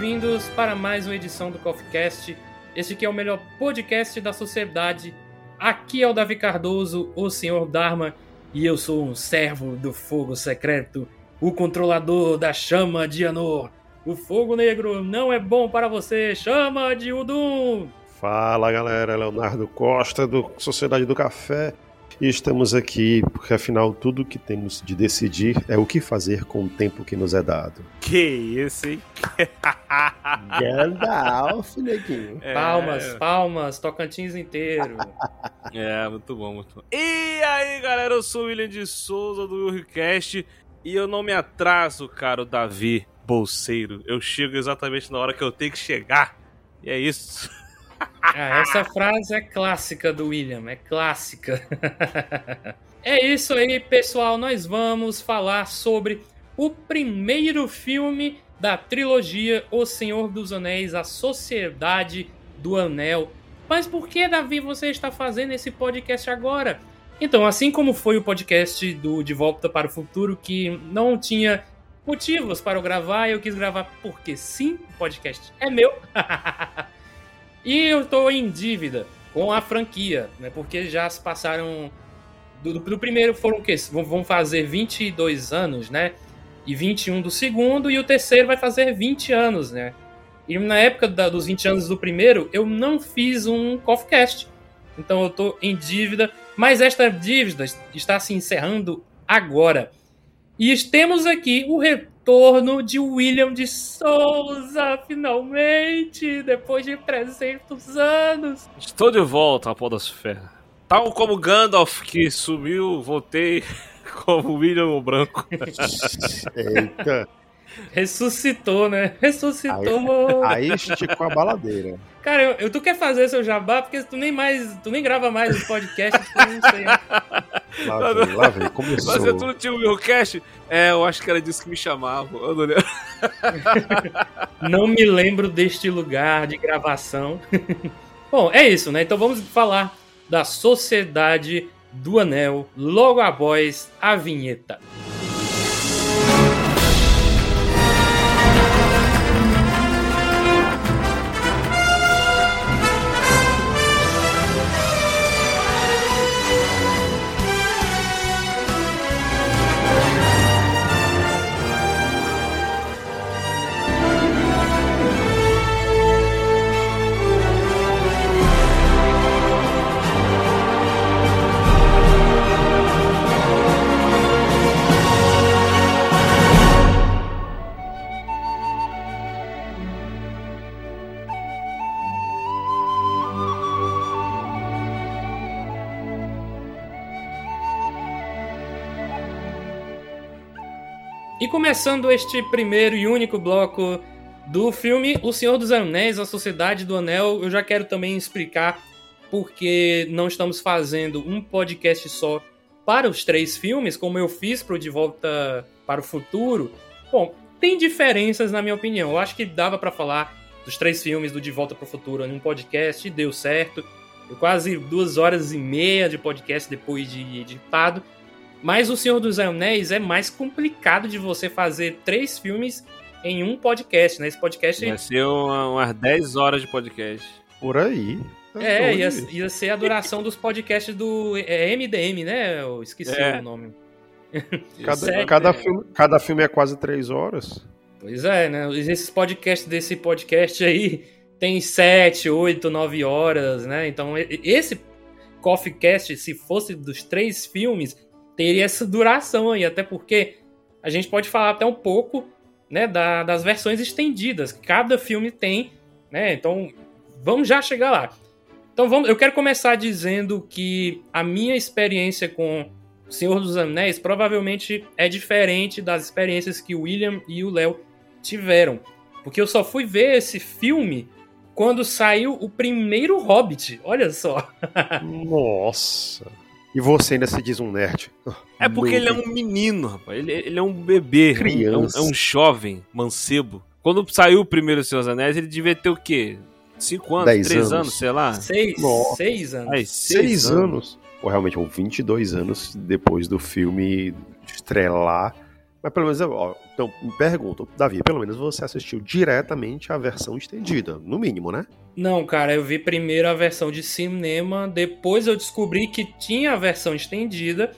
Bem-vindos para mais uma edição do CoffeeCast. Este aqui é o melhor podcast da sociedade. Aqui é o Davi Cardoso, o Senhor Dharma, e eu sou um servo do fogo secreto, o controlador da chama de Anor. O fogo negro não é bom para você, chama de Udum! Fala galera, Leonardo Costa do Sociedade do Café. E estamos aqui porque, afinal, tudo que temos de decidir é o que fazer com o tempo que nos é dado. Que isso, hein? Gandalf, neguinho. É... Palmas, palmas, Tocantins inteiro. é, muito bom, muito bom. E aí, galera, eu sou o William de Souza do Willcast e eu não me atraso, cara, o Davi Bolseiro. Eu chego exatamente na hora que eu tenho que chegar. E é isso. Ah, essa frase é clássica do William, é clássica. é isso aí, pessoal. Nós vamos falar sobre o primeiro filme da trilogia O Senhor dos Anéis, A Sociedade do Anel. Mas por que, Davi, você está fazendo esse podcast agora? Então, assim como foi o podcast do De Volta para o Futuro, que não tinha motivos para eu gravar, eu quis gravar porque sim, o podcast é meu. E eu estou em dívida com a franquia, né? Porque já se passaram. Do, do primeiro foram o quê? Vão fazer 22 anos, né? E 21 do segundo, e o terceiro vai fazer 20 anos, né? E na época da, dos 20 anos do primeiro, eu não fiz um CoffeeCast. Então eu estou em dívida, mas esta dívida está se encerrando agora. E temos aqui o retorno de William de Souza, finalmente, depois de 300 anos. Estou de volta à Podosfera. Tal como Gandalf que sumiu, voltei como William o Branco. Eita. Ressuscitou, né? Ressuscitou. Aí, aí esticou a baladeira. Cara, eu, eu, tu quer fazer seu jabá porque tu nem mais, tu nem grava mais os podcasts, tu não sei. Lá vem, lá vem, começou. Mas eu não tinha o meu cast? É, eu acho que era disso que me chamavam. Eu não, lembro. não me lembro deste lugar de gravação. Bom, é isso, né? Então vamos falar da Sociedade do Anel, logo após a vinheta. Começando este primeiro e único bloco do filme O Senhor dos Anéis, A Sociedade do Anel, eu já quero também explicar porque não estamos fazendo um podcast só para os três filmes, como eu fiz para o De Volta para o Futuro. Bom, tem diferenças na minha opinião. Eu acho que dava para falar dos três filmes do De Volta para o Futuro em um podcast, e deu certo. Quase duas horas e meia de podcast depois de editado. Mas O Senhor dos Anéis é mais complicado de você fazer três filmes em um podcast, né? Esse podcast. Ia ser uma, umas 10 horas de podcast. Por aí. É, ia, ia, ser a duração dos podcasts do é, MDM, né? Eu esqueci é. o nome. Cada, cada, filme, cada filme é quase três horas. Pois é, né? Esses podcasts desse podcast aí tem sete, oito, nove horas, né? Então, esse Coffee Cast, se fosse dos três filmes, teria essa duração aí, até porque a gente pode falar até um pouco né, da, das versões estendidas que cada filme tem, né? Então vamos já chegar lá. Então vamos, eu quero começar dizendo que a minha experiência com Senhor dos Anéis provavelmente é diferente das experiências que o William e o Léo tiveram. Porque eu só fui ver esse filme quando saiu o primeiro Hobbit. Olha só. Nossa. E você ainda se diz um nerd. É porque ele é um menino, rapaz. Ele, ele é um bebê. Criança. É um, é um jovem, mancebo. Quando saiu o primeiro Senhor dos Anéis, ele devia ter o quê? Cinco anos? Dez três anos. anos. sei lá? Seis, Nossa. seis anos. Ai, Seis anos. Ou realmente, ou 22 anos depois do filme estrelar. Mas pelo menos, ó, então, me pergunto, Davi, pelo menos você assistiu diretamente a versão estendida, no mínimo, né? Não, cara, eu vi primeiro a versão de cinema, depois eu descobri que tinha a versão estendida.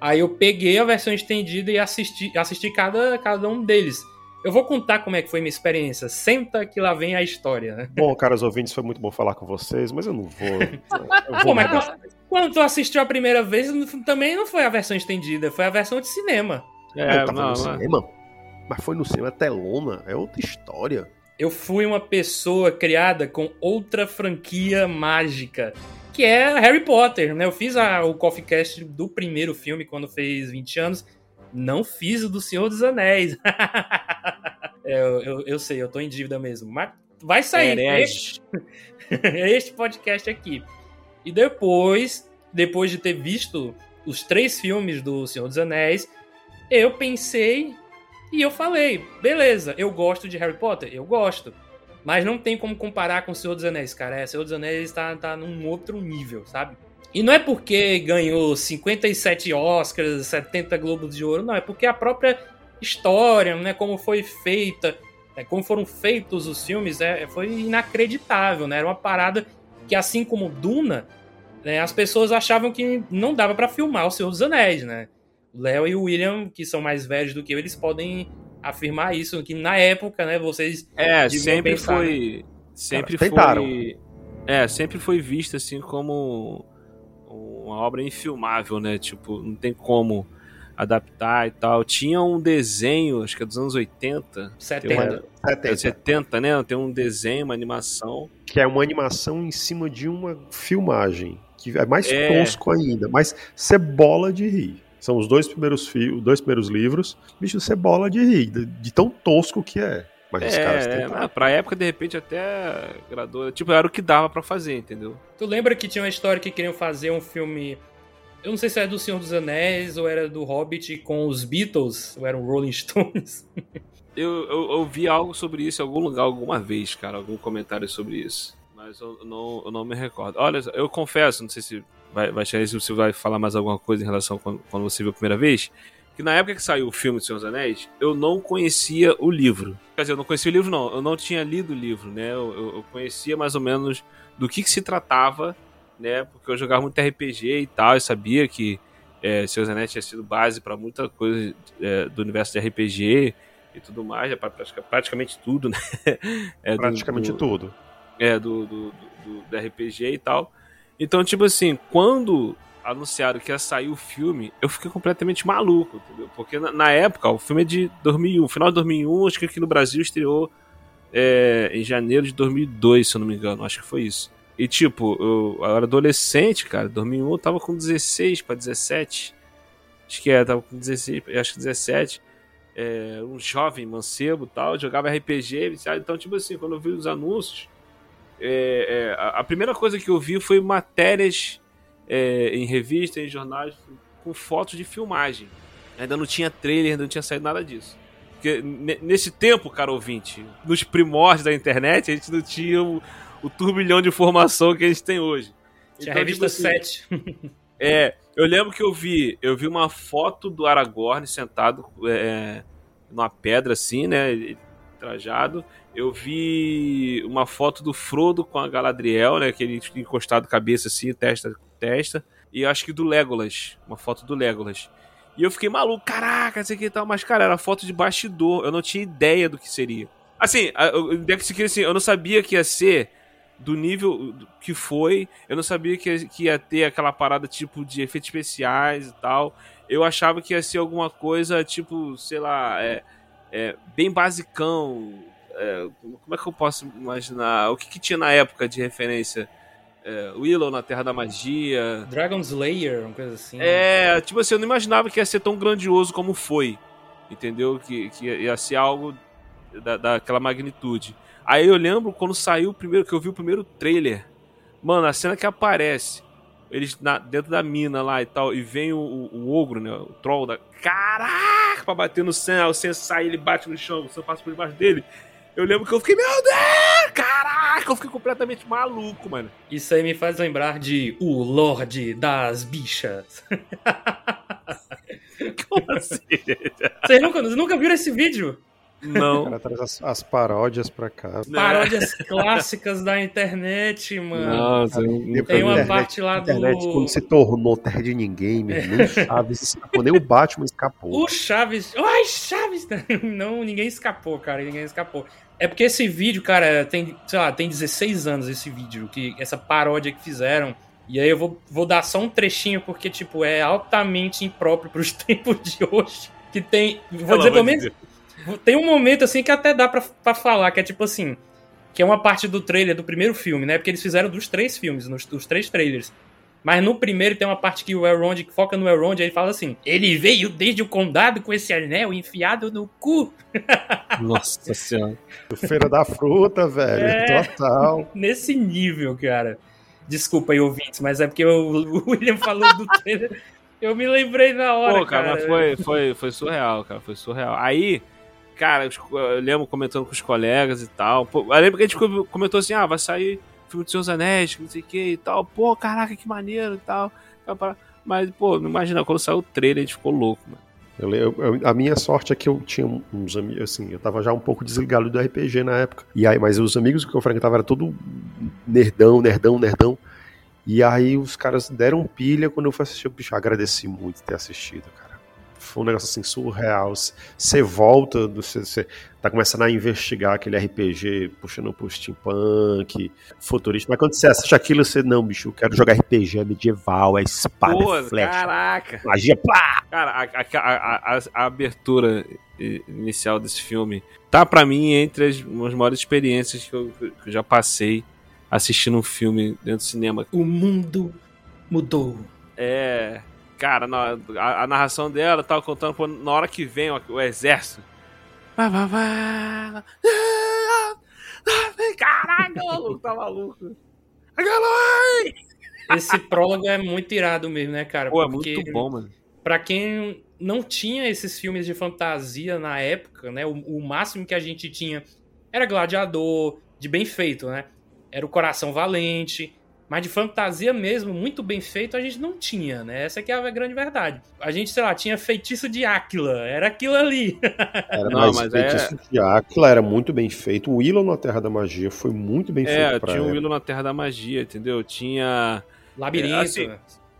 Aí eu peguei a versão estendida e assisti, assisti cada, cada um deles. Eu vou contar como é que foi minha experiência. Senta que lá vem a história. né? Bom, caros ouvintes, foi muito bom falar com vocês, mas eu não vou. Eu Pô, vou mas mudar. quando, quando tu assistiu a primeira vez, também não foi a versão estendida, foi a versão de cinema. É, eu tava não, no não. cinema. Mas foi no cinema telona, é outra história. Eu fui uma pessoa criada com outra franquia mágica, que é Harry Potter, né? Eu fiz a- o Coffee Cast do primeiro filme quando fez 20 anos, não fiz o do Senhor dos Anéis. É, eu, eu, eu sei, eu tô em dívida mesmo, mas vai sair. Herege. este podcast aqui. E depois, depois de ter visto os três filmes do Senhor dos Anéis, eu pensei e eu falei, beleza, eu gosto de Harry Potter, eu gosto. Mas não tem como comparar com o Senhor dos Anéis, cara. É, Senhor dos Anéis tá, tá num outro nível, sabe? E não é porque ganhou 57 Oscars, 70 Globos de Ouro, não. É porque a própria história, né? Como foi feita, né, como foram feitos os filmes, é, foi inacreditável, né? Era uma parada que, assim como Duna, né, as pessoas achavam que não dava pra filmar o Senhor dos Anéis, né? O Léo e o William, que são mais velhos do que eu, eles podem afirmar isso, que na época, né, vocês É, sempre pensar, foi. Sempre Cara, tentaram. foi. É, sempre foi vista assim como uma obra infilmável, né? Tipo, não tem como adaptar e tal. Tinha um desenho, acho que é dos anos 80, 70. É, 70. 70, né? Tem um desenho, uma animação. Que é uma animação em cima de uma filmagem. Que é mais É. tosco ainda, mas cebola de rir. São os dois primeiros, fi os dois primeiros livros. Bicho, cebola de rir, de, de tão tosco que é. Mas os caras É, tentaram. é, pra época, de repente, até agradou. Tipo, era o que dava pra fazer, entendeu? Tu lembra que tinha uma história que queriam fazer um filme. Eu não sei se era do Senhor dos Anéis ou era do Hobbit com os Beatles, ou eram Rolling Stones. Eu, eu, eu vi algo sobre isso em algum lugar alguma vez, cara, algum comentário sobre isso. Mas eu não, eu não me recordo. Olha, eu confesso, não sei se vai, vai chegar se você vai falar mais alguma coisa em relação a quando, quando você viu a primeira vez, que na época que saiu o filme do Senhor dos Anéis, eu não conhecia o livro. Quer dizer, eu não conhecia o livro, não. Eu não tinha lido o livro, né? Eu, eu- eu conhecia mais ou menos do que, que se tratava, né? Porque eu jogava muito RPG e tal, eu sabia que é, Senhor dos Anéis tinha sido base para muita coisa é, do universo de RPG e tudo mais, é pra pratica- praticamente tudo, né? É, do- Praticamente do- tudo. é, do, do, do, do RPG e tal. Então, tipo assim, quando anunciaram que ia sair o filme, eu fiquei completamente maluco, entendeu? Porque na, na época, o filme é de 2001, final de 2001, acho que aqui no Brasil estreou é, em janeiro de 2002, se eu não me engano, acho que foi isso. E tipo, eu, eu era adolescente, cara, 2001 eu tava com 16 pra 17, acho que é, tava com 16, acho que 17, é, um jovem mancebo tal, jogava RPG, então tipo assim, quando eu vi os anúncios, é, é, a, primeira coisa que eu vi foi matérias é, em revistas, em jornais, com fotos de filmagem. Ainda não tinha trailer, ainda não tinha saído nada disso. Porque ne- nesse tempo, cara ouvinte, nos primórdios da internet, a gente não tinha o, o turbilhão de informação que a gente tem hoje. Tinha Então, a revista tipo assim, 7. é, eu lembro que eu vi, eu vi uma foto do Aragorn sentado é, numa pedra assim, né, trajado. Eu vi uma foto do Frodo com a Galadriel, né, que ele tinha encostado cabeça assim, testa testa. E acho que do Legolas, uma foto do Legolas. E eu fiquei maluco, caraca, sei que e tal, mas cara, era foto de bastidor, eu não tinha ideia do que seria. Assim, eu, assim, eu não sabia que ia ser do nível que foi. Eu não sabia que que ia ter aquela parada tipo de efeitos especiais e tal. Eu achava que ia ser alguma coisa tipo, sei lá, é, é, bem basicão. É, como é que eu posso imaginar? O que, que tinha na época de referência? é, Willow na Terra da Magia. Dragon Slayer, uma coisa assim. É, tipo assim, eu não imaginava que ia ser tão grandioso como foi. Entendeu? Que, que ia ser algo da, daquela magnitude. Aí eu lembro quando saiu o primeiro, que eu vi o primeiro trailer. Mano, a cena que aparece, eles na, dentro da mina lá e tal, e vem o, o, ogro, né? O troll da. Caraca! Pra bater no Sam, o Sam sai, ele bate no chão, o Sam passa por debaixo dele. Eu lembro que eu fiquei, meu Deus! Caraca! Eu fiquei completamente maluco, mano. Isso aí me faz lembrar de O Lorde das Bichas. Como assim? Vocês nunca, nunca viram esse vídeo? O Não. cara traz as, as paródias pra cá. Paródias clássicas da internet, mano. Nossa, eu- Tem uma internet- parte lá do. internet, quando se tornou terra de ninguém, meu, nem o Chaves escapou, nem o Batman escapou. O Chaves. Ai, Chaves! Não, ninguém escapou, cara. Ninguém escapou. É porque esse vídeo, cara, tem, sei lá, tem 16 anos esse vídeo, que essa paródia que fizeram. E aí eu vou, vou dar só um trechinho, porque, tipo, é altamente impróprio pros tempos de hoje. Que tem. Vou Pelo dizer pelo menos. Tem um momento assim que até dá pra, pra falar, que é tipo assim. Que é uma parte do trailer do primeiro filme, né? Porque eles fizeram dos três filmes, nos, dos três trailers. Mas no primeiro tem uma parte que o Elrond, que foca no Elrond, aí ele fala assim: Ele veio desde o condado com esse anel enfiado no cu. Nossa senhora. Feira da fruta, velho. É. Total. Nesse nível, cara. Desculpa aí, ouvintes, mas é porque o, William falou do trailer. Eu me lembrei na hora, Pô, cara, cara. mas foi, foi, foi surreal, cara. Foi surreal. Aí, cara, eu lembro comentando com os colegas e tal. Eu lembro que a gente comentou assim: ah, vai sair filme do Senhor dos Anéis, não sei o que e tal. Pô, caraca, que maneiro e tal. Mas, pô, não imagina, quando saiu o trailer, a gente ficou louco, mano. Eu, eu- a minha sorte é que eu tinha uns amigos, assim, eu tava já um pouco desligado do RPG na época. E aí, mas os amigos que eu frequentava era todo nerdão, nerdão, nerdão. E aí os caras deram pilha quando eu fui assistir. Bicho, eu agradeci muito ter assistido, cara. Foi um negócio assim surreal. Você volta, você tá começando a investigar aquele RPG puxando pro steampunk, futurista. Mas quando você assiste aquilo, você, não, bicho, eu quero jogar RPG, é medieval, é espada, Pô, é flecha, caraca. magia, pá! Cara, a, a- a- a- abertura inicial desse filme tá pra mim entre as, as maiores experiências que eu, que eu já passei assistindo um filme dentro do cinema. O mundo mudou. É. Cara, na- a, a narração dela tava contando pô, na hora que vem o, o exército. Caraca, o maluco tá maluco. Esse prólogo é muito irado mesmo, né, cara? Pô, é Porque- muito bom, mano. Pra quem não tinha esses filmes de fantasia na época, né? O, o máximo que a gente tinha era Gladiador, de bem feito, né? Era o Coração Valente. Mas de fantasia mesmo, muito bem feito, a gente não tinha, né? Essa que é a grande verdade. A gente, sei lá, tinha Feitiço de Áquila. Era aquilo ali. Era Não, mais mas feitiço de Áquila era muito bem feito. O Willow na Terra da Magia foi muito bem É, feito pra tinha o. Willow na Terra da Magia, entendeu? Tinha. Labirinto. É, assim,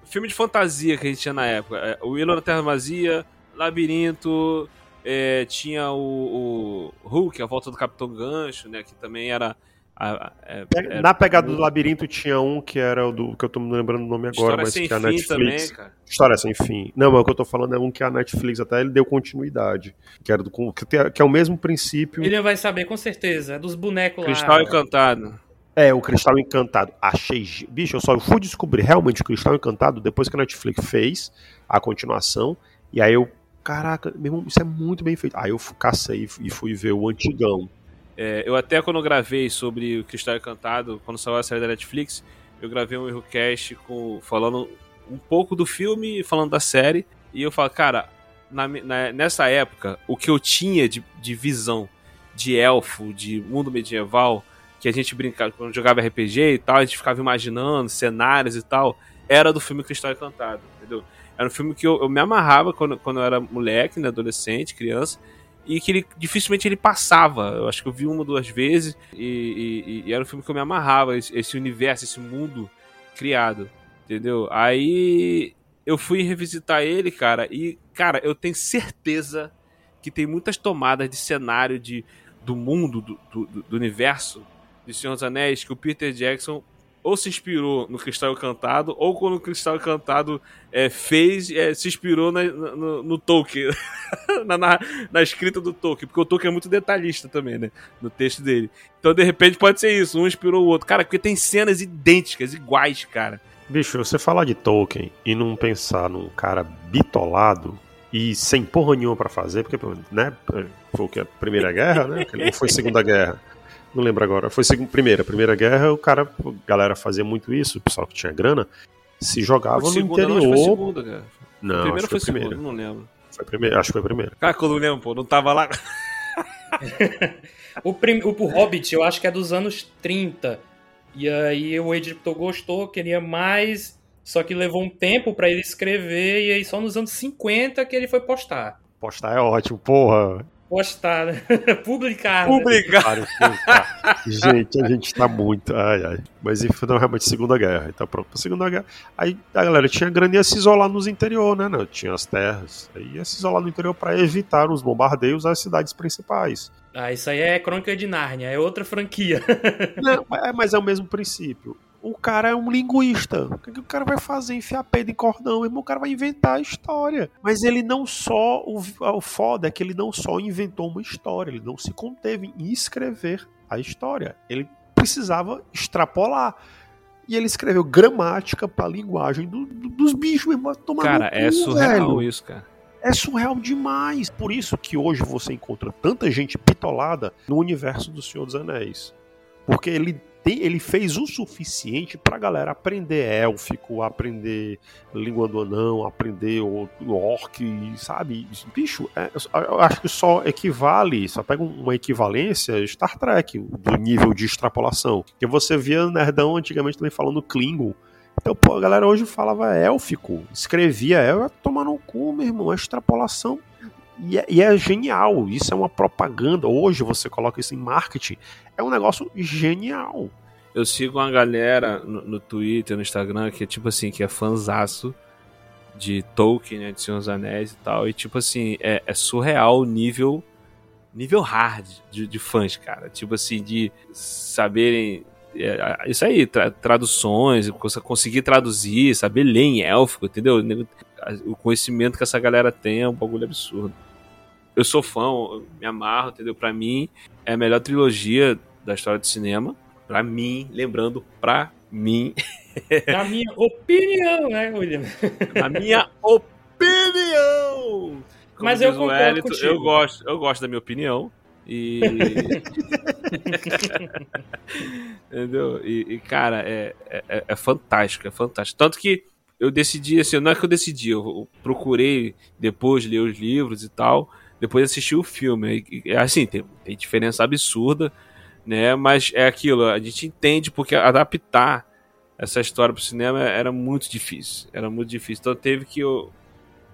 filme de fantasia que a gente tinha na época. É, o Willow na Terra Vazia, Labirinto, é, tinha o, o Hulk, a volta do Capitão Gancho, né? Que também era. A- a- é, era- Na pegada do labirinto tinha um que era o do que eu tô me lembrando o nome agora, História mas que é a Netflix. também, cara. História sem fim. Não, mas o que eu tô falando é um que a Netflix até ele deu continuidade, que era do que, tem- que é o mesmo princípio. Ele vai saber com certeza. É dos bonecos Cristal lá. Encantado. É, o Cristal Encantado. Achei. Bicho, eu só fui descobrir realmente o Cristal Encantado depois que a Netflix fez a continuação. E aí eu. Caraca, meu irmão, isso é muito bem feito. Aí eu cacei e fui ver o antigão. É, eu até quando gravei sobre o Cristal Encantado, quando saiu a série da Netflix, eu gravei um Errocast com, falando um pouco do filme e falando da série. E eu falo, cara, na na- nessa época, o que eu tinha de, de visão de elfo, de mundo medieval, que a gente brincava, quando jogava RPG e tal, a gente ficava imaginando cenários e tal, era do filme Cristal Encantado, entendeu? Era um filme que eu, eu me amarrava quando, quando eu era moleque, né, adolescente, criança, e que ele, dificilmente ele passava. Eu acho que eu vi uma ou duas vezes, e, e- e era um filme que eu me amarrava, esse, esse universo, esse mundo criado, entendeu? Aí eu fui revisitar ele, cara, e, cara, eu tenho certeza que tem muitas tomadas de cenário de, do mundo, do, do, do universo de Senhor dos Anéis, que o Peter Jackson ou se inspirou no Cristal Encantado, ou quando o Cristal Encantado é, fez, é, se inspirou na, no, no, Tolkien, na, na, na, escrita do Tolkien, porque o Tolkien é muito detalhista também, né, no texto dele. Então, de repente, pode ser isso, um inspirou o outro. Cara, porque tem cenas idênticas, iguais, cara. Bicho, você falar de Tolkien e não pensar num cara bitolado e sem porra nenhuma pra fazer, porque, né, foi? A Primeira Guerra, né? Ou foi Segunda Guerra? Não lembro agora. Foi segunda, primeira. Primeira guerra, o cara, a galera fazia muito isso, o pessoal que tinha grana, se jogava no segunda, interior. Não, foi segunda, cara. Não, primeiro acho foi foi primeira. Segunda, não lembro. Foi primeira, acho que foi primeira. Cara, que eu não lembro, pô, não tava lá. o, prim... o Hobbit, eu acho que é dos anos 30. E aí o editor gostou, queria mais, só que levou um tempo para ele escrever, e aí só nos anos 50 que ele foi postar. Postar é ótimo, porra postar, né? publicar. Publicar. Né? gente, a gente tá muito. Ai, ai. Mas enfim, não, realmente, Segunda Guerra. Então, pronto, Segunda Guerra. Aí a galera tinha grana e ia se isolar nos interior, né? Não, tinha as terras. Aí ia se isolar no interior para evitar os bombardeios às cidades principais. Ah, isso aí é Crônica de Nárnia, é outra franquia. não, é, mas é o mesmo princípio o cara é um linguista. O que, o cara vai fazer? Enfiar pedo em cordão. Irmão, o cara vai inventar a história. Mas ele não só. O, o foda é que ele não só inventou uma história, ele não se conteve em escrever a história. Ele precisava extrapolar. E ele escreveu gramática pra linguagem do, do, dos bichos, mesmo. Tomar cara, cu, é surreal velho. isso, cara. É surreal demais. Por isso que hoje você encontra tanta gente pitolada no universo do Senhor dos Anéis. Porque ele tem, ele fez o suficiente pra galera aprender élfico, aprender língua do anão, aprender o, o orc, sabe? Bicho, é, eu acho que só equivale, só pega uma equivalência Star Trek, do nível de extrapolação. Que você via Nerdão antigamente também falando Klingon. Então, pô, a galera hoje falava élfico, escrevia élfico, tomar no cu, meu irmão, é extrapolação e é, e é, genial, isso é uma propaganda. Hoje você coloca isso em marketing, é um negócio genial. Eu sigo uma galera no, no Twitter, no Instagram, que é tipo assim, que é fanzaço de Tolkien, né, de Senhor dos Anéis e tal. E tipo assim, é, é surreal o nível nível hard de, de, fãs, cara. Tipo assim, de saberem. É, isso aí, tra traduções, conseguir traduzir, saber ler em élfico, entendeu? O conhecimento que essa galera tem é um bagulho absurdo. Eu sou fã, eu me amarro, entendeu? Pra mim, é a melhor trilogia da história do cinema. Pra mim, lembrando, pra mim. Na minha opinião, né, William? Na minha opinião! Como Mas eu concordo Elito, contigo. Eu gosto, eu gosto da minha opinião. E. Entendeu? E, e cara, é, é, é, fantástico, é fantástico. Tanto que eu decidi, assim, não é que eu decidi, eu procurei depois ler os livros e tal, depois assistir o filme. E, assim, tem, tem diferença absurda né? Mas é aquilo, a gente entende porque adaptar essa história para o cinema era muito difícil, era muito difícil. Então teve que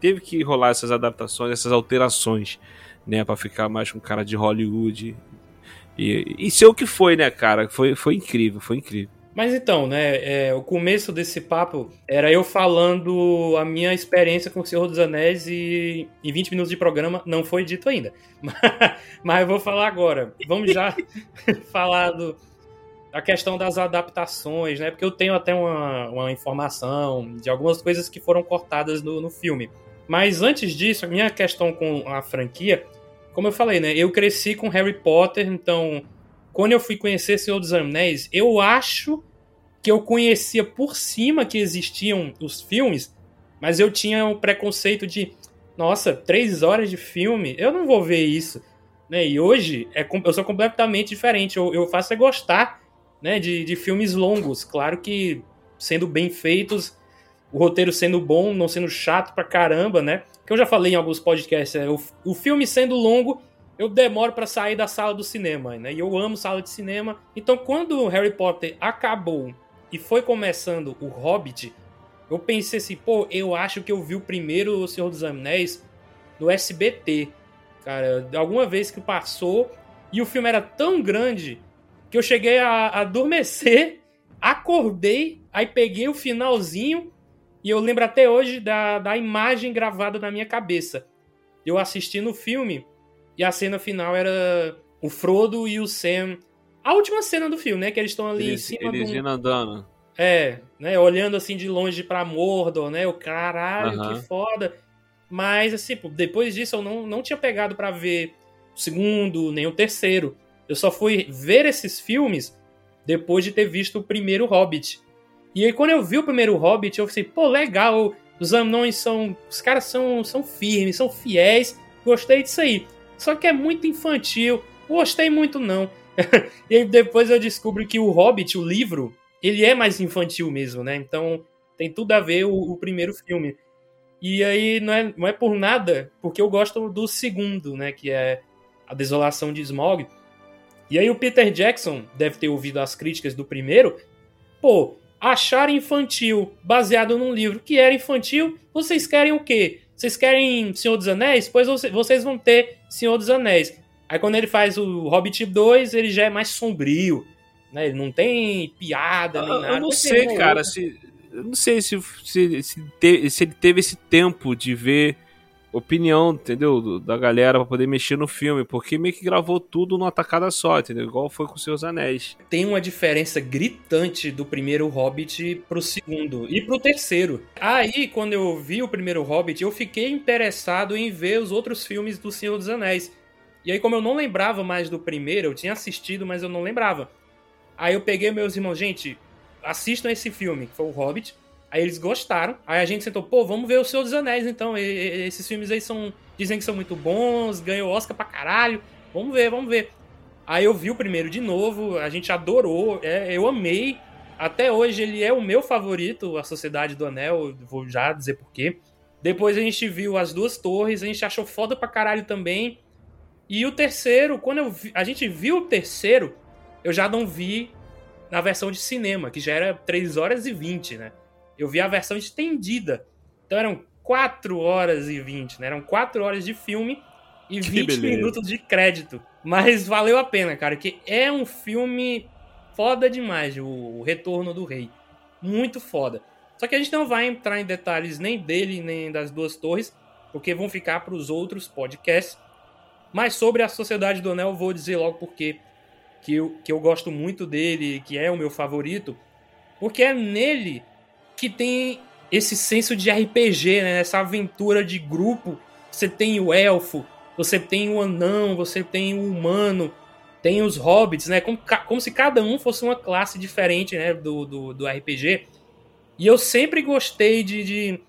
teve que rolar essas adaptações, essas alterações, né, para ficar mais com cara de Hollywood. E, e ser o que foi, né, cara? Foi, foi incrível, foi incrível. Mas então, né, é, o começo desse papo era eu falando a minha experiência com o Senhor dos Anéis e em 20 minutos de programa não foi dito ainda. Mas, eu vou falar agora. Vamos já falar do, a questão das adaptações, né? Porque eu tenho até uma, uma informação de algumas coisas que foram cortadas no, no filme. Mas antes disso, a minha questão com a franquia, como eu falei, né? Eu cresci com Harry Potter, então quando eu fui conhecer Senhor dos Anéis, eu acho que eu conhecia por cima que existiam os filmes, mas eu tinha um preconceito de, nossa, três horas de filme, eu não vou ver isso. Né? E hoje é, eu sou completamente diferente. Eu, eu faço é gostar né, de, de filmes longos. Claro que sendo bem feitos, o roteiro sendo bom, não sendo chato pra caramba, né? Que eu já falei em alguns podcasts, é, o, o filme sendo longo, eu demoro para sair da sala do cinema, né? E eu amo sala de cinema. Então, quando Harry Potter acabou e foi começando o Hobbit, eu pensei assim, pô, eu acho que eu vi o primeiro O Senhor dos Anéis no SBT. Cara, alguma vez que passou e o filme era tão grande que eu cheguei a, adormecer, acordei, aí peguei o finalzinho e eu lembro até hoje da, da imagem gravada na minha cabeça. Eu assisti no filme e a cena final era o Frodo e o Sam a última cena do filme, né? Que eles estão ali eles, em cima eles do. andando. É, né? Olhando assim de longe pra Mordor, né? O caralho, que foda. Mas, assim, pô, depois disso eu não, não tinha pegado pra ver o segundo, nem o terceiro. Eu só fui ver esses filmes depois de ter visto o primeiro Hobbit. E aí, quando eu vi o primeiro Hobbit, eu pensei, pô, legal, os anões são. Os caras são, são firmes, são fiéis. Gostei disso aí. Só que é muito infantil. Gostei muito, não. e depois eu descubro que o Hobbit, o livro, ele é mais infantil mesmo, né? Então tem tudo a ver o, o primeiro filme. E aí não é, não é por nada, porque eu gosto do segundo, né? Que é A Desolação de Smaug. E aí o Peter Jackson deve ter ouvido as críticas do primeiro. Pô, achar infantil, baseado num livro que era infantil, vocês querem o quê? Vocês querem Senhor dos Anéis? Pois você- vocês vão ter Senhor dos Anéis. Aí quando ele faz o Hobbit 2, ele já é mais sombrio. Né? Ele não tem piada nem Eu- nada. Eu não sei, cara, se. Eu não sei se, se, se, te- se ele teve esse tempo de ver opinião, entendeu? Da galera pra poder mexer no filme, porque meio que gravou tudo numa tacada só, entendeu? Igual foi com os seus anéis. tem uma diferença gritante do primeiro Hobbit pro segundo e pro terceiro. Aí, quando eu vi o primeiro Hobbit, eu fiquei interessado em ver os outros filmes do Senhor dos Anéis. E aí, como eu não lembrava mais do primeiro, eu tinha assistido, mas eu não lembrava. Aí eu peguei meus irmãos, gente, assistam esse filme, que foi o Hobbit. Aí eles gostaram. Aí a gente sentou, pô, vamos ver o Senhor dos Anéis, então. E- e- esses filmes aí são. Dizem que são muito bons, ganhou Oscar pra caralho. Vamos ver, vamos ver. Aí eu vi o primeiro de novo, a gente adorou, é, eu amei. Até hoje ele é o meu favorito, A Sociedade do Anel, vou já dizer porquê. Depois a gente viu As Duas Torres, a gente achou foda pra caralho também. E o terceiro, quando eu vi- a gente viu o terceiro, eu já não vi na versão de cinema, que já era 3 horas e 20, né? Eu vi a versão estendida. Então eram 4 horas e 20, né? Eram 4 horas de filme e Que 20 beleza. minutos de crédito. Mas valeu a pena, cara, que é um filme foda demais, o Retorno do Rei. Muito foda. Só que a gente não vai entrar em detalhes nem dele, nem das duas torres, porque vão ficar para os outros podcasts. Mas sobre a Sociedade do Anel, eu vou dizer logo porque que eu, que eu gosto muito dele, que é o meu favorito, porque é nele que tem esse senso de RPG, né? Essa aventura de grupo. Você tem o elfo, você tem o anão, você tem o humano, tem os hobbits, né? Como, como se cada um fosse uma classe diferente, né? Do, do, do RPG. E eu sempre gostei de, de,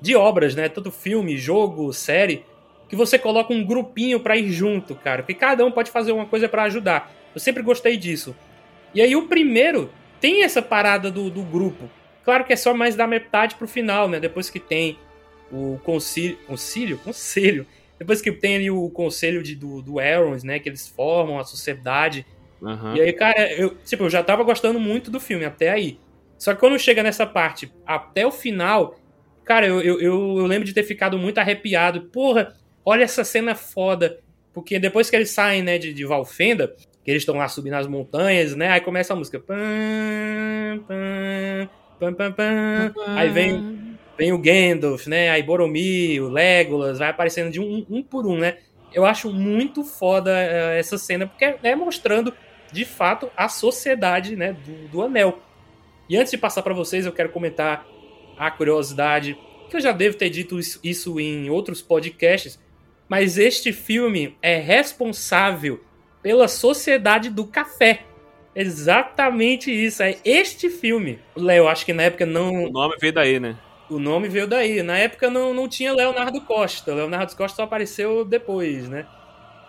de obras, né? Tanto filme, jogo, série, que você coloca um grupinho pra ir junto, cara. Porque cada um pode fazer uma coisa pra ajudar. Eu sempre gostei disso. E aí o primeiro tem essa parada do, do grupo. Claro que é só mais da metade pro final, né? Depois que tem o concílio. Concílio? Conselho. Depois que tem ali o conselho de, do, do Elrond, né? Que eles formam a sociedade. Aham. E aí, cara, eu, tipo, eu já tava gostando muito do filme até aí. Só que quando chega nessa parte, até o final, cara, eu, eu, eu, eu lembro de ter ficado muito arrepiado. Porra, olha essa cena foda. Porque depois que eles saem, né, de, de Valfenda, que eles estão lá subindo as montanhas, né? Aí começa a música. Pam, pam, pam, pam, pam. Aí vem, vem o Gandalf, né? Aí Boromir, o Legolas, vai aparecendo de um, um por um, né? Eu acho muito foda eh, essa cena, porque é mostrando, de fato, a sociedade, né, do, do Anel. E antes de passar pra vocês, eu quero comentar a curiosidade, que eu já devo ter dito isso em outros podcasts, mas este filme é responsável pela Sociedade do Café. Exatamente isso, é este filme. Léo, acho que na época não, O nome veio daí, né? o nome veio daí. Na época não, não tinha Leonardo Costa. Leonardo Costa só apareceu depois, né?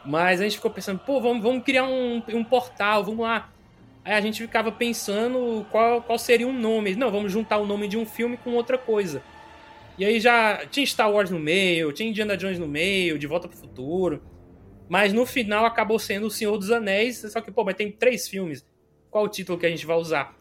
Mas a gente ficou pensando, pô, vamos, vamos criar um, um portal, vamos lá. Aí a gente ficava pensando qual, qual seria um nome. Não, vamos juntar o nome de um filme com outra coisa. E aí já tinha Star Wars no meio, tinha Indiana Jones no meio, De Volta pro Futuro. Mas no final acabou sendo O Senhor dos Anéis. Só que, pô, mas tem três filmes. Qual o título que a gente vai usar?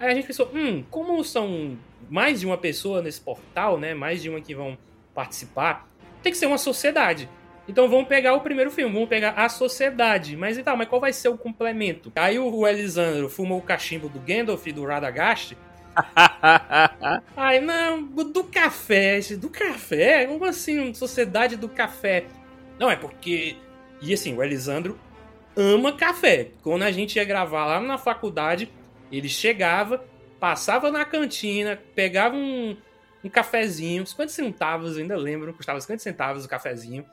Aí a gente pensou, hum, como são mais de uma pessoa nesse portal, né? Mais de uma que vão participar, tem que ser uma sociedade. Então vamos pegar o primeiro filme, vamos pegar a sociedade. Mas então, mas qual vai ser o complemento? Aí o Elisandro fumou o cachimbo do Gandalf e do Radagast. Ai, não, do café, do café? Como assim, sociedade do café? Não, é porque. E assim, o Elisandro ama café. Quando a gente ia gravar lá na faculdade, ele chegava, passava na cantina, pegava um, um cafezinho, 50 centavos, ainda lembro, custava 50 centavos o cafezinho.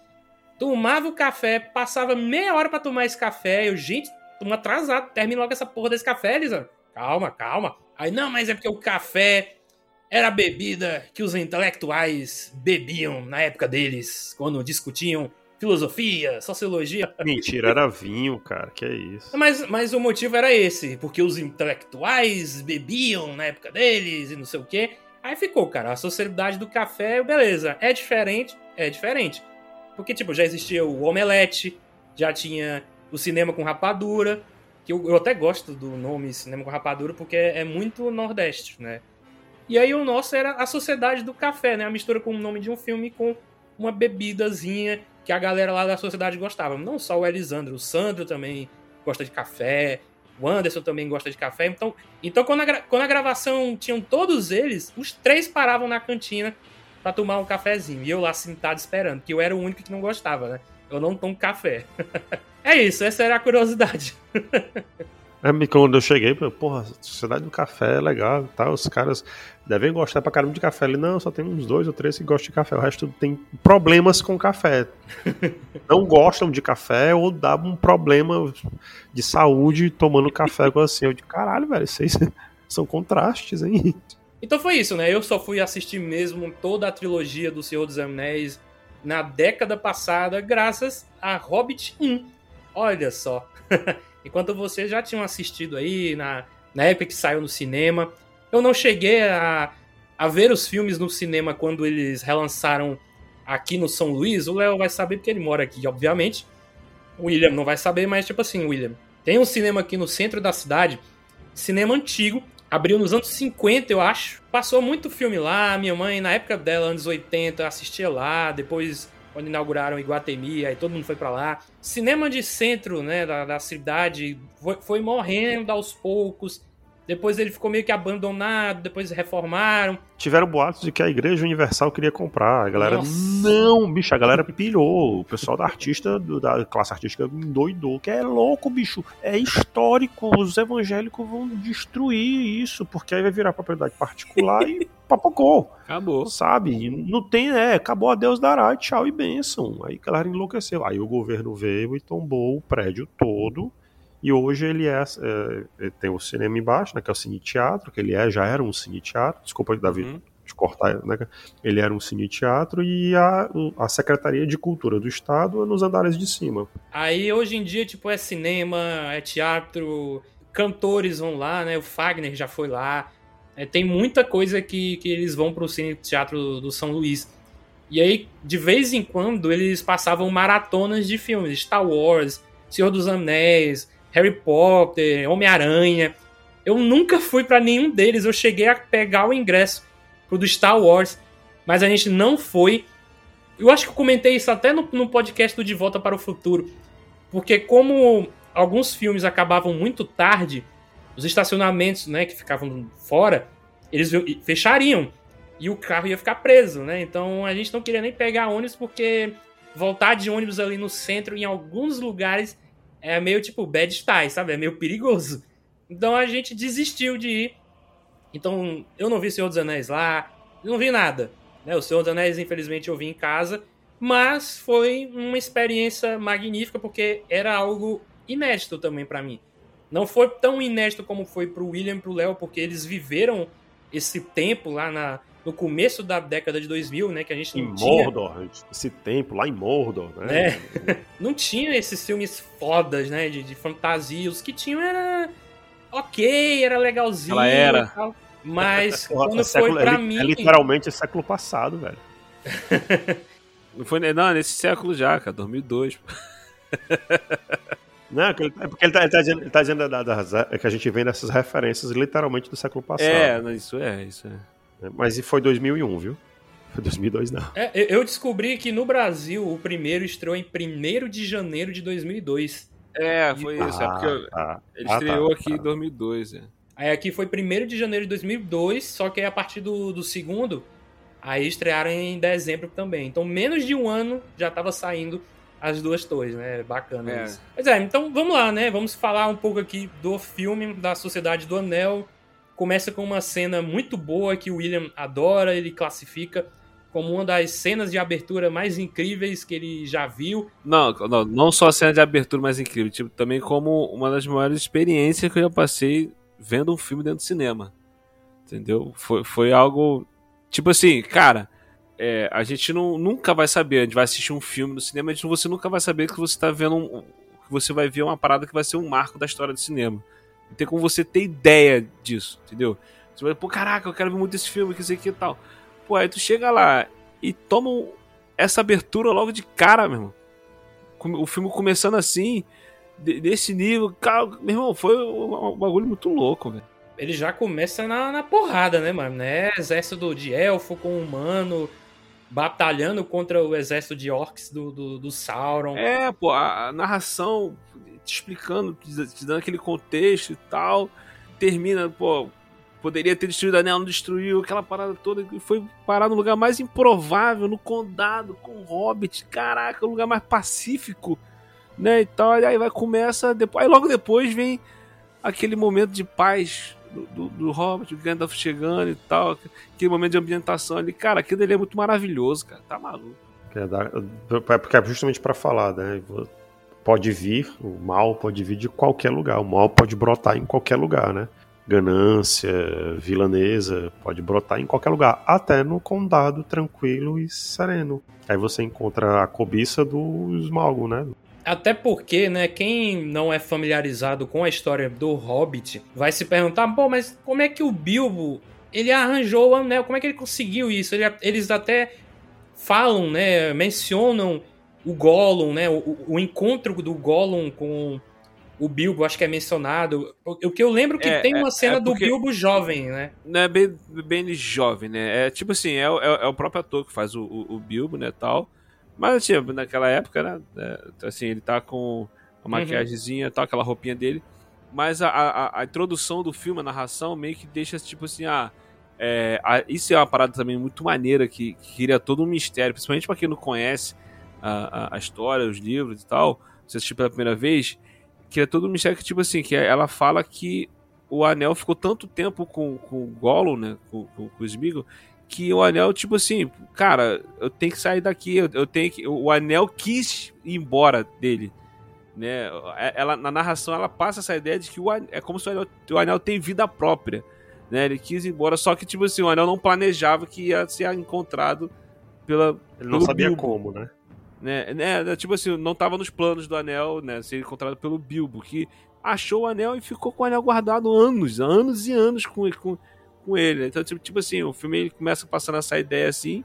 Tomava o café, passava meia hora para tomar esse café. Eu, gente, tô atrasado, termina logo essa porra desse café, Elisa. Calma, calma. Aí, não, mas é porque o café era a bebida que os intelectuais bebiam na época deles, quando discutiam filosofia, sociologia. Mentira, era vinho, cara, que é isso. Mas, mas o motivo era esse, porque os intelectuais bebiam na época deles e não sei o quê. Aí ficou, cara, a sociedade do café, beleza, é diferente, é diferente. Porque, tipo, já existia o omelete, já tinha o cinema com rapadura, que eu, eu até gosto do nome cinema com rapadura, porque é, é muito nordeste, né? E aí o nosso era a sociedade do café, né? A mistura com o nome de um filme com uma bebidazinha que a galera lá da sociedade gostava. Não só o Elisandro, o Sandro também gosta de café, o Anderson também gosta de café. Então, então quando, a, quando a gravação tinham todos eles, os três paravam na cantina para tomar um cafezinho. E eu lá sentado esperando, que eu era o único que não gostava, né? Eu não tomo café. é isso, essa era a curiosidade. É, quando eu cheguei, porra, Sociedade do Café é legal tá? Os caras devem gostar pra caramba de café. Ele, não, só tem uns dois ou três que gostam de café. O resto tem problemas com café. não gostam de café ou dá um problema de saúde tomando café com assim. Eu de caralho, velho, vocês são contrastes, hein? Então foi isso, né? Eu só fui assistir mesmo toda a trilogia do Senhor dos Anéis na década passada, graças a Hobbit 1. Olha só. Enquanto vocês já tinham assistido aí na, na época que saiu no cinema. Eu não cheguei a, a ver os filmes no cinema quando eles relançaram aqui no São Luís. O Léo vai saber porque ele mora aqui, obviamente. O William não vai saber, mas tipo assim, William. Tem um cinema aqui no centro da cidade, cinema antigo, abriu nos anos 50, eu acho. Passou muito filme lá, minha mãe, na época dela, anos 80, assistia lá, depois quando inauguraram Iguatemi, aí todo mundo foi para lá. Cinema de centro, né, da, da cidade, foi, foi, morrendo aos poucos. Depois ele ficou meio que abandonado, depois reformaram. Tiveram boatos de que a Igreja Universal queria comprar. A galera, Nossa. não, bicho, a galera pilhou. O pessoal da artista, da classe artística, endoidou. Que é louco, bicho. É histórico. Os evangélicos vão destruir isso, porque aí vai virar propriedade particular e papocou. Acabou. Sabe? Não tem, é, acabou a Deus dará, tchau e bênção. Aí a galera enlouqueceu. Aí o governo veio e tombou o prédio todo e hoje ele é, é, tem o cinema embaixo, né, que é o cine teatro, que ele é, já era um cine teatro. Desculpa, Davi, uhum. de cortar, né? Ele era um cine teatro e a, a Secretaria de Cultura do Estado é nos andares de cima. Aí hoje em dia, tipo, é cinema, é teatro, cantores vão lá, né? O Fagner já foi lá. É, tem muita coisa que, que eles vão pro cine teatro do São Luís. E aí, de vez em quando, eles passavam maratonas de filmes, Star Wars, Senhor dos Anéis, Harry Potter, Homem-Aranha. Eu nunca fui para nenhum deles. Eu cheguei a pegar o ingresso pro do Star Wars, mas a gente não foi. Eu acho que eu comentei isso até no, no podcast do De Volta para o Futuro. Porque como alguns filmes acabavam muito tarde, os estacionamentos, né, que ficavam fora, eles fechariam e o carro ia ficar preso, né? Então a gente não queria nem pegar ônibus porque voltar de ônibus ali no centro em alguns lugares é meio tipo bad style, sabe? É meio perigoso. Então a gente desistiu de ir. Então eu não vi Senhor dos Anéis lá, não vi nada. Né? O Senhor dos Anéis, infelizmente, eu vi em casa. Mas foi uma experiência magnífica porque era algo inédito também para mim. Não foi tão inédito como foi pro William e pro Léo, porque eles viveram esse tempo lá na, no começo da década de 2000, né, que a gente não em tinha... Mordor, esse tempo lá em Mordor, né? É. não tinha esses filmes fodas, né, de, de fantasia, os que tinham era ok, era legalzinho Ela era. Tal, mas quando é foi pra é, mim... É literalmente século passado, velho. não foi não, nesse século já, cara, 2002. Não, é porque ele tá, ele tá dizendo, ele tá dizendo da, da, da, que a gente vem dessas referências literalmente do século passado. É, isso é, isso é. Mas foi 2001, viu? Foi 2002 não. É, eu descobri que no Brasil o primeiro estreou em 1 de janeiro de 2002. É, foi isso. é porque eu, ah, ele ah, estreou tá, aqui tá. em 2002. É. Aí aqui foi 1 de janeiro de 2002, só que aí a partir do, do segundo, aí estrearam em dezembro também. Então menos de um ano já estava saindo as duas torres, né? Bacana é. isso. Pois é, então vamos lá, né? Vamos falar um pouco aqui do filme da Sociedade do Anel Começa com uma cena muito boa que o William adora, ele classifica como uma das cenas de abertura mais incríveis que ele já viu. Não, não, não só a cena de abertura mais incrível, tipo, também como uma das maiores experiências que eu já passei vendo um filme dentro do cinema. Entendeu? Foi, foi algo. Tipo assim, cara, é, a gente não, nunca vai saber. A gente vai assistir um filme no cinema, a gente, você nunca vai saber que você tá vendo um, que você vai ver uma parada que vai ser um marco da história do cinema. Não tem como você ter ideia disso, entendeu? Você vai, pô, caraca, eu quero ver muito esse filme, que isso aqui e tal. Pô, aí tu chega lá e toma essa abertura logo de cara, meu irmão. O filme começando assim, desse nível, cara, meu irmão, foi um, um bagulho muito louco, velho ele já começa na, na porrada, né, mano? Né? Exército de elfo com humano batalhando contra o exército de orcs do, do, do Sauron. É, pô, a narração te explicando, te dando aquele contexto e tal. Termina, pô, poderia ter destruído a anel, não destruiu, aquela parada toda, e foi parar no lugar mais improvável, no condado, com o Hobbit, caraca, o lugar mais pacífico, né, e tal, aí vai começa, depois, aí logo depois vem aquele momento de paz do, do, do Hobbit, o Gandalf chegando e tal, aquele momento de ambientação ali, cara, aquilo ali é muito maravilhoso, cara, tá maluco. É, porque é justamente para falar, né? Pode vir, o mal pode vir de qualquer lugar, o mal pode brotar em qualquer lugar, né? Ganância, vilanesa, pode brotar em qualquer lugar, até no condado tranquilo e sereno. Aí você encontra a cobiça do Smaug, né? Até porque, né, quem não é familiarizado com a história do Hobbit vai se perguntar, pô, mas como é que o Bilbo, ele arranjou o anel, como é que ele conseguiu isso? Ele, eles até falam, né, mencionam o Gollum, né, o, o encontro do Gollum com o Bilbo, acho que é mencionado. O, que eu lembro que é, tem uma é, cena é porque... do Bilbo jovem, né? Não é bem, bem jovem, né? É tipo assim, é, é, é o próprio ator que faz o, o, o Bilbo, né, tal. Mas, tipo, naquela época, né? É, assim, ele tá com a uhum. maquiagemzinha e tal, aquela roupinha dele. Mas a, a, a, introdução do filme, a narração, meio que deixa, tipo assim, ah, é, a, isso é uma parada também muito maneira, que, que cria todo um mistério, principalmente pra quem não conhece a, a, história, os livros e tal, você assistiu pela primeira vez, cria todo um mistério que, tipo assim, que ela fala que o anel ficou tanto tempo com, com o Gollum, né, com, com, com o Smeagol, que o anel, tipo assim, cara, eu tenho que sair daqui, eu, eu tenho que. O anel quis ir embora dele. Né? É, ela, na narração ela passa essa ideia de que o anel, é como se o anel, o anel tem vida própria. Né? Ele quis ir embora, só que, tipo assim, o anel não planejava que ia ser encontrado pela. Ele não sabia Bilbo. como, né? Né, né? Tipo assim, não estava nos planos do anel, né? Ser encontrado pelo Bilbo, que achou o anel e ficou com o anel guardado anos, anos e anos com, com, com ele. Então, tipo, tipo assim, o filme ele começa passando essa ideia assim,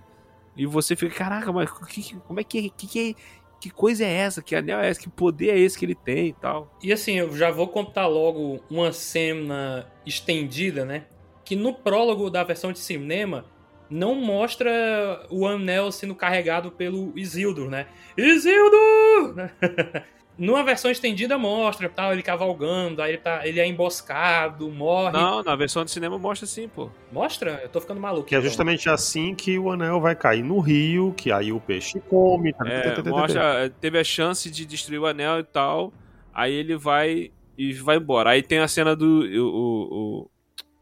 e você fica, caraca, mas que, como é que, que, que, que coisa é essa? Que anel é esse? Que poder é esse que ele tem e tal? E assim, eu já vou contar logo uma cena estendida, né? Que no prólogo da versão de cinema não mostra o anel sendo carregado pelo Isildur, né? Isildur! Numa versão estendida mostra, tal, ele cavalgando, aí ele, tá, ele é emboscado, morre. Não, na versão de cinema mostra sim, pô. Mostra? Eu tô ficando maluco. Que é então. justamente assim que o anel vai cair no rio, que aí o peixe come. Tá, é, tá, tá, mostra, teve a chance de destruir o anel e tal, aí ele vai e vai embora. Aí tem a cena do o,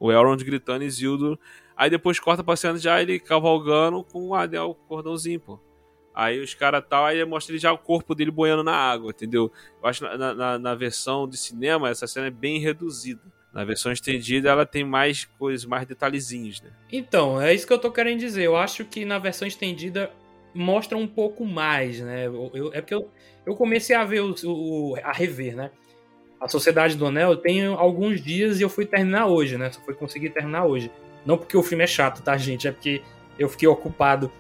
o, o Elrond gritando Isildur, aí depois corta pra cena já ele cavalgando com o anel, cordãozinho, pô. Aí os caras tal, aí mostra ele já o corpo dele boiando na água, entendeu? Eu acho na, na, na, versão de cinema essa cena é bem reduzida. Na versão estendida ela tem mais coisas, mais detalhezinhos, né? Então, é isso que eu tô querendo dizer. Eu acho que na versão estendida mostra um pouco mais, né? Eu, eu, é porque eu, eu comecei a ver o, o, a rever, né? A Sociedade do Anel eu tenho alguns dias e eu fui terminar hoje, né? Só fui conseguir terminar hoje. Não porque o filme é chato, tá, gente? É porque eu fiquei ocupado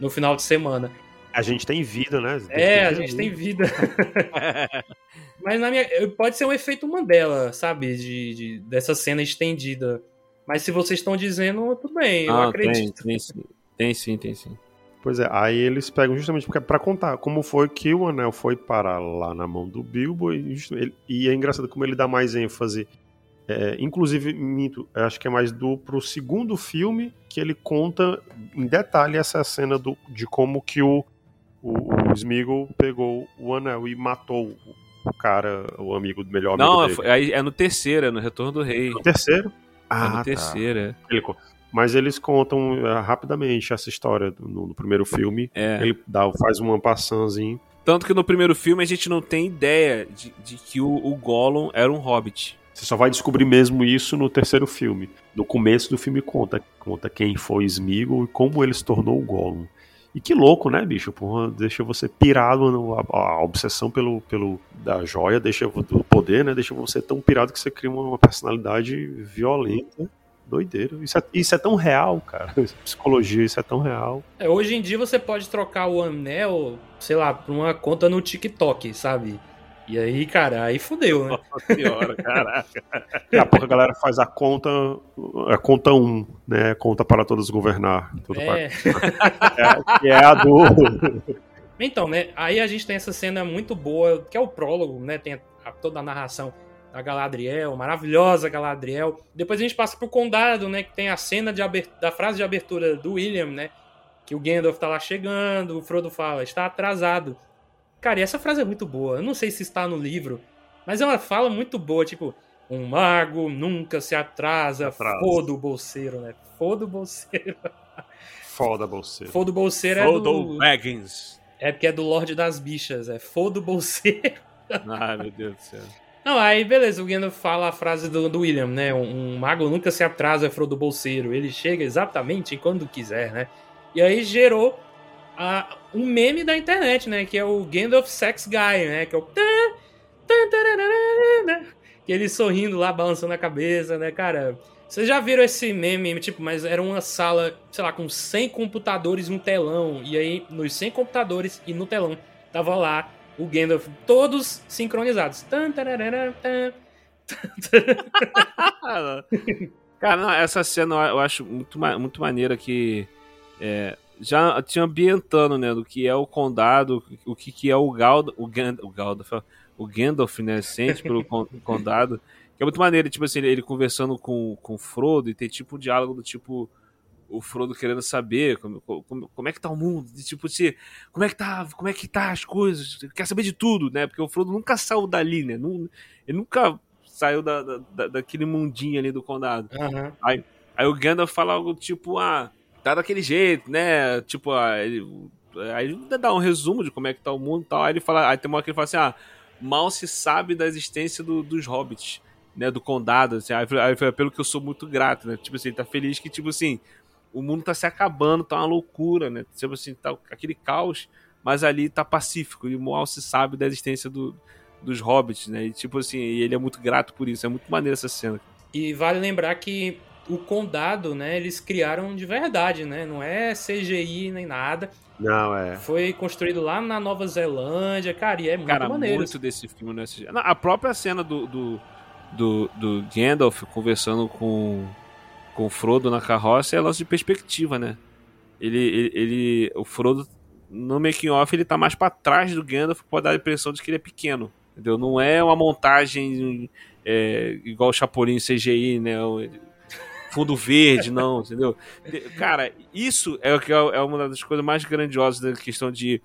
no final de semana. A gente tem vida, né? É, a gente tem vida. Mas na minha, pode ser um efeito Mandela, sabe? De, de, dessa cena estendida. Mas se vocês estão dizendo, tudo bem, eu ah, acredito. Tem, tem, sim. tem sim, tem sim. Pois é, aí eles pegam justamente para contar como foi que o anel foi parar lá na mão do Bilbo e, e é engraçado como ele dá mais ênfase é, inclusive, minto, acho que é mais do pro segundo filme que ele conta em detalhe essa cena do, de como que o, o, o Smeagol pegou o anel e matou o cara, o amigo do melhor amigo Não, dele. Não, é, é no terceiro, é no Retorno do Rei. No terceiro? Ah, Ah, no tá. terceiro, é. Ele Mas eles contam eh, rapidamente essa história no, no primeiro filme. É. Ele dá, faz uma passanzinha. Tanto que no primeiro filme a gente não tem ideia de, de que o, o Gollum era um hobbit. Você só vai descobrir mesmo isso no terceiro filme. No começo do filme conta, conta quem foi Smeagol e como ele se tornou o Gollum. E que louco, né, bicho? Porra, deixa você pirado, a, a obsessão pelo, pelo da joia, deixa do poder, né? Deixa você tão pirado que você cria uma, uma personalidade violenta. Doideira. Isso é, isso é tão real, cara. Psicologia, isso é tão real. É, hoje em dia você pode trocar o anel, sei lá, pra uma conta no TikTok, sabe? E aí, cara, aí fudeu, né? Nossa senhora, caraca. Daqui a pouco a galera faz a conta, a conta 1, né? Conta para todos governar. Tudo para- É. é, que é a do. Então, né? Aí a gente tem essa cena muito boa, que é o prólogo, né? Tem a- toda a narração da Galadriel, maravilhosa Galadriel. Depois a gente passa pro condado, né? Que tem a cena de aber- da frase de abertura do William, né? Que o Gandalf tá lá chegando, o Frodo fala, está atrasado. Cara, e essa frase é muito boa. Eu não sei se está no livro, mas é uma fala muito boa, tipo, um mago nunca se atrasa, Atrasa. foda o bolseiro, né? Foda o bolseiro. Foda você. Foda o bolseiro é Frodo do... Baggins. É porque é do Lorde das Bichas, é foda o bolseiro. Ai, meu Deus do céu. Não, aí beleza, o Gandalf fala a frase do, do William, né? Um, um mago nunca se atrasa, é Frodo Bolseiro. Ele chega exatamente quando quiser, né? E aí gerou a, um meme da internet, né? Que é o Gandalf Sex Guy, né? Que é o... Que ele sorrindo lá, balançando a cabeça, né, cara? Vocês já viram esse meme, tipo, mas era uma sala, sei lá, com 100 computadores um telão. E aí, nos 100 computadores e no telão, tava lá o Gandalf, todos sincronizados. Cara, não, essa cena eu acho muito, muito maneira que é, já tinha ambientando, né, do que é o condado, o que, que é o Gald, o, Gand, o Gandalf, o Gandalf, né, sente pelo con- condado, que é muito maneiro, tipo assim, ele, ele conversando com, com o Frodo e tem tipo um diálogo do tipo o Frodo querendo saber como, como, como é que tá o mundo, de, tipo assim, como é que tá, como é que tá as coisas, quer saber de tudo, né, porque o Frodo nunca saiu dali, né, ele nunca saiu da, da, da- daquele mundinho ali do condado. Aham. Aí o Gandalf fala algo tipo, ah, tá daquele jeito, né? Tipo, ah, aí ele dá um resumo de como é que tá o mundo e tal. Aí ele fala, aí tem uma hora que ele fala assim, ah, mal se sabe da existência do- dos hobbits, né? Do condado. Assim, aí, aí fala, pelo que eu sou muito grato, né? Tipo assim, ele tá feliz que, tipo assim, o mundo tá se acabando, tá uma loucura, né? Tipo assim, tá aquele caos, mas ali tá pacífico. E mal se sabe da existência do- dos hobbits, né? E tipo assim, ele é muito grato por isso. É muito maneiro essa cena. E vale lembrar que o condado, né, eles criaram de verdade, né? Não é CGI nem nada. Não, é. Foi construído lá na Nova Zelândia, cara, e é muito Cara, maneiro. muito desse filme. Não, A própria cena do, do, do, do Gandalf conversando com, com o Frodo na carroça é lance de perspectiva, né? Ele, ele, ele- o Frodo, no making off, ele tá mais pra trás do Gandalf, pode dar a impressão de que ele é pequeno. Entendeu? Não é uma montagem é, igual o Chapolin CGI, né? O- Fundo verde, não, entendeu? Cara, isso é o que é é uma das coisas mais grandiosas da questão de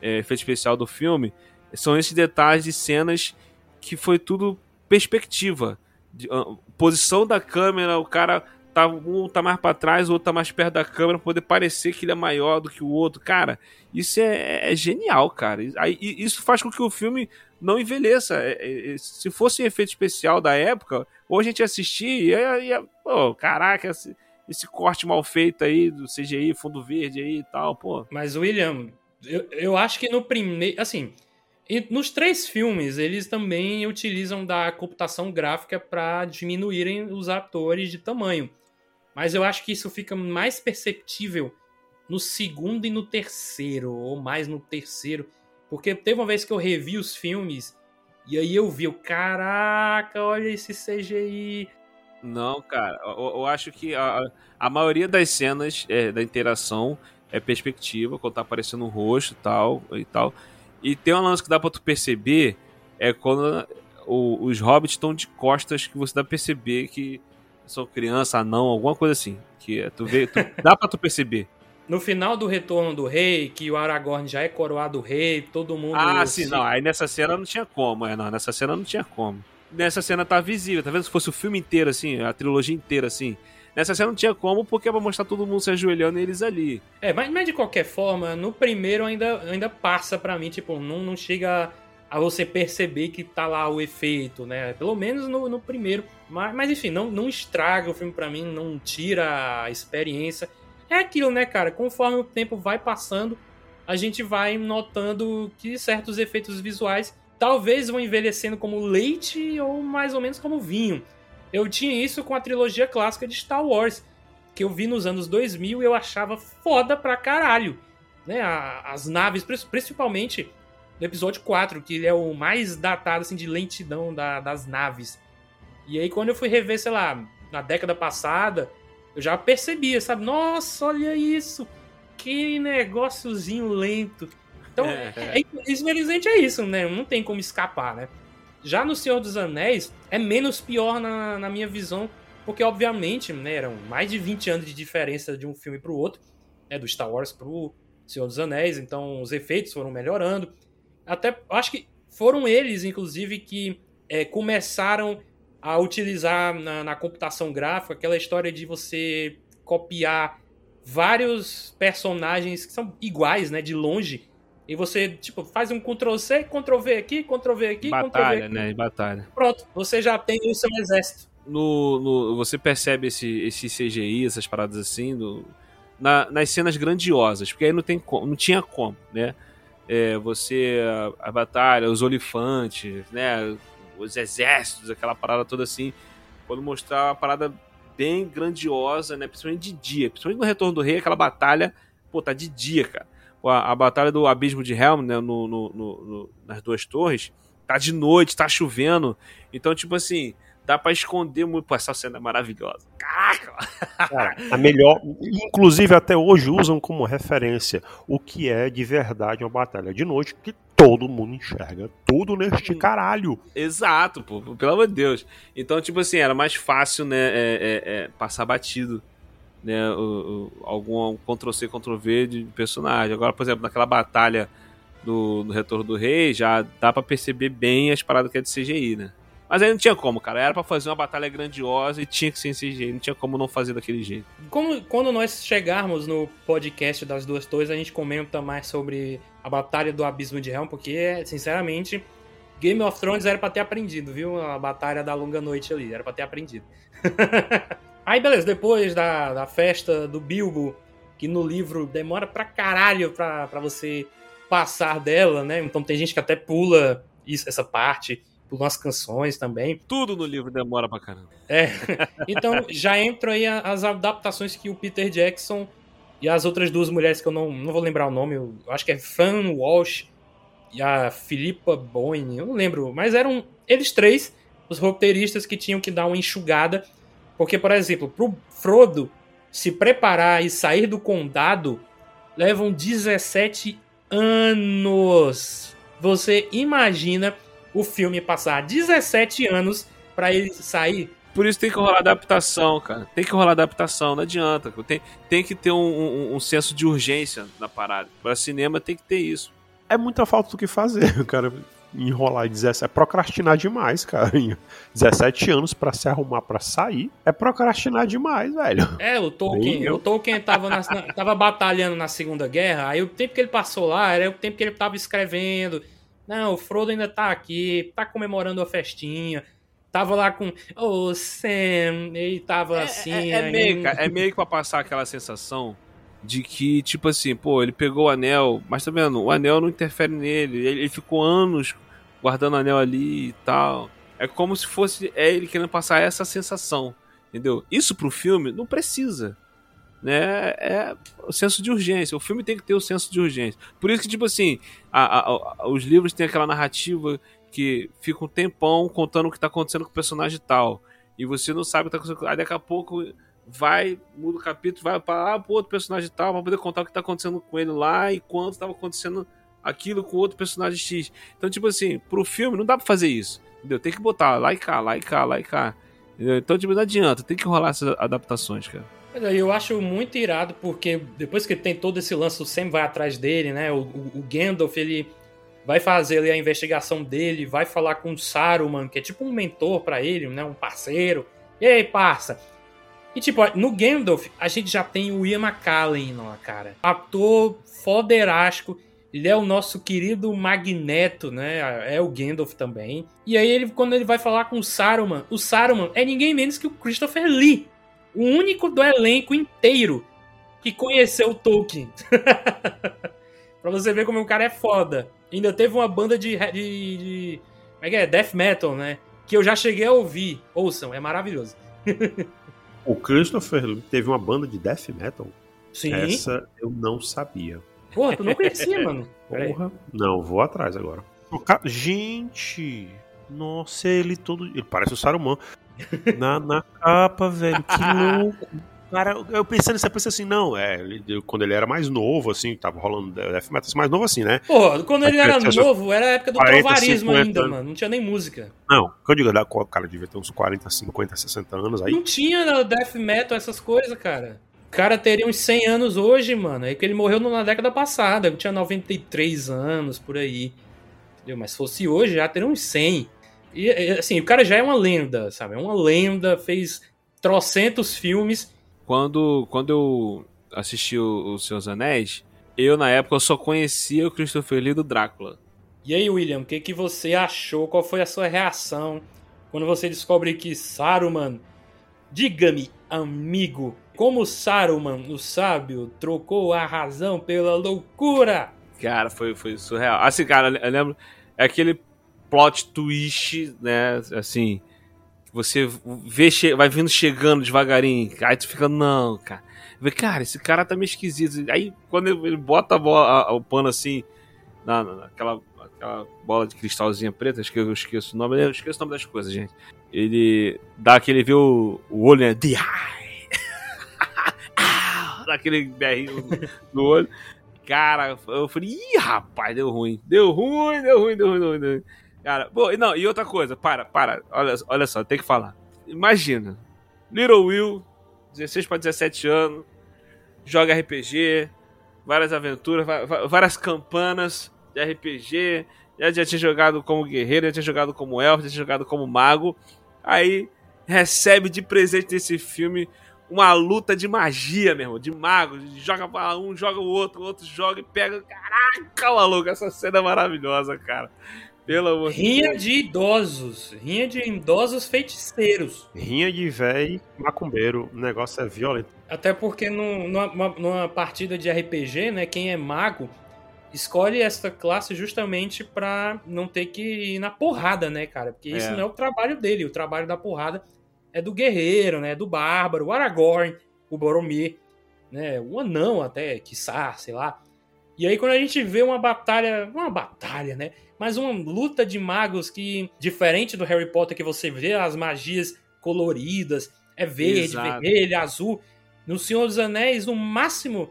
é, efeito especial do filme. São esses detalhes de cenas que foi tudo perspectiva. De, ah, posição da câmera, o cara tá, um tá mais pra trás, o outro tá mais perto da câmera, poder parecer que ele é maior do que o outro. Cara, isso é, é genial, cara. Aí, isso faz com que o filme não envelheça. É, é, se fosse um efeito especial da época, ou a gente assistir ia, ia pô, caraca, esse, esse corte mal feito aí do CGI, fundo verde aí e tal, pô. Mas, William, eu, eu acho que no primeiro. Assim, nos três filmes, eles também utilizam da computação gráfica para diminuírem os atores de tamanho. Mas eu acho que isso fica mais perceptível no segundo e no terceiro, ou mais no terceiro. Porque teve uma vez que eu revi os filmes e aí eu vi, caraca, olha esse CGI. Não, cara, eu, eu acho que a, a maioria das cenas é, da interação é perspectiva, quando tá aparecendo um rosto e tal, e tal. E tem um lance que dá pra tu perceber, é quando o- os hobbits estão de costas, que você dá pra perceber que são criança, anão, alguma coisa assim. Que é, tu vê, tu- dá pra tu perceber. No final do Retorno do Rei, que o Aragorn já é coroado rei, todo mundo. Ah, sim, se- não, aí nessa cena não tinha como, é, não, nessa cena não tinha como. Nessa cena tá visível, tá vendo? Se fosse o filme inteiro, assim, a trilogia inteira, assim. Nessa cena não tinha como, porque é pra mostrar todo mundo se ajoelhando e eles ali. É, mas, mas de qualquer forma, no primeiro ainda, ainda passa pra mim, tipo, não, não chega a você perceber que tá lá o efeito, né? Pelo menos no, no primeiro. Mas, mas enfim, não, não estraga o filme pra mim, não tira a experiência. É aquilo, né, cara? Conforme o tempo vai passando, a gente vai notando que certos efeitos visuais talvez vão envelhecendo como leite ou mais ou menos como vinho. Eu tinha isso com a trilogia clássica de Star Wars, que eu vi nos anos 2000 e eu achava foda pra caralho. Né? As naves, principalmente no episódio 4, que ele é o mais datado assim, de lentidão da, das naves. E aí, quando eu fui rever, sei lá, na década passada, eu já percebia, sabe? Nossa, olha isso! Que negóciozinho lento. Então, é, é. é, infelizmente é isso, né? Não tem como escapar, né? Já no Senhor dos Anéis, é menos pior na, na minha visão, porque, obviamente, né, eram mais de 20 anos de diferença de um filme pro outro, né, do Star Wars pro Senhor dos Anéis, então os efeitos foram melhorando. Até, acho que foram eles, inclusive, que é, começaram a utilizar na, na computação gráfica aquela história de você copiar vários personagens que são iguais, né, de longe, e você, tipo, faz um Ctrl-C, Ctrl-V aqui, Ctrl-V aqui, Ctrl-V Batalha, né? Batalha. Pronto, você já tem o seu exército. No, no, você percebe esse, esse CGI, essas paradas assim, no, na, nas cenas grandiosas, porque aí não, tem como, não tinha como, né? É, você, a, a, batalha, os olifantes, né? Os exércitos, aquela parada toda assim. Quando mostrar uma parada bem grandiosa, né? Principalmente de dia. Principalmente no Retorno do Rei, aquela batalha, pô, tá de dia, cara a, a batalha do Abismo de Helm, né, no, no, no, nas duas torres, tá de noite, tá chovendo. Então, tipo assim, dá para esconder muito. Pô, essa cena é maravilhosa. Caraca! Cara, a melhor. Inclusive, até hoje usam como referência o que é de verdade uma batalha de noite que todo mundo enxerga tudo neste hum. caralho. Exato, pô, pelo amor de Deus. Então, tipo assim, era mais fácil, né, é, é, é, passar batido né, o, o, algum Ctrl-C, Ctrl-V de personagem. Agora, por exemplo, naquela batalha do, do Retorno do Rei, já dá para perceber bem as paradas que é de CGI, né? Mas aí não tinha como, cara. Era para fazer uma batalha grandiosa e tinha que ser em CGI. Não tinha como não fazer daquele jeito. Como, quando nós chegarmos no podcast das duas torres, a gente comenta mais sobre a Batalha do Abismo de Helm, porque, sinceramente, Game of Thrones era pra ter aprendido, viu? A Batalha da Longa Noite ali. Era pra ter aprendido. Aí, beleza, depois da, da festa do Bilbo, que no livro demora pra caralho pra, pra você passar dela, né? Então tem gente que até pula isso, essa parte, pula umas canções também. Tudo no livro demora pra caramba. É. Então já entram aí as adaptações que o Peter Jackson e as outras duas mulheres que eu não, não vou lembrar o nome, eu acho que é Fan Walsh e a Philippa Boyne, eu não lembro, mas eram eles três, os roteiristas que tinham que dar uma enxugada porque, por exemplo, pro Frodo se preparar e sair do condado levam 17 anos. Você imagina o filme passar 17 anos para ele sair? Por isso tem que rolar adaptação, cara. Tem que rolar adaptação, não adianta. Tem, tem que ter um, um, um senso de urgência na parada. Para cinema tem que ter isso. É muita falta do que fazer, cara enrolar 17. É procrastinar demais, cara. 17 anos para se arrumar para sair é procrastinar demais, velho. É, o Tolkien, Bem, o Tolkien tava, na, tava batalhando na Segunda Guerra, aí o tempo que ele passou lá era o tempo que ele tava escrevendo. Não, o Frodo ainda tá aqui, tá comemorando a festinha. Tava lá com. Ô, oh, Sam, ele tava é, assim. É, é, meio, é meio que pra passar aquela sensação de que, tipo assim, pô, ele pegou o anel, mas tá vendo? O anel não interfere nele. Ele, ele ficou anos guardando o anel ali e tal. É como se fosse é ele querendo passar essa sensação, entendeu? Isso pro filme não precisa, né? É o senso de urgência. O filme tem que ter o senso de urgência. Por isso que tipo assim, a, a, a, os livros têm aquela narrativa que fica um tempão contando o que tá acontecendo com o personagem tal. E você não sabe o que tá acontecendo. Aí daqui a pouco vai, muda o capítulo, vai para ah, pro outro personagem tal, pra poder contar o que tá acontecendo com ele lá e quanto estava acontecendo aquilo com outro personagem X. Então, tipo assim, pro filme não dá pra fazer isso. Entendeu? Tem que botar lá e cá, lá e cá, lá e cá. Entendeu? Então, tipo, não adianta, tem que rolar essas adaptações, cara. Eu acho muito irado porque depois que tem todo esse lance, o Sam vai atrás dele, né? O, o, o Gandalf, ele vai fazer ali a investigação dele, vai falar com o Saruman, que é tipo um mentor para ele, né, um parceiro. E aí, parça? E tipo, no Gandalf, a gente já tem o Ian McKellen cara. Ator foderástico. Ele é o nosso querido Magneto, né? É o Gandalf também. E aí, ele, quando ele vai falar com o Saruman, o Saruman é ninguém menos que o Christopher Lee. O único do elenco inteiro que conheceu o Tolkien. pra você ver como o cara é foda. Ainda teve uma banda de, de, de. Como é que é? Death Metal, né? Que eu já cheguei a ouvir. Ouçam, é maravilhoso. o Christopher teve uma banda de death metal? Sim. Essa eu não sabia. Porra, tu não conhecia, mano. Porra. Não, vou atrás agora. Gente, nossa, ele todo. Ele parece o Saruman. Na, na capa, velho. Que louco. Cara, eu pensando, você pensa assim, não, é, ele, quando ele era mais novo, assim, tava rolando death metal, mais novo assim, né? Pô, quando ele era novo, era a época do 40, trovarismo ainda, anos. mano, não tinha nem música. Não, que eu digo, o cara devia ter uns 40, 50, 60 anos aí. Não tinha death metal, essas coisas, cara. O cara teria uns 100 anos hoje, mano, é que ele morreu na década passada, ele tinha 93 anos, por aí. Entendeu? Mas se fosse hoje, já teria uns 100. E, assim, o cara já é uma lenda, sabe? É uma lenda, fez trocentos filmes quando, quando eu assisti o, o Seus Anéis, eu na época só conhecia o Christopher Lee do Drácula. E aí, William, o que, que você achou? Qual foi a sua reação quando você descobre que Saruman, diga-me, amigo, como Saruman, o sábio, trocou a razão pela loucura? Cara, foi, foi surreal. Assim, cara, eu lembro. É aquele plot twist, né? Assim, você vê, vai vindo chegando devagarinho. Aí tu fica, não, cara. Vê, cara, esse cara tá meio esquisito. Aí quando ele bota a bola, a, o pano assim, na, naquela aquela bola de cristalzinha preta, acho que eu esqueço o nome, eu esqueço o nome das coisas, gente. Ele dá aquele, vê o, o olho, né? The Eye! Dá aquele berrinho no olho. Cara, eu falei, ih, rapaz, deu ruim. Deu ruim, deu ruim, deu ruim, deu ruim. Deu ruim. Cara, pô, não, e outra coisa, para, para, olha, olha só, tem que falar. Imagina, Little Will, 16 para 17 anos, joga RPG, várias aventuras, várias campanas de RPG, já, já tinha jogado como guerreiro, já tinha jogado como elfo, já tinha jogado como mago. Aí recebe de presente desse filme uma luta de magia, meu irmão, de magos. Joga para um, joga o outro, o outro joga e pega. Caraca, maluco, essa cena é maravilhosa, cara. Pelo amor Rinha de idosos. Rinha de idosos feiticeiros. Rinha de véi macumbeiro. O negócio é violento. Até porque no, numa, numa partida de RPG, né, quem é mago escolhe essa classe justamente para não ter que ir na porrada, né, cara? Porque é. isso não é o trabalho dele. O trabalho da porrada é do guerreiro, né? Do bárbaro, o Aragorn, o Boromir, né? O anão até, quiçá, sei lá. E aí quando a gente vê uma batalha, uma batalha, né? Mas uma luta de magos que, diferente do Harry Potter, que você vê as magias coloridas, é verde, Exato. vermelho, azul. No Senhor dos Anéis, o máximo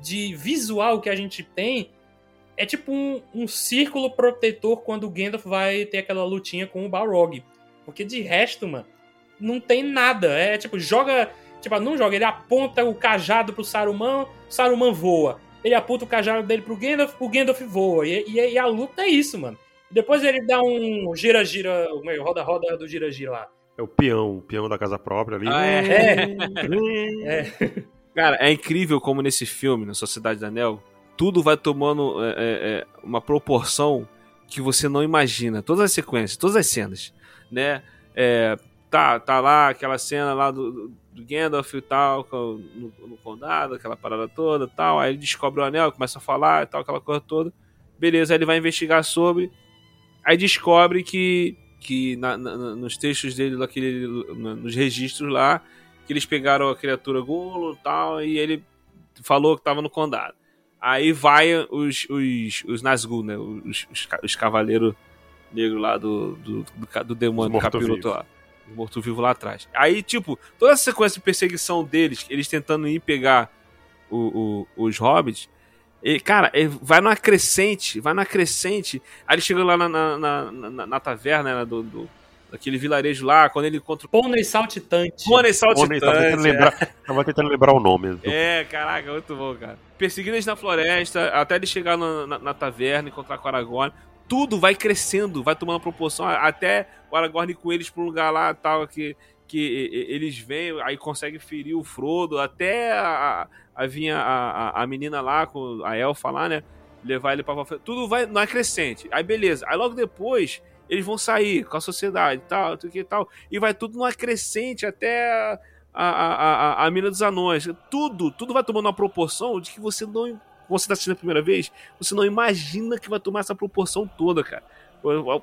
de visual que a gente tem é tipo um, um círculo protetor quando o Gandalf vai ter aquela lutinha com o Balrog. Porque de resto, mano, não tem nada. É tipo, joga. Tipo, não joga, ele aponta o cajado pro Saruman, Saruman voa ele aponta o cajado dele pro Gandalf, o Gandalf voa. E, e, e a luta é isso, mano. Depois ele dá um gira-gira, roda-roda do gira-gira lá. É o peão, o peão da casa própria ali. Ah, é. é. é. Cara, é incrível como nesse filme, na Sociedade da Anel, tudo vai tomando é, é, é, uma proporção que você não imagina. Todas as sequências, todas as cenas, né? É, tá, tá lá aquela cena lá do, do Gandalf e tal, no, no, condado, aquela parada toda tal. Aí ele descobre o anel, começa a falar e tal, aquela coisa toda. Beleza, aí ele vai investigar sobre. Aí descobre que, que na, na, nos textos dele, naquele, nos registros lá, que eles pegaram a criatura Gulo e tal, e ele falou que tava no condado. Aí vai os, os, os Nazgûl, né? Os, os, os cavaleiros negros lá do, do, do, do demônio do capiroto lá morto-vivo lá atrás. Aí, tipo, toda essa sequência de perseguição deles, eles tentando ir pegar o, o, os hobbits, e, cara, vai numa crescente, vai numa crescente. Aí eles chegam lá na, na, na, na, na taverna né, do, do, aquele vilarejo lá, quando ele encontra o Pônei saltitante. Pônei Pônei, tava tentando, saltitante. lembrar, tava tentando lembrar o nome. do- É, caraca, muito bom, cara. Perseguindo eles na floresta, até ele chegar na, na- na taverna, encontrar com o Aragorn. Tudo vai crescendo, vai tomando proporção, até o Aragorn com eles pra um lugar lá, tal, que, que eles vêm, aí consegue ferir o Frodo, até a, a, vir a, a, menina lá, com a Elfa lá, né, levar ele pra. Tudo vai, não é crescente. Aí beleza, aí logo depois eles vão sair com a sociedade tal, tudo que tal, e vai tudo numa crescente até a, a, a, a mina dos anões. Tudo, tudo vai tomando uma proporção de que você não. Você tá assistindo a primeira vez, você não imagina que vai tomar essa proporção toda, cara.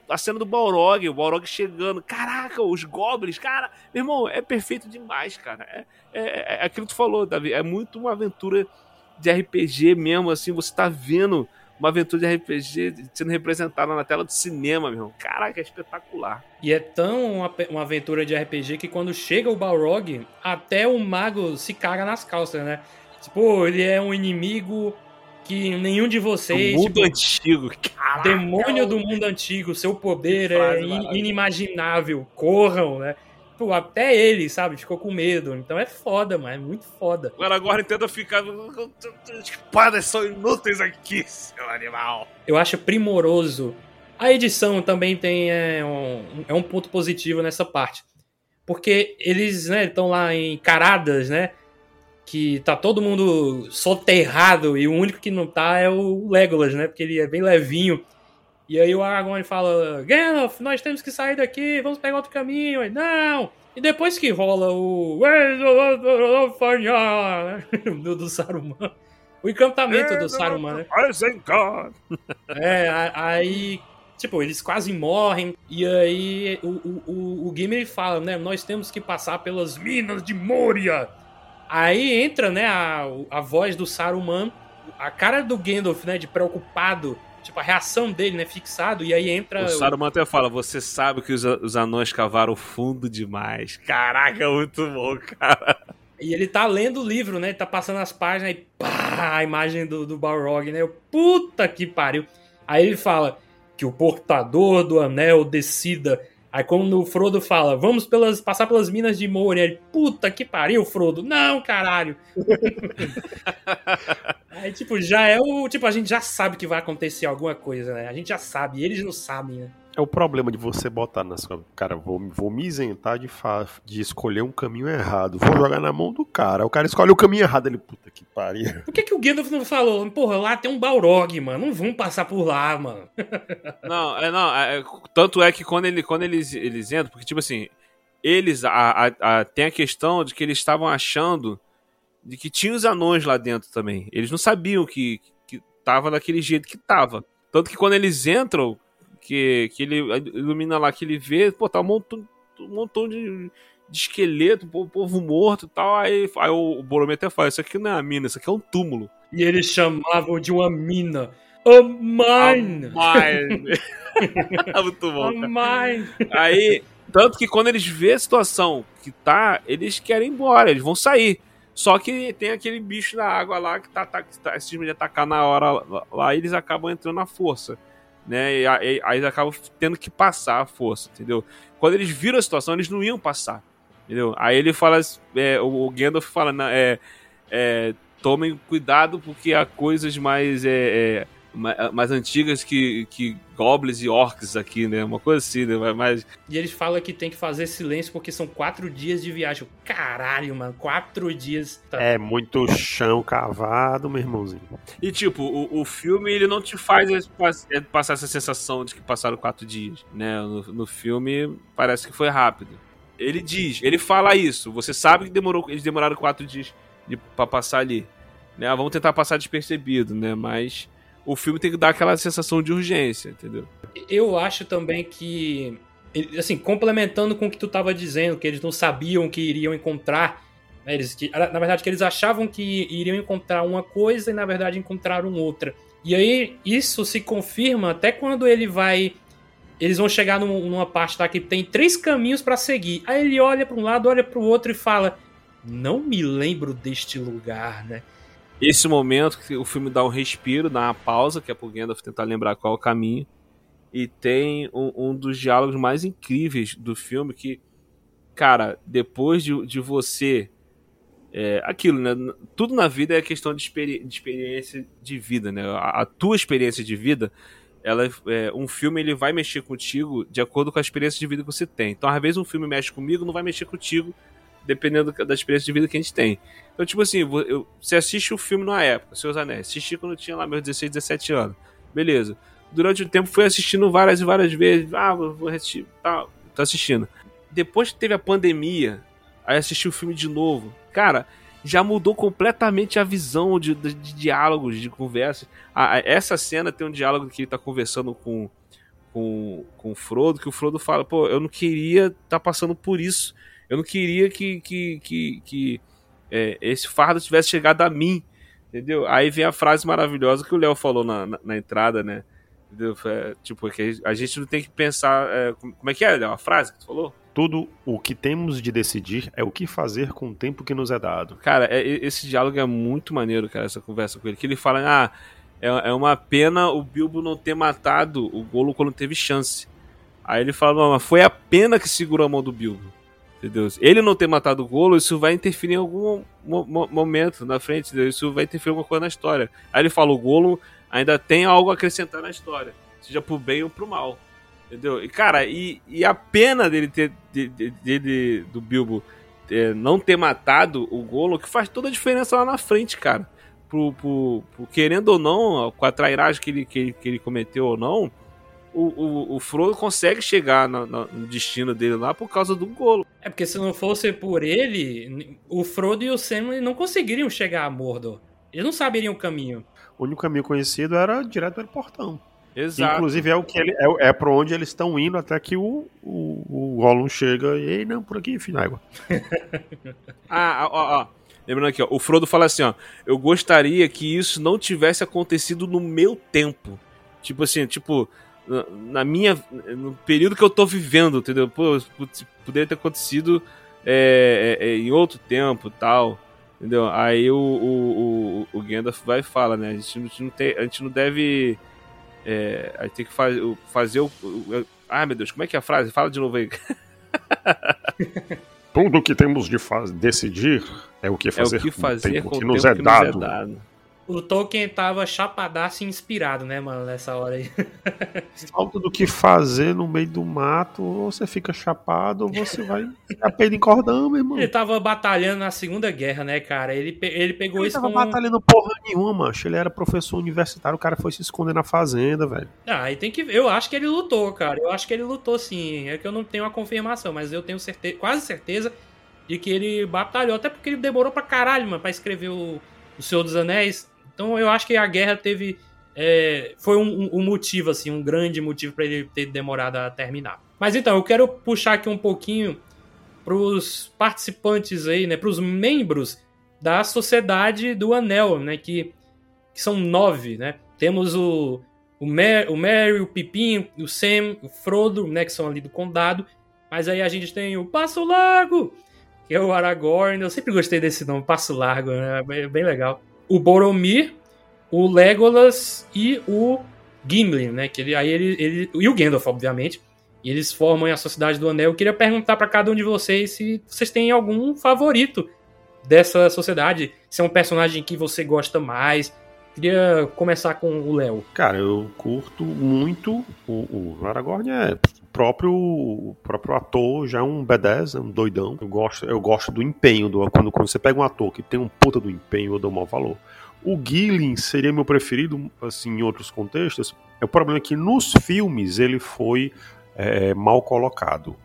A cena do Balrog, o Balrog chegando, caraca, os goblins, cara, meu irmão, é perfeito demais, cara. É, é, é aquilo que tu falou, Davi, é muito uma aventura de RPG mesmo, assim, você tá vendo uma aventura de RPG sendo representada na tela do cinema, meu irmão. Caraca, é espetacular. E é tão uma, uma aventura de RPG que quando chega o Balrog, até o mago se caga nas calças, né? Tipo, ele é um inimigo que nenhum de vocês. o mundo tipo, antigo, caraca. demônio do mundo antigo, seu poder é in- inimaginável, corram, né? Pô, até ele, sabe, ficou com medo. Então é foda, mano, é muito foda. O Aragorn tenta ficar. Espadas são inúteis aqui, seu animal. Eu acho primoroso. A edição também tem é, um, é um ponto positivo nessa parte. Porque eles estão lá em Caradas, né? Que tá todo mundo soterrado e o único que não tá é o Legolas, né? Porque ele é bem levinho. E aí o Aragorn fala: Gandalf, nós temos que sair daqui, vamos pegar outro caminho. Aí, não! E depois que rola o. do, do Saruman. O encantamento do Saruman, né? É, aí, tipo, eles quase morrem. E aí o, o, o, o Gimli fala, né? Nós temos que passar pelas minas de Moria. Aí entra, né, a, a voz do Saruman, a cara do Gandalf, né, de preocupado, tipo, a reação dele, né, fixado, e aí entra... O Saruman até fala: Você sabe que os, os anões cavaram fundo demais. Caraca, muito bom, cara. E ele tá lendo o livro, né? Ele tá passando as páginas e pá, a imagem do, do Balrog, né? Eu, Puta que pariu. Aí ele fala que o portador do anel decida. Aí quando o Frodo fala, vamos pelas, passar pelas minas de Moria, ele, puta que pariu, Frodo. Não, caralho. Aí, tipo, já é o. Tipo, a gente já sabe que vai acontecer alguma coisa, né? A gente já sabe, eles não sabem, né? É o problema de você botar na sua. Cara, vou, vou me isentar de, fa... de escolher um caminho errado. Vou jogar na mão do cara. O cara escolhe o caminho errado. Ele, puta que pariu. Por que, que o Gandalf não falou? Porra, lá tem um Balrog, mano. Não vão passar por lá, mano. Não, é, não, é, é, tanto é que quando, ele, quando eles, eles entram, porque, tipo assim, eles. A, a, a- tem a questão de que eles estavam achando de que tinha os anões lá dentro também. Eles não sabiam que, que tava daquele jeito que tava. Tanto que quando eles entram, que, que ele ilumina lá, que ele vê, pô, tá um montão, um montão de, de esqueleto, povo, povo morto e tal. Aí, aí o, o Boromir até fala: Isso aqui não é uma mina, isso aqui é um túmulo. E eles chamavam de uma mina. A mine! Mine. Muito bom, A mine! Aí, tanto que quando eles vê a situação que tá, eles querem ir embora, eles vão sair. Só que tem aquele bicho na água lá que tá, tá, que tá cisma de atacar na hora lá, lá, eles acabam entrando na força. Né? E aí, eles acabam tendo que passar a força, entendeu? Quando eles viram a situação, eles não iam passar. Entendeu? Aí ele fala, é, o, Gandalf fala, é, é, tomem cuidado porque há coisas mais, é, é, mais antigas que, que goblins e orcs aqui, né? Uma coisa assim, né? Mas E eles falam que tem que fazer silêncio porque são quatro dias de viagem. Caralho, mano, quatro dias. Tá. É muito chão cavado, meu irmãozinho. E tipo, o, o filme ele não te faz é, passar essa sensação de que passaram quatro dias, né? No, no filme parece que foi rápido. Ele diz, ele fala isso. Você sabe que demorou, eles demoraram quatro dias de, pra passar ali, né? Vamos tentar passar despercebido, né? Mas o filme tem que dar aquela sensação de urgência, entendeu? Eu acho também que. Assim, complementando com o que tu tava dizendo, que eles não sabiam que iriam encontrar. né, Eles, que, na verdade, que eles achavam que iriam encontrar uma coisa e, na verdade, encontraram outra. E aí, isso se confirma até quando ele vai. Eles vão chegar num- numa parte lá que tem três caminhos pra seguir. Aí ele olha pra um lado, olha pro outro e fala: Não me lembro deste lugar, né? Esse momento que o filme dá um respiro, dá uma pausa, que é pro Gandalf tentar lembrar qual é o caminho. e tem um, um dos diálogos mais incríveis do filme que, cara, depois de, de você é, aquilo, né? Tudo na vida é questão de, experi de experiência de vida, né? A, a, tua experiência de vida, ela, é, um filme ele vai mexer contigo de acordo com a experiência de vida que você tem. Então, às vezes, um filme mexe comigo, não vai mexer contigo, dependendo da experiência de vida que a gente tem. Então, tipo assim, eu, você assiste o filme na época, Seus Anéis. Assisti quando eu tinha lá meus 16, 17 anos. Beleza. Durante o tempo fui assistindo várias e várias vezes. Ah, vou assistir. Tá, tô assistindo. Depois que teve a pandemia, aí assisti o filme de novo cara, já mudou completamente a visão de, de, de diálogos, de conversas. essa cena tem um diálogo que ele tá conversando com, com, com o Frodo, que o Frodo fala, pô, eu não queria estar tá passando por isso. Eu não queria que, que, que, que é, esse fardo tivesse chegado a mim. Entendeu? Aí vem a frase maravilhosa que o Léo falou na, na, na, entrada, né? Entendeu? É, tipo, que a gente não tem que pensar. É, como é que é, Léo? A frase que tu falou? Tudo o que temos de decidir é o que fazer com o tempo que nos é dado. Cara, é, esse diálogo é muito maneiro, cara, essa conversa com ele. Que ele fala, ah, é, é uma pena o Bilbo não ter matado o Golo quando teve chance. Aí ele fala, não, mas foi a pena que segurou a mão do Bilbo. Entendeu? Ele não ter matado o Golo, isso vai interferir em algum mo momento na frente, isso vai interferir em alguma coisa na história. Aí ele fala, o Golo ainda tem algo a acrescentar na história, seja pro bem ou pro mal. Entendeu? E, cara, e, e a pena dele ter. Dele, dele do Bilbo é, não ter matado o Golo, que faz toda a diferença lá na frente, cara. Pro, pro, pro querendo ou não, com a trairagem que ele, que que ele cometeu ou não, o, o, o Frodo consegue chegar no, no, destino dele lá por causa do Golo. É porque se não fosse por ele, o Frodo e o Sam não conseguiriam chegar a Mordor. Eles não saberiam o caminho. O único caminho conhecido era direto pelo portão. Exato. Inclusive é o que ele, é, é para onde eles estão indo até que o, o, o Gollum chega e ei, não, por aqui, fim água. ah, ó, ó. Lembrando aqui, ó, o Frodo fala assim, ó, eu gostaria que isso não tivesse acontecido no meu tempo. Tipo assim, tipo, na minha, no período que eu tô vivendo, entendeu? Pô, poderia ter acontecido é, é, é, em outro tempo, tal, entendeu? Aí o, o, o, o Gandalf vai e fala, né, a gente não, a gente não, tem, a gente não deve é, aí tem que faz, fazer o, o. Ai meu Deus, como é que é a frase? Fala de novo aí. Tudo que temos de decidir é o que fazer, é o que, fazer com o tempo, que, nos, é que nos é dado. O Tolkien tava chapadaço e inspirado, né, mano, nessa hora aí. Falta do que fazer no meio do mato, ou você fica chapado, ou você vai a peido em cordão, meu irmão. Ele tava batalhando na Segunda Guerra, né, cara? Ele, ele pegou ele isso tava como... batalhando porra nenhuma, mancho. Ele era professor universitário, o cara foi se esconder na fazenda, velho. Ah, aí tem que Eu acho que ele lutou, cara. Eu acho que ele lutou sim. É que eu não tenho a confirmação, mas eu tenho certeza, quase certeza de que ele batalhou. Até porque ele demorou pra caralho, mano, pra escrever o, o Senhor dos Anéis. Então eu acho que a guerra teve. É, foi um, um, motivo, assim, um grande motivo para ele ter demorado a terminar. Mas então, eu quero puxar aqui um pouquinho para os participantes aí, né, para os membros da Sociedade do Anel, né, que, que são nove, né. Temos o, o, Mer, o Merry, o Pipinho, o Sam, o Frodo, né, que são ali do Condado. Mas aí a gente tem o Passo Largo, que é o Aragorn. Eu sempre gostei desse nome, Passo Largo, né, é bem legal o Boromir, o Legolas e o Gimli, né? Que ele, aí ele, ele, e o Gandalf, obviamente. E eles formam a Sociedade do Anel. Eu queria perguntar para cada um de vocês se vocês têm algum favorito dessa sociedade. Se é um personagem que você gosta mais. Queria começar com o Léo. Cara, eu curto muito o, o Aragorn é próprio o próprio ator já é um B10, é um doidão. Eu gosto, eu gosto do empenho do quando, quando você pega um ator que tem um puta do empenho, eu dou mau valor. O Gillen seria meu preferido, assim, em outros contextos. É o problema é que nos filmes ele foi é, mal colocado.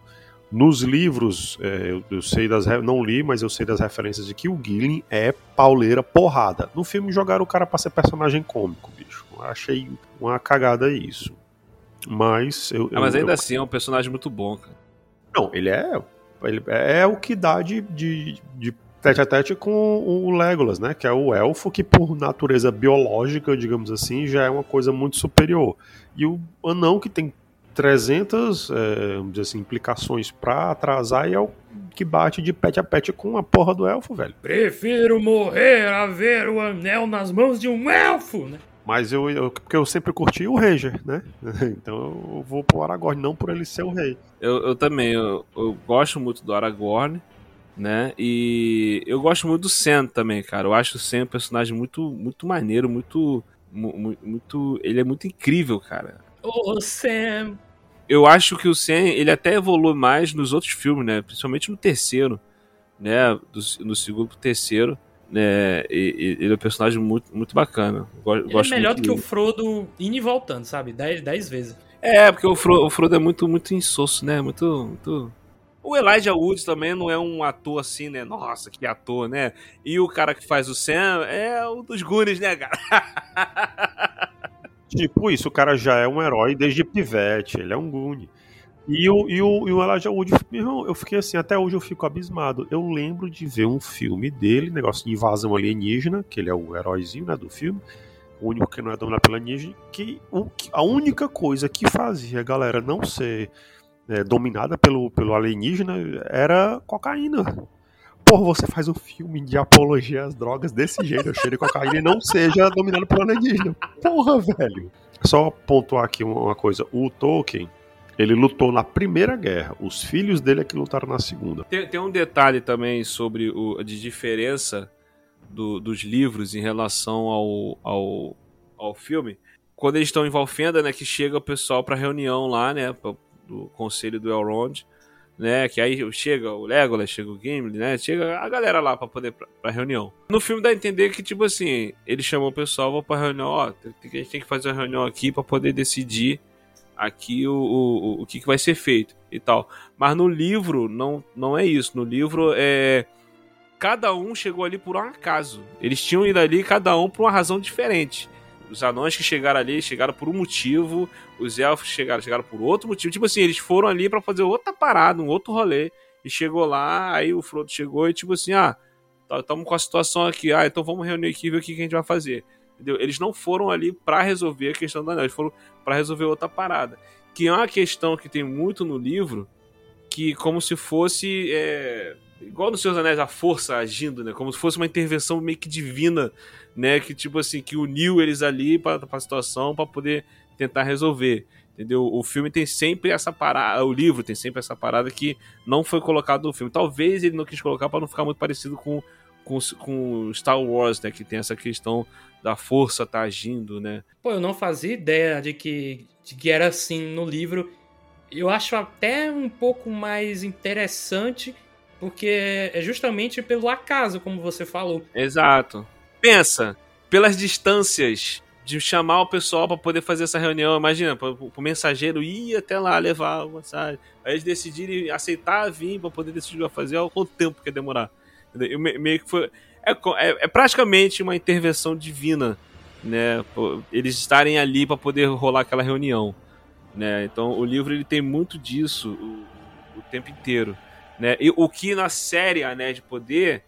Nos livros, é, eu, eu, sei das. Não li, mas eu sei das referências de que o Gillen é pauleira porrada. No filme jogaram o cara pra ser personagem cômico, bicho. Achei uma cagada isso. Mas eu. Ah, mas eu, ainda eu... assim é um personagem muito bom, cara. Não, ele é. Ele é o que dá de, de, de tete a tete com o Legolas, né? Que é o elfo que, por natureza biológica, digamos assim, já é uma coisa muito superior. E o anão que tem 300 é, vamos dizer assim, implicações pra atrasar e é o que bate de pet a pet com a porra do elfo, velho. Prefiro morrer a ver o anel nas mãos de um elfo, né? Mas eu, eu, porque eu sempre curti o Ranger, né? Então eu vou pro Aragorn, não por ele ser o rei. Eu, eu também, eu, eu gosto muito do Aragorn, né? E eu gosto muito do Sam também, cara. Eu acho o Sam um personagem muito, muito maneiro, muito, mu- muito, ele é muito incrível, cara. Ô, Sam. Eu acho que o Sam, ele até evolui mais nos outros filmes, né? Principalmente no terceiro, né? Do, no segundo pro terceiro, né? E, e- ele é um personagem muito, muito bacana. Eu go- Ele é gosto melhor muito do que o dele. Frodo indo e voltando, sabe? Dez, dez vezes. É, porque o Frodo, o Frodo é muito, muito insosso, né? Muito, muito... O Elijah Wood também não é um ator assim, né? Nossa, que ator, né? E o cara que faz o Sam é um dos Goonies, né, cara? Tipo isso, o cara já é um herói desde pivete, ele é um Goonie. E o, e o, e o Elijah Wood, meu irmão, eu fiquei assim, até hoje eu fico abismado. Eu lembro de ver um filme dele, negócio de invasão alienígena, que ele é o heróizinho né, do filme, o único que não é dominado pela alienígena, que, o, a única coisa que fazia a galera não ser é, dominada pelo, pelo alienígena era cocaína. Porra, você faz um filme de apologia às drogas desse jeito, cheiro de cocaína, e não seja dominado pelo alienígena. Porra, velho. Só pontuar aqui uma coisa. O Tolkien, ele lutou na Primeira Guerra. Os filhos dele é que lutaram na Segunda. Tem, tem um detalhe também sobre o, de diferença do- dos livros em relação ao, ao, ao filme. Quando eles estão em Valfenda, né, que chega o pessoal pra reunião lá, né, pra- do conselho do Elrond, né, que aí chega o Legolas, chega o Gimli, né, chega a galera lá pra poder pra reunião. No filme dá a entender que tipo assim, eles chamam o pessoal pra reunião, ó, a gente tem que fazer uma reunião aqui pra poder decidir aqui o, o, o que, que vai ser feito e tal. Mas no livro não, não é isso. No livro é. Cada um chegou ali por um acaso. Eles tinham ido ali, cada um por uma razão diferente. Os anões que chegaram ali chegaram por um motivo, os elfos chegaram, chegaram por outro motivo. Tipo assim, eles foram ali pra fazer outra parada, um outro rolê. E chegou lá, aí o Frodo chegou e tipo assim: ah, estamos com a situação aqui, ah, então vamos reunir aqui e ver o que, que a gente vai fazer. Entendeu? Eles não foram ali pra resolver a questão do anel, eles foram pra resolver outra parada. Que é uma questão que tem muito no livro, que como se fosse. é, igual nos seus anéis, a força agindo, né? Como se fosse uma intervenção meio que divina, né? Que tipo assim, que uniu eles ali pra, pra situação pra poder tentar resolver. Entendeu? O filme tem sempre essa parada, o livro tem sempre essa parada que não foi colocado no filme. Talvez ele não quis colocar pra não ficar muito parecido com, com, com Star Wars, né? Que tem essa questão da força tá agindo, né? Pô, eu não fazia ideia de que, de que era assim no livro. Eu acho até um pouco mais interessante, porque é justamente pelo acaso, como você falou. Exato. Pensa, pelas distâncias de chamar o pessoal para poder fazer essa reunião, imagina, o mensageiro ir até lá levar a mensagem, aí eles decidirem aceitar vir para poder decidir fazer, olha quanto tempo que ia demorar. Eu me- meio que foi é, é- é praticamente uma intervenção divina, né? Eles estarem ali para poder rolar aquela reunião, né? Então o livro ele tem muito disso o, o tempo inteiro, né? E o que na série Anéis de Poder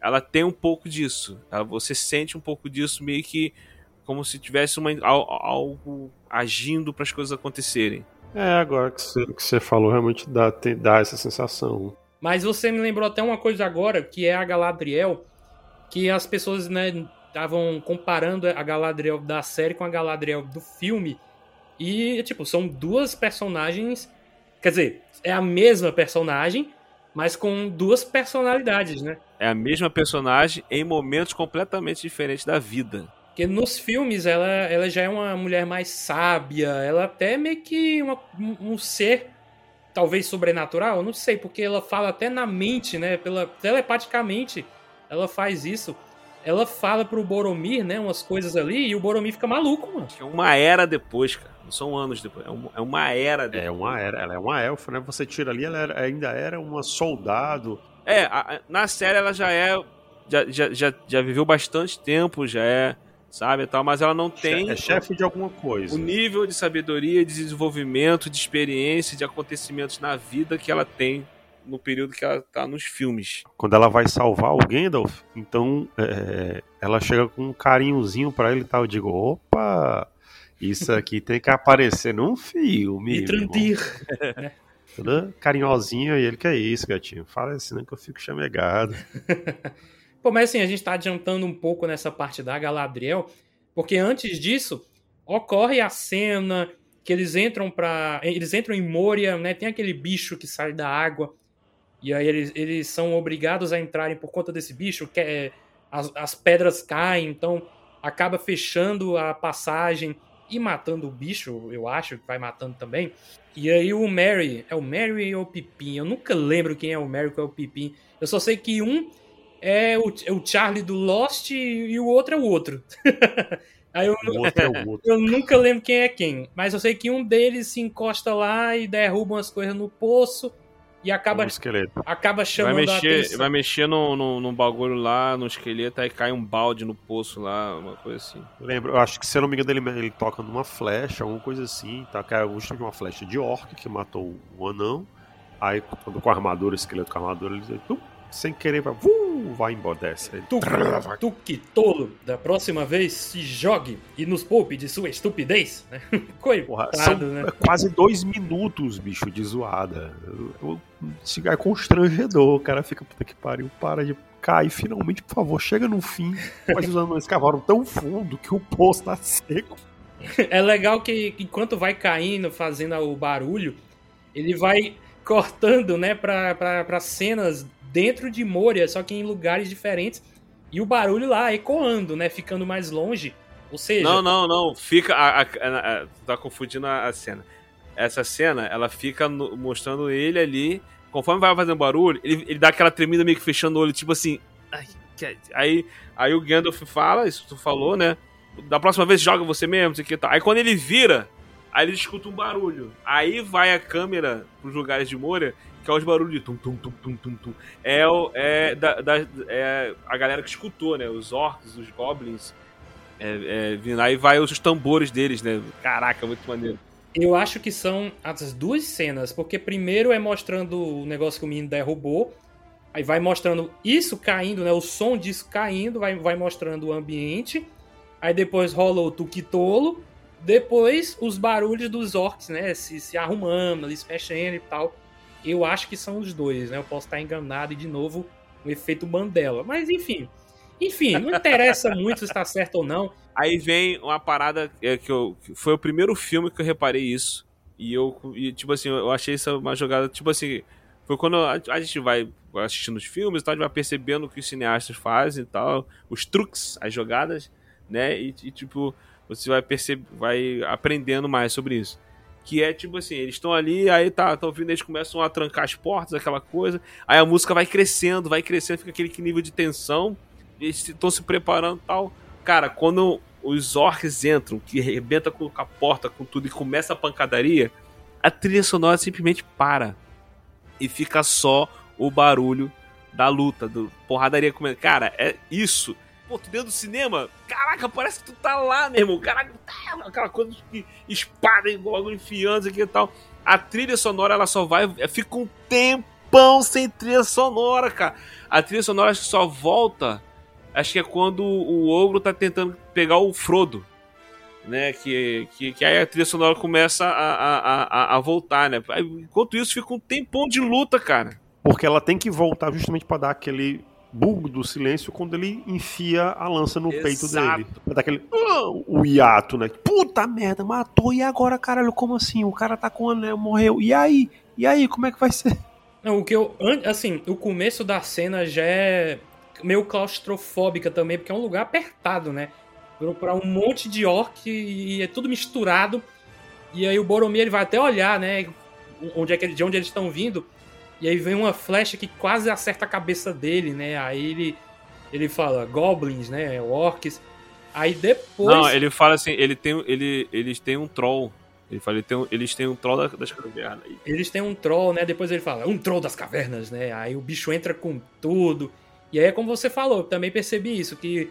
ela tem um pouco disso. Ela- você sente um pouco disso meio que como se tivesse uma, al- algo agindo para as coisas acontecerem. É, agora que você, que você falou, realmente dá, tem- dá essa sensação. Mas você me lembrou até uma coisa agora, que é a Galadriel, que as pessoas, né, estavam comparando a Galadriel da série com a Galadriel do filme. E, tipo, são duas personagens. Quer dizer, é a mesma personagem, mas com duas personalidades, né? É a mesma personagem em momentos completamente diferentes da vida. Porque nos filmes ela, ela já é uma mulher mais sábia, ela até é meio que uma- um, um ser, talvez sobrenatural, eu não sei, porque ela fala até na mente, né? Pela, telepaticamente ela faz isso. Ela fala pro Boromir, né? Umas coisas ali, e o Boromir fica maluco, mano. É uma era depois, cara. Não são anos depois. É, é uma era depois. É uma era, ela é uma elfa, né? Você tira ali, ela era- ainda era uma soldado. É, a- na série ela já é. Já, já, já, já viveu bastante tempo, já é. Sabe, e tal, mas ela não tem É chefe de alguma coisa. o nível de sabedoria, de desenvolvimento, de experiência, de acontecimentos na vida que ela tem no período que ela tá nos filmes. Quando ela vai salvar o Gandalf, então é, ela chega com um carinhozinho pra ele e tal. Eu digo, opa, isso aqui tem que aparecer num filme. irmão." Mitrandir. Toda carinhosinha e ele, que é isso, gatinho? Fala assim, não que eu fico chamegado. Pô, mas assim, a gente tá adiantando um pouco nessa parte da Galadriel, Porque antes disso, ocorre a cena que eles entram para eles entram em Moria, né? Tem aquele bicho que sai da água e aí eles, eles são obrigados a entrarem por conta desse bicho, que é, as, as pedras caem, então acaba fechando a passagem e matando o bicho, eu acho que vai matando também. E aí o Mary, é o Mary ou o Pipim? Eu nunca lembro quem é o Mary ou é o Pipim. Eu só sei que um é o, é o Charlie do Lost e, e o outro é o outro. aí eu, O outro é o outro. eu nunca lembro quem é quem, mas eu sei que um deles se encosta lá e derruba umas coisas no poço e acaba, Um esqueleto. acaba Vai chamando a mexer, atenção. vai mexer no, no, no bagulho lá, no esqueleto, aí cai um balde no poço lá, uma coisa assim. Lembro, eu acho que se eu não me engano, ele, ele toca numa flecha, alguma coisa assim, tá? Que é uma flecha de orc que matou o anão. Aí, quando com a armadura, o esqueleto com a armadura, ele tum, sem querer, vai, vum, vai embora, desce. Aí, Tu, tu que tolo, da próxima vez se jogue e nos poupe de sua estupidez, né? Porra, Coitado, são né? quase dois minutos, bicho, de zoada. Eu, eu, é constrangedor. O cara fica, puta que pariu, para de cair. Finalmente, por favor, chega no fim. Mas os anões cavaram tão fundo que o poço tá seco. É legal que enquanto vai caindo, fazendo o barulho, ele vai cortando, né, pra, pra, pra cenas dentro de Moria, só que em lugares diferentes. E o barulho lá ecoando, né, ficando mais longe. Ou seja, Não, não, não. Fica. A, a- a- tá confundindo a, cena. Essa cena, ela fica no- mostrando ele ali. Conforme vai fazendo barulho, ele, ele dá aquela tremida meio que fechando o olho, tipo assim. "Ai, que- Aí, aí o Gandalf fala, isso que tu falou, né? Da próxima vez joga você mesmo, sei que tal. Aí quando ele vira, aí ele escuta um barulho. Aí vai a câmera pros lugares de Moria, que é os barulhos de tum tum tum tum tum tum. É, o, é, da, da- é a galera que escutou, né? Os orcs, os goblins. É, é, aí vai os tambores deles, né? Caraca, muito maneiro. Eu acho que são as duas cenas, porque primeiro é mostrando o negócio que o menino derrubou, aí vai mostrando isso caindo, né? O som disso caindo, vai, vai mostrando o ambiente, aí depois rola o tuquitolo, depois os barulhos dos orcs, né? Se, se arrumando, se mexendo e tal. Eu acho que são os dois, né? Eu posso estar enganado e de novo o efeito Mandela. Mas enfim. Enfim, não interessa muito se está certo ou não. Aí vem uma parada é, que, eu, que foi o primeiro filme que eu reparei isso. E eu, e, tipo assim, eu achei isso uma jogada, tipo assim, foi quando a, a gente vai assistindo os filmes e tal, a gente vai percebendo o que os cineastas fazem e tal, os truques, as jogadas, né? E, e, tipo, você vai perceber, vai aprendendo mais sobre isso. Que é tipo assim, eles estão ali, aí tá, estão vindo, eles começam a trancar as portas, aquela coisa. Aí a música vai crescendo, vai crescendo, fica aquele nível de tensão. Eles estão se preparando tal. Cara, quando os orcs entram, que arrebenta com a porta, com tudo, e começa a pancadaria, a trilha sonora simplesmente para. E fica só o barulho da luta, do porradaria comendo. Cara, é isso. Pô, tu dentro do cinema, caraca, parece que tu tá lá, meu irmão. Caraca, tá, aquela coisa de espada e logo enfiando aqui e tal. A trilha sonora, ela só vai. Fica um tempão sem trilha sonora, cara. A trilha sonora acho que só volta. Acho que é quando o ogro tá tentando pegar o Frodo. Né, que, que, que aí a trilha sonora começa a, a, a, a voltar, né? Enquanto isso, fica um tempão de luta, cara. Porque ela tem que voltar justamente pra dar aquele bug do silêncio quando ele enfia a lança no peito Exato. dele. Pra dar aquele. "Ah", o hiato, né? Puta merda, matou. E agora, caralho, como assim? O cara tá com o anel, morreu. E aí? E aí, como é que vai ser? Não, o que eu. Assim, o começo da cena já é meio claustrofóbica também, porque é um lugar apertado, né? Pra um monte de orc e é tudo misturado. E aí o Boromir ele vai até olhar, né? Onde é que, de onde eles estão vindo. E aí vem uma flecha que quase acerta a cabeça dele, né? Aí ele, ele fala goblins, né? Orcs. Aí depois. Não, ele fala assim, ele tem, ele, eles têm um troll. Ele fala, ele tem um- eles têm um troll da- das cavernas. Eles têm um troll, né? Depois ele fala, um troll das cavernas, né? Aí o bicho entra com tudo. E aí é como você falou, eu também percebi isso, que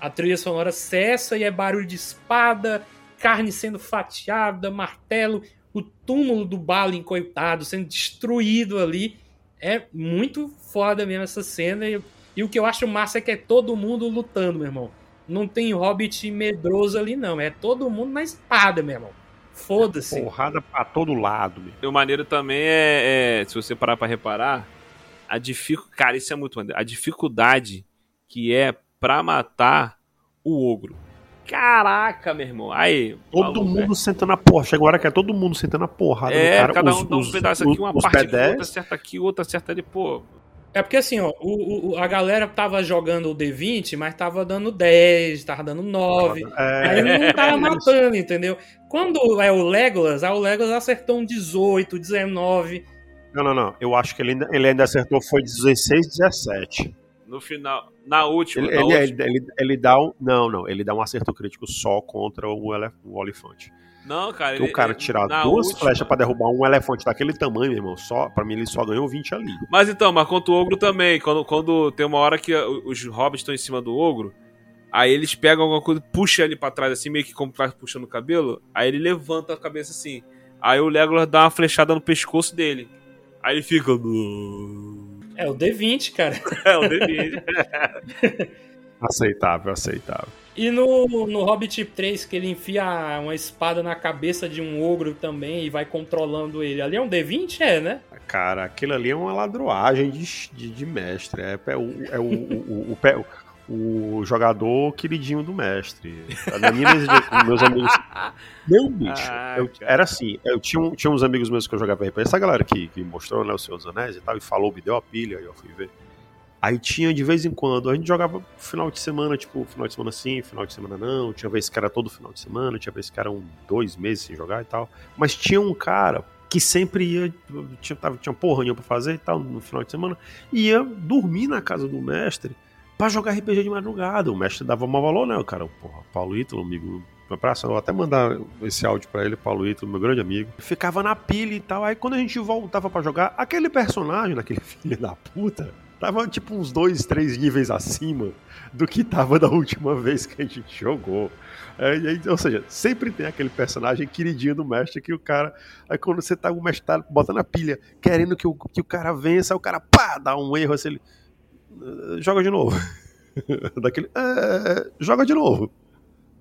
a trilha sonora cessa e é barulho de espada, carne sendo fatiada, martelo, o túmulo do Balin, coitado, sendo destruído ali. É muito foda mesmo essa cena. E, e o que eu acho massa é que é todo mundo lutando, meu irmão. Não tem hobbit medroso ali, não. É todo mundo na espada, meu irmão. Foda-se. Porrada pra todo lado, meu. E o maneiro também é, é, se você parar pra reparar, a dificuldade, cara, isso é muito maneiro. A dificuldade que é pra matar o ogro. Caraca, meu irmão. Aí. Todo maluco, mundo sentando a porra. Chega uma hora que é todo mundo sentando a porrada É, cara. cada um os, dá um os- pedaço aqui, uma os parte aqui, P10, outra acerta aqui, outra acerta ali, pô. É porque assim, ó, o, o- a galera tava jogando o D20, mas tava dando 10, tava dando 9. É, Aí não tava isso. matando, entendeu? Quando é o Legolas, ah, o Legolas acertou um 18, 19. Não, não, não. Eu acho que ele ainda, ele ainda acertou foi 16, 17. No final, na última, Ele, na ele, última. ele, ele- dá um. Não, não. Ele dá um acerto crítico só contra o, ele, o olifante. Não, cara. Ele- o cara ele- tirar duas última- flechas pra derrubar um elefante daquele tamanho, meu irmão, só, pra mim ele só ganhou 20 ali. Mas então, mas contra o ogro também. Quando, quando tem uma hora que os hobbits estão em cima do ogro, aí eles pegam alguma coisa, puxam ele pra trás, assim, meio que como tá puxando o cabelo, aí ele levanta a cabeça assim. Aí o Legolas dá uma flechada no pescoço dele. Aí ele fica. É o D20, cara. É o David. Aceitável, aceitável. E no, no Hobbit 3, que ele enfia uma espada na cabeça de um ogro também e vai controlando ele. Ali é um D20? É, né? Cara, aquilo ali é uma ladroagem de, de, de mestre. É, é o, é o, o, o, o, o jogador queridinho do mestre. Na minha mesa de- meus amigos. Meu bicho. Ah, eu- era assim, eu tinha, um- tinha uns amigos meus que eu jogava RPG. Essa galera que, que mostrou né, o Senhor dos Anéis e tal, e falou, me deu a pilha, e eu fui ver. Aí tinha de vez em quando, a gente jogava final de semana, tipo, final de semana sim, final de semana não. Tinha vez que era todo final de semana, tinha vez que era um, dois meses sem jogar e tal. Mas tinha um cara que sempre ia, tinha, tava, tinha porra nenhuma pra fazer e tal, no final de semana, ia dormir na casa do mestre pra jogar RPG de madrugada. O mestre dava mau valor, né? O cara, porra, Paulo Ítalo, amigo. Abraço, eu vou até mandar esse áudio pra ele, Paulo Ítalo, meu grande amigo. Ficava na pilha e tal. Aí quando a gente voltava pra jogar, aquele personagem, naquele filho da puta, tava tipo uns dois, três níveis acima do que tava da última vez que a gente jogou. É, aí, ou seja, sempre tem aquele personagem queridinho do mestre que o cara. Aí quando você tá, o mestre tá botando a pilha, querendo que o, que o cara vença, o cara pá, dá um erro assim, ele. "Eh, Joga de novo. Daquele. "É, joga de novo.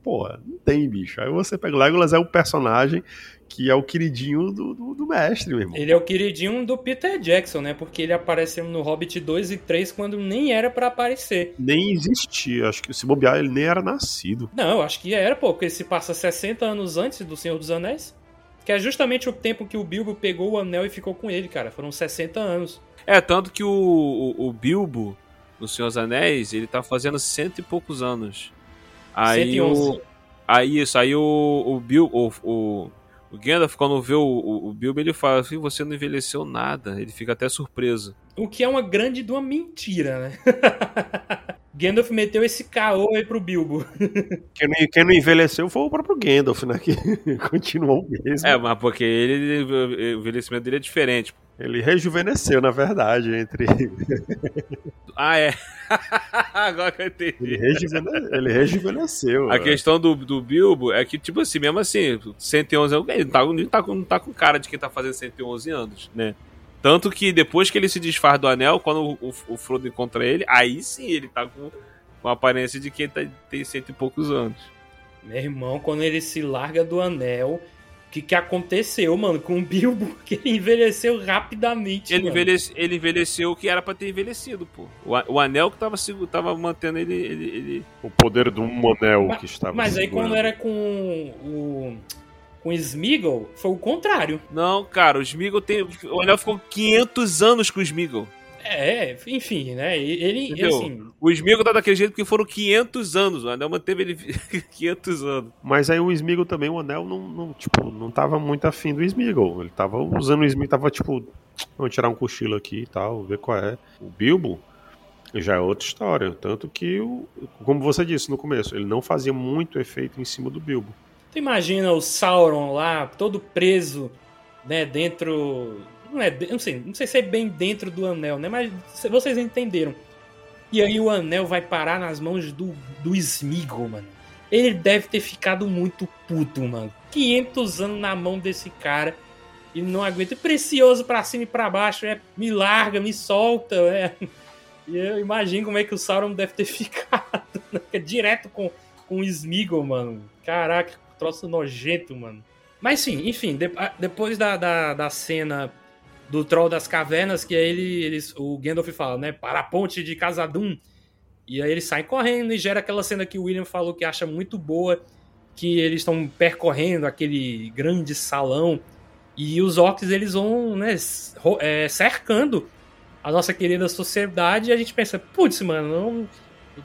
Porra, não tem, bicho. Aí você pega o Legolas, é o personagem que é o queridinho do, do, do mestre, meu irmão. Ele é o queridinho do Peter Jackson, né? Porque ele apareceu no Hobbit 2 e 3 quando nem era pra aparecer. Nem existia. Acho que se bobear, ele nem era nascido. Não, eu acho que era, pô, porque ele se passa 60 anos antes do Senhor dos Anéis. Que é justamente o tempo que o Bilbo pegou o anel e ficou com ele, cara. Foram 60 anos. É, tanto que o, o, o Bilbo, no Senhor dos Anéis, ele tá fazendo cento e poucos anos. Aí 111. o. Aí isso, aí o, o Bilbo. O, o, o Gandalf, quando vê o, o, o Bilbo, ele fala assim: você não envelheceu nada. Ele fica até surpreso. O que é uma grande de uma mentira, né? Gandalf meteu esse caô aí pro Bilbo. Quem não, quem não envelheceu foi o próprio Gandalf, né? Que continuou o mesmo. É, mas porque ele, o envelhecimento dele é diferente. Ele rejuvenesceu, na verdade, entre. Ah, é. Agora que eu entendi. Ele, rejuvene... ele rejuvenesceu. A é. questão do, do Bilbo é que, tipo assim, mesmo assim, 111 anos, ele não tá, não, tá, com- não tá com cara de quem tá fazendo 111 anos, né? Tanto que depois que ele se desfaz do anel, quando o, o Frodo encontra ele, aí sim ele tá com, com a aparência de quem tá, tem cento e poucos anos. Meu irmão, quando ele se larga do anel, o que, que aconteceu, mano, com o Bilbo? Que ele envelheceu rapidamente. Ele, envelhece, ele envelheceu o que era pra ter envelhecido, pô. O, o anel que tava, tava mantendo ele, ele, ele- O poder do Monel Ma- que estava. Mas aí segurando. quando era com o. Com o Smeagol, foi o contrário. Não, cara, o Smeagol tem. O anel ficou 500 anos com o Smeagol. É, enfim, né? Ele, Entendeu? assim, O Smeagol tá daquele jeito porque foram 500 anos. O anel manteve ele 500 anos. Mas aí o Smeagol também, o Anel, não, não, tipo, não tava muito afim do Smeagol. Ele tava usando o Smeagol, tava tipo, vamos tirar um cochilo aqui e tal, ver qual é. O Bilbo já é outra história. Tanto que, o, como você disse no começo, ele não fazia muito efeito em cima do Bilbo. tu imagina o Sauron lá, todo preso, né, dentro. Não é, não sei, não sei se é bem dentro do anel, né? Mas vocês entenderam. E aí o anel vai parar nas mãos do, do Smeagol, mano. Ele deve ter ficado muito puto, mano. 500 anos na mão desse cara e não aguenta. Precioso pra cima e pra baixo, é, me larga, me solta, é. E eu imagino como é que o Sauron deve ter ficado, né? Direto com, com o Smeagol, mano. Caraca, troço nojento, mano. Mas sim, enfim, de- depois da, da, da cena do Troll das Cavernas, que aí ele, eles, o Gandalf fala, né? Para a ponte de Casadum. E aí eles saem correndo e gera aquela cena que o William falou que acha muito boa, que eles estão percorrendo aquele grande salão e os orcs eles vão né, é, cercando a nossa querida sociedade e a gente pensa, putz, mano,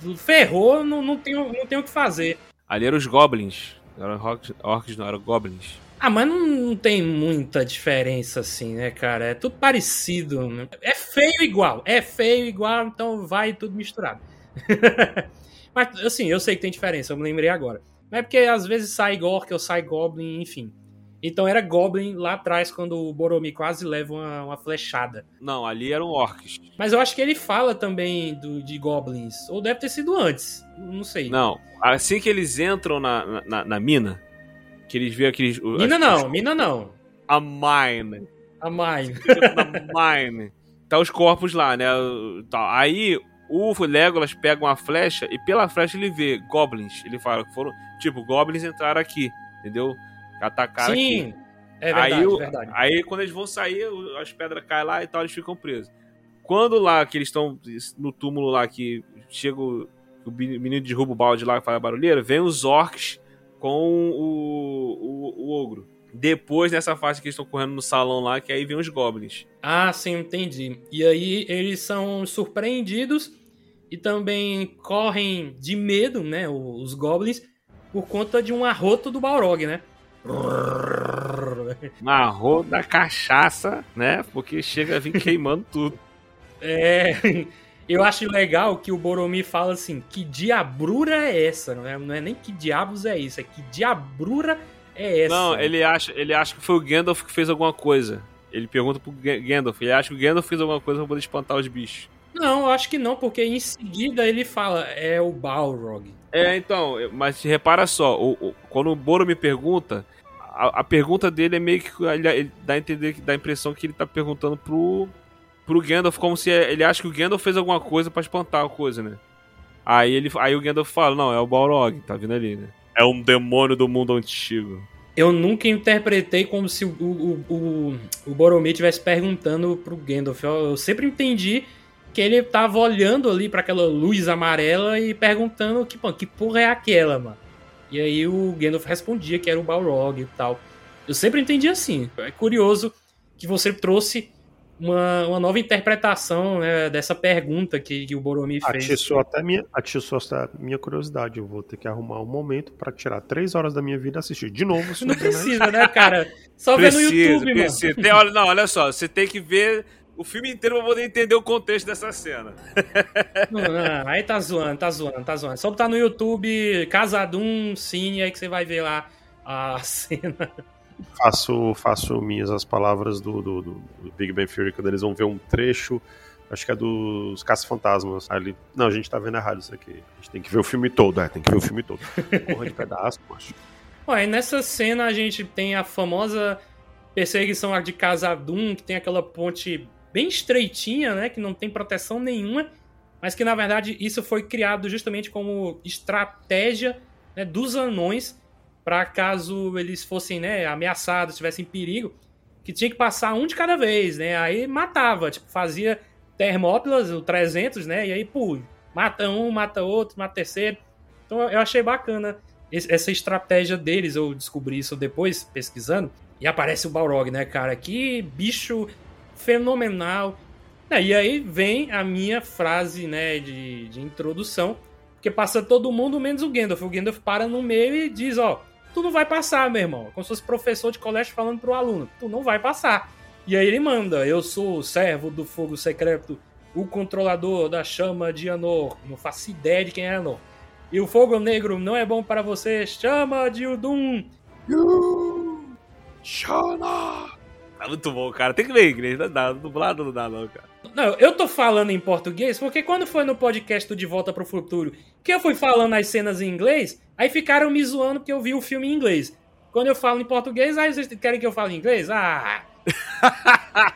não, ferrou, não, não, tem, não tem o que fazer. Ali eram os goblins, eram orcs, orcs não eram goblins. Ah, mas não, não, tem muita diferença assim, né, cara? É tudo parecido. Né? É feio igual, é feio igual, então vai tudo misturado. mas, assim, eu sei que tem diferença, eu me lembrei agora. Mas é porque às vezes sai Gork ou sai Goblin, enfim. Então era Goblin lá atrás, quando o Boromir quase leva uma, uma, flechada. Não, ali eram orcs. Mas eu acho que ele fala também do, de Goblins. Ou deve ter sido antes. Não sei. Não, assim que eles entram na, na, na mina, que eles veem aqueles. Mina não, mina não. A mine. A mine. Na mine. Tá os corpos lá, né? Tá. Aí o Legolas pega uma flecha e pela flecha ele vê goblins. Ele fala que foram. Tipo, goblins entraram aqui, entendeu? Atacaram Sim, aqui. É verdade, aí, o, verdade. Aí quando eles vão sair, as pedras caem lá e tal, eles ficam presos. Quando lá que eles estão no túmulo lá que chega o, o menino derruba o balde lá e faz a barulheira, vem os orcs com o, o, o ogro. Depois, nessa fase que eles estão correndo no salão lá, que aí vem os goblins. Ah, sim, entendi. E aí eles são surpreendidos e também correm de medo, né? Os goblins, por conta de um arroto do Balrog, né? Arroto da cachaça, né? Porque chega a vir queimando tudo. É. Eu acho legal que o Boromir fala assim: que diabrura é essa? Não é, não é nem que diabos é isso, é que diabrura é essa. Não, ele acha, ele acha que foi o Gandalf que fez alguma coisa. Ele pergunta pro Gandalf, ele acha que o Gandalf fez alguma coisa pra poder espantar os bichos. Não, eu acho que não, porque em seguida ele fala, é o Balrog. É, então, mas repara só, o, o, quando o Boromir pergunta, a, a, pergunta dele é meio que. Ele, ele dá a entender, dá a impressão que ele tá perguntando pro, pro Gandalf como se ele acha que o Gandalf fez alguma coisa para espantar a coisa, né? Aí, ele, aí o Gandalf fala, não, é o Balrog, tá vindo ali, né? É um demônio do mundo antigo. Eu nunca interpretei como se o, o, o, o Boromir estivesse perguntando pro Gandalf. Eu, eu, sempre entendi que ele tava olhando ali para aquela luz amarela e perguntando que, pô, que porra é aquela, mano. E aí o Gandalf respondia que era o Balrog e tal. Eu sempre entendi assim. É curioso que você trouxe uma, uma nova interpretação né, dessa pergunta que, que o Boromir fez. Atiçou até, minha, atiçou até minha curiosidade. Eu vou ter que arrumar um momento para tirar três horas da minha vida e assistir de novo. Não precisa, né, cara? Só ver no YouTube, precisa. mano. Tem, olha, não, olha só, você tem que ver o filme inteiro pra poder entender o contexto dessa cena. Não, não, aí tá zoando, tá zoando, tá zoando. Só botar no YouTube Casadum Cine, aí que você vai ver lá a cena. Faço, faço minhas as palavras do, do, do Big Bang Theory, quando eles vão ver um trecho, acho que é dos Caça-Fantasmas. Ali, não, a gente tá vendo errado isso aqui. A gente tem que ver o filme todo, é, tem que ver o filme todo. Porra de pedaço, macho. Ué, e nessa cena a gente tem a famosa perseguição de Casadum, que tem aquela ponte bem estreitinha, né, que não tem proteção nenhuma, mas que na verdade isso foi criado justamente como estratégia né, dos anões para caso eles fossem né, ameaçados, tivessem perigo, que tinha que passar um de cada vez, né? Aí matava, tipo, fazia Termópilas, o 300, né? E aí, pô, mata um, mata outro, mata terceiro. Então eu achei bacana essa estratégia deles, eu descobri isso depois, pesquisando. E aparece o Balrog, né, cara? Que bicho fenomenal. E aí vem a minha frase, né, de, de introdução, porque passa todo mundo menos o Gandalf. O Gandalf para no meio e diz, ó, tu não vai passar, meu irmão. Como se fosse professor de colégio falando pro aluno, tu não vai passar. E aí ele manda, eu sou o servo do fogo secreto, o controlador da chama de Anor. Não faço ideia de quem é Anor. E o fogo negro não é bom para você, chama de Udum. Shana! Tá muito bom, cara. Tem que ver inglês, não dá. Dublado não dá, não, cara. Não, eu tô falando em português porque quando foi no podcast do De Volta pro Futuro que eu fui falando as cenas em inglês, aí ficaram me zoando porque eu vi o filme em inglês. Quando eu falo em português, aí vocês querem que eu fale em inglês? Ah!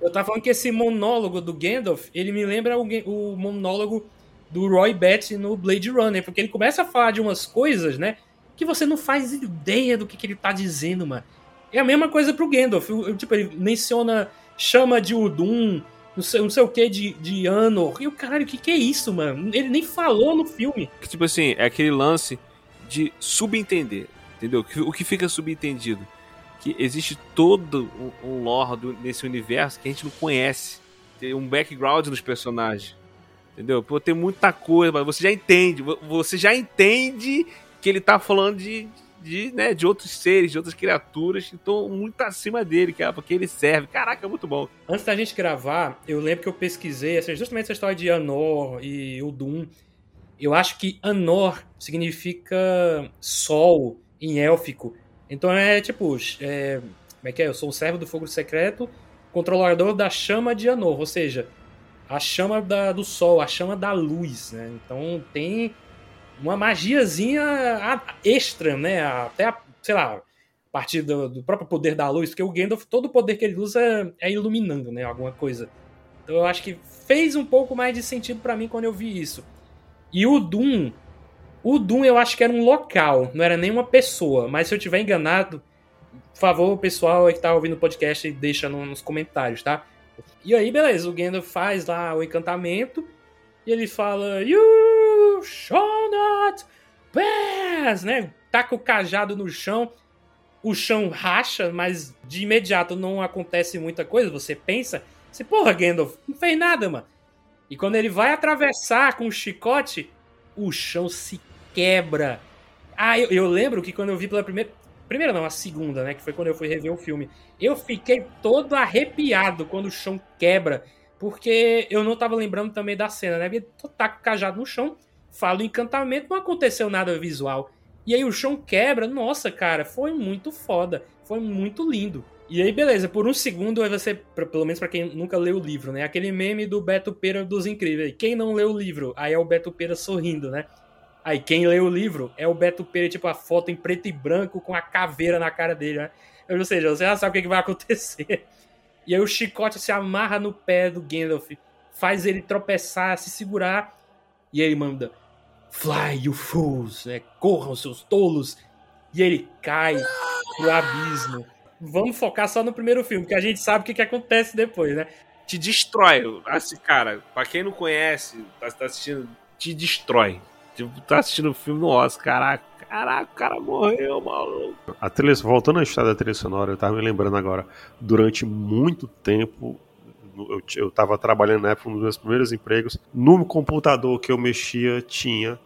eu tava falando que esse monólogo do Gandalf, ele me lembra o, o monólogo do Roy Batty no Blade Runner, porque ele começa a falar de umas coisas, né, que você não faz ideia do que, que ele tá dizendo, mano. É a mesma coisa pro Gandalf. Tipo, ele menciona chama de Udum, não sei, não sei o que de, de Anor. E o caralho, o que, que é isso, mano? Ele nem falou no filme. Que, tipo assim, é aquele lance de subentender, entendeu? O que fica subentendido? Que existe todo um, um lore nesse universo que a gente não conhece. Tem um background nos personagens. Entendeu? Pô, tem muita coisa, mas você já entende. Você já entende que ele tá falando de, de, né, de outros seres, de outras criaturas que estão muito acima dele, cara, porque ele serve. Caraca, é muito bom. Antes da gente gravar, eu lembro que eu pesquisei assim, justamente essa história de Anor e o Doom. Eu acho que Anor significa sol em élfico. Então é tipo, é, como é que é? Eu sou um servo do fogo secreto, controlador da chama de Anor, ou seja, a chama da, do sol, a chama da luz, né? Então tem uma magiazinha extra, né? Até, a, sei lá, a partir do, do, próprio poder da luz, porque o Gandalf, todo o poder que ele usa é iluminando, né? Alguma coisa. Então eu acho que fez um pouco mais de sentido para mim quando eu vi isso. E o Doom, o Doom eu acho que era um local, não era nem uma pessoa, mas se eu tiver enganado, por favor, o pessoal que tá ouvindo o podcast, deixa no, nos comentários, tá? E aí, beleza, o Gandalf faz lá o encantamento e ele fala: You shall not pass, né? Taca o cajado no chão, o chão racha, mas de imediato não acontece muita coisa. Você pensa, você, porra, Gandalf, não fez nada, mano. E quando ele vai atravessar com o chicote, o chão se quebra. Ah, eu, eu lembro que quando eu vi pela primeira. Primeira não, a segunda, né? Que foi quando eu fui rever o filme. Eu fiquei todo arrepiado quando o chão quebra porque eu não tava lembrando também da cena, né? Tá com o cajado no chão, fala encantamento, não aconteceu nada visual. E aí o chão quebra, nossa, cara, foi muito foda. Foi muito lindo. E aí, beleza, por um segundo aí você, pelo menos para quem nunca leu o livro, né? Aquele meme do Beto Pera dos Incríveis. Quem não leu o livro? Aí é o Beto Pera sorrindo, né? Aí quem leu o livro é o Beto Pera, tipo, a foto em preto e branco com a caveira na cara dele, né? Ou seja, você já sabe o que vai acontecer. E aí o chicote se amarra no pé do Gandalf, faz ele tropeçar, se segurar, e aí manda Fly, you fools! Né? Corram, seus tolos! E ele cai pro abismo. Vamos focar só no primeiro filme, que a gente sabe o que, que acontece depois, né? Te destrói. Assim, cara, pra quem não conhece, tá, tá assistindo, te destrói. Tipo, tá assistindo o filme no Oscar, caraca Caraca, o cara morreu, maluco. A trilha, voltando à história da trilha sonora, eu tava me lembrando agora. Durante muito tempo, eu, eu tava trabalhando na época, um dos meus primeiros empregos. No computador que eu mexia, tinha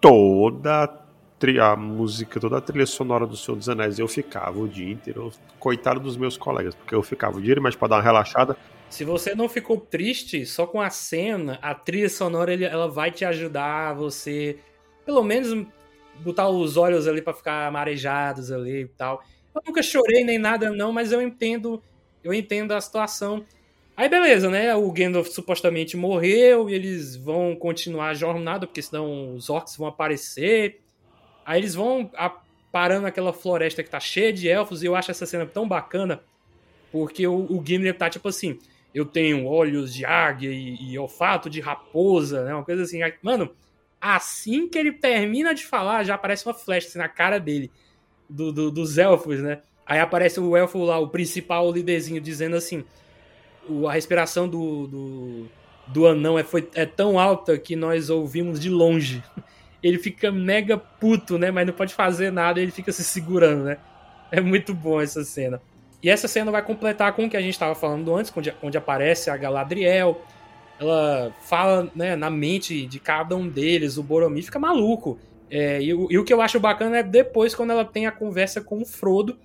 toda a música, toda a trilha sonora do Senhor dos Anéis. Eu ficava o dia inteiro, coitado dos meus colegas, porque eu ficava o dia mais para dar uma relaxada. Se você não ficou triste só com a cena, a trilha sonora ela vai te ajudar a você, pelo menos botar os olhos ali para ficar marejados ali e tal. Eu nunca chorei nem nada não, mas eu entendo, eu entendo a situação. Aí beleza, né? O Gandalf supostamente morreu e eles vão continuar a jornada, porque senão os orcs vão aparecer. Aí eles vão parando aquela floresta que tá cheia de elfos e eu acho essa cena tão bacana, porque o, o Gimli tá tipo assim, eu tenho olhos de águia e, e olfato de raposa, né? Uma coisa assim. Mano, assim que ele termina de falar, já aparece uma flecha assim, na cara dele, do, do, dos elfos, né? Aí aparece o elfo lá, o principal líderzinho, dizendo assim: a respiração do, do, do anão é, foi, é tão alta que nós ouvimos de longe. Ele fica mega puto, né? Mas não pode fazer nada, ele fica se segurando, né? É muito bom essa cena. E essa cena vai completar com o que a gente estava falando antes, onde, onde aparece a Galadriel, ela fala né, na mente de cada um deles, o Boromir fica maluco. É, e, e, o que eu acho bacana é depois, quando ela tem a conversa com o Frodo,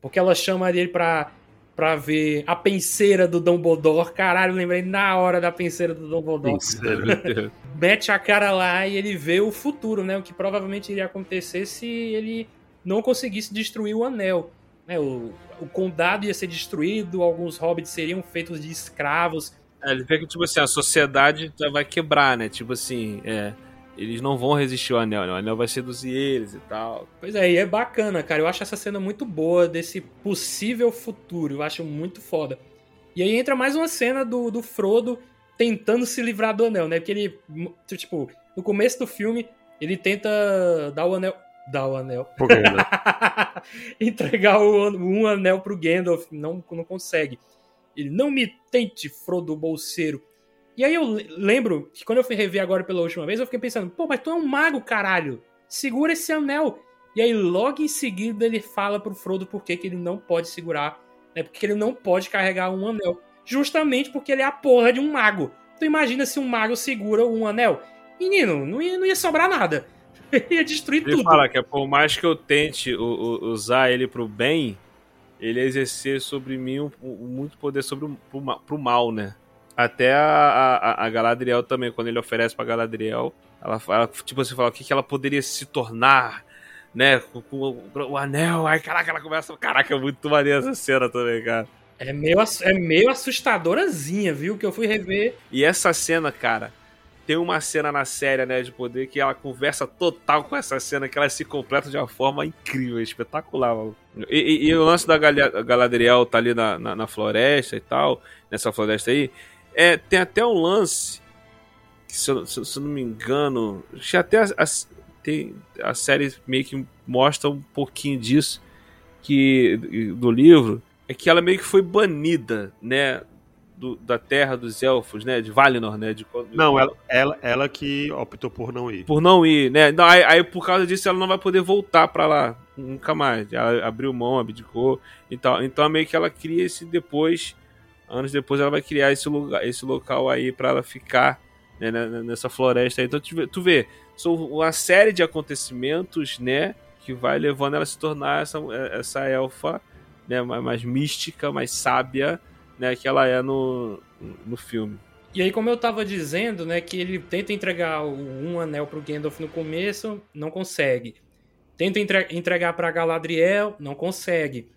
porque ela chama ele pra, pra ver a penseira do Dumbledore. Caralho, lembrei na hora da penseira do Dumbledore. Mete a cara lá e ele vê o futuro, né? O que provavelmente iria acontecer se ele não conseguisse destruir o anel. Né? O, o condado ia ser destruído, alguns hobbits seriam feitos de escravos é, ele vê que, tipo assim, a sociedade já vai quebrar, né? Tipo assim, é, eles não vão resistir ao anel, né? O anel vai seduzir eles e tal. Pois é, e é bacana, cara. Eu acho essa cena muito boa desse possível futuro. Eu acho muito foda. E aí entra mais uma cena do, do Frodo tentando se livrar do anel, né? Porque ele, tipo, no começo do filme, ele tenta dar o anel. Dar o anel. Por quê, né? Entregar o, um anel pro Gandalf. Não, não consegue. Ele não me tente, Frodo Bolseiro. E aí eu lembro que quando eu fui rever agora pela última vez, eu fiquei pensando, pô, mas tu é um mago, caralho. Segura esse anel. E aí logo em seguida ele fala pro Frodo por que ele não pode segurar, né? Porque ele não pode carregar um anel. Justamente porque ele é a porra de um mago. Tu imagina se um mago segura um anel? Menino, não ia, não ia sobrar nada. ia destruir ele tudo. fala que por mais que eu tente o, o, usar ele pro bem, ele ia exercer sobre mim um, um, muito poder sobre o pro, pro mal, né? Até a, a, a, Galadriel também, quando ele oferece pra Galadriel, ela, ela tipo assim, fala o que, que ela poderia se tornar, né? Com, com, com, o anel, aí caraca, ela começa. Caraca, é muito maneira essa cena também, cara. É meio, é meio assustadorazinha, viu? Que eu fui rever. E essa cena, cara, tem uma cena na série, né, de poder que ela conversa total com essa cena, que ela se completa de uma forma incrível, espetacular, mano. E, e, e o lance da Galadriel tá ali na, na, na, floresta e tal, nessa floresta aí, é, tem até um lance, que se eu, se, eu não me engano, que até a, a, tem, a série meio que mostra um pouquinho disso, que do livro, é que ela meio que foi banida, né, do, da terra dos elfos, né? De Valinor, né? De, não, ela, ela, ela que optou por não ir. Por não ir, né? Não, aí, aí, por causa disso ela não vai poder voltar para lá nunca mais. Ela abriu mão, abdicou e tal. Então meio que ela cria esse depois anos depois ela vai criar esse lugar, esse local aí para ela ficar né, nessa floresta aí. Então tu vê, são uma série de acontecimentos, né, que vai levando ela a se tornar essa, essa elfa, né, mais mística, mais sábia, né, que ela é no, no filme. E aí, como eu tava dizendo, né, que ele tenta entregar um anel pro Gandalf no começo, não consegue. Tenta entre entregar para Galadriel, não consegue.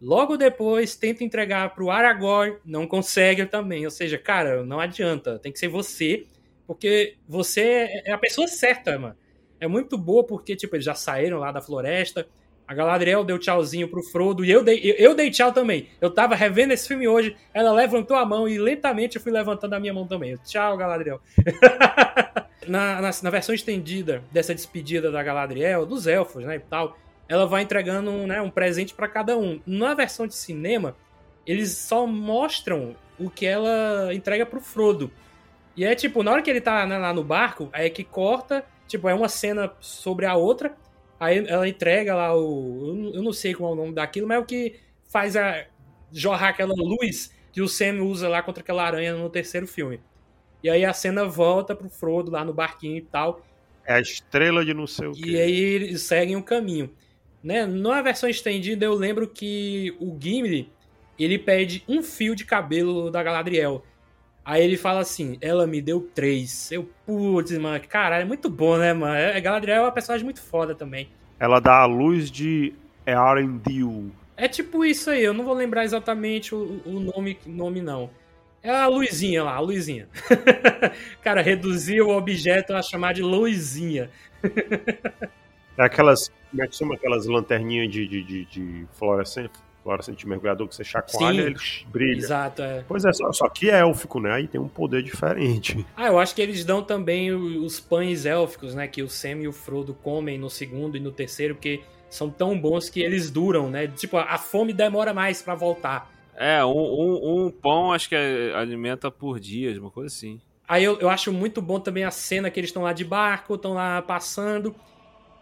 Logo depois, tenta entregar pro Aragorn, não consegue também. Ou seja, cara, não adianta. Tem que ser você, porque você é a pessoa certa, mano. É muito boa porque, tipo, eles já saíram lá da floresta. A Galadriel deu tchauzinho pro Frodo e eu dei, eu, eu dei tchau também. Eu tava revendo esse filme hoje, ela levantou a mão e lentamente eu fui levantando a minha mão também. Tchau, Galadriel. na, na, na, versão estendida dessa despedida da Galadriel, dos elfos, né, e tal, ela vai entregando né, um presente para cada um. Na versão de cinema, eles só mostram o que ela entrega pro Frodo. E é tipo, na hora que ele tá né, lá no barco, aí é que corta, tipo, é uma cena sobre a outra, aí ela entrega lá o. Eu não sei qual é o nome daquilo, mas é o que faz a jorrar aquela luz que o Sam usa lá contra aquela aranha no terceiro filme. E aí a cena volta pro Frodo lá no barquinho e tal. É a estrela de não sei o quê. E aí eles seguem o caminho. Né? Na versão estendida, eu lembro que o Gimli ele pede um fio de cabelo da Galadriel. Aí ele fala assim: ela me deu três. Eu, putz, mano, caralho, é muito bom, né, mano? A é, Galadriel é uma personagem muito foda também. Ela dá a luz de Arendil. É tipo isso aí, eu não vou lembrar exatamente o, o nome, nome, não. É a luzinha lá, a luzinha. Cara, reduzir o objeto a chamar de luzinha. é aquelas como é que chama aquelas lanterninhas de, de, de, de fluorescente, fluorescente mergulhador que você chacoalha, Sim, ele brilha. Exato, é. Pois é, só, só que é élfico, né? Aí tem um poder diferente. Ah, eu acho que eles dão também os pães élficos, né? Que o Sam e o Frodo comem no segundo e no terceiro, porque são tão bons que eles duram, né? Tipo, a fome demora mais para voltar. É, um, um, um, pão acho que alimenta por dias, uma coisa assim. Aí eu, eu acho muito bom também a cena que eles estão lá de barco, estão lá passando,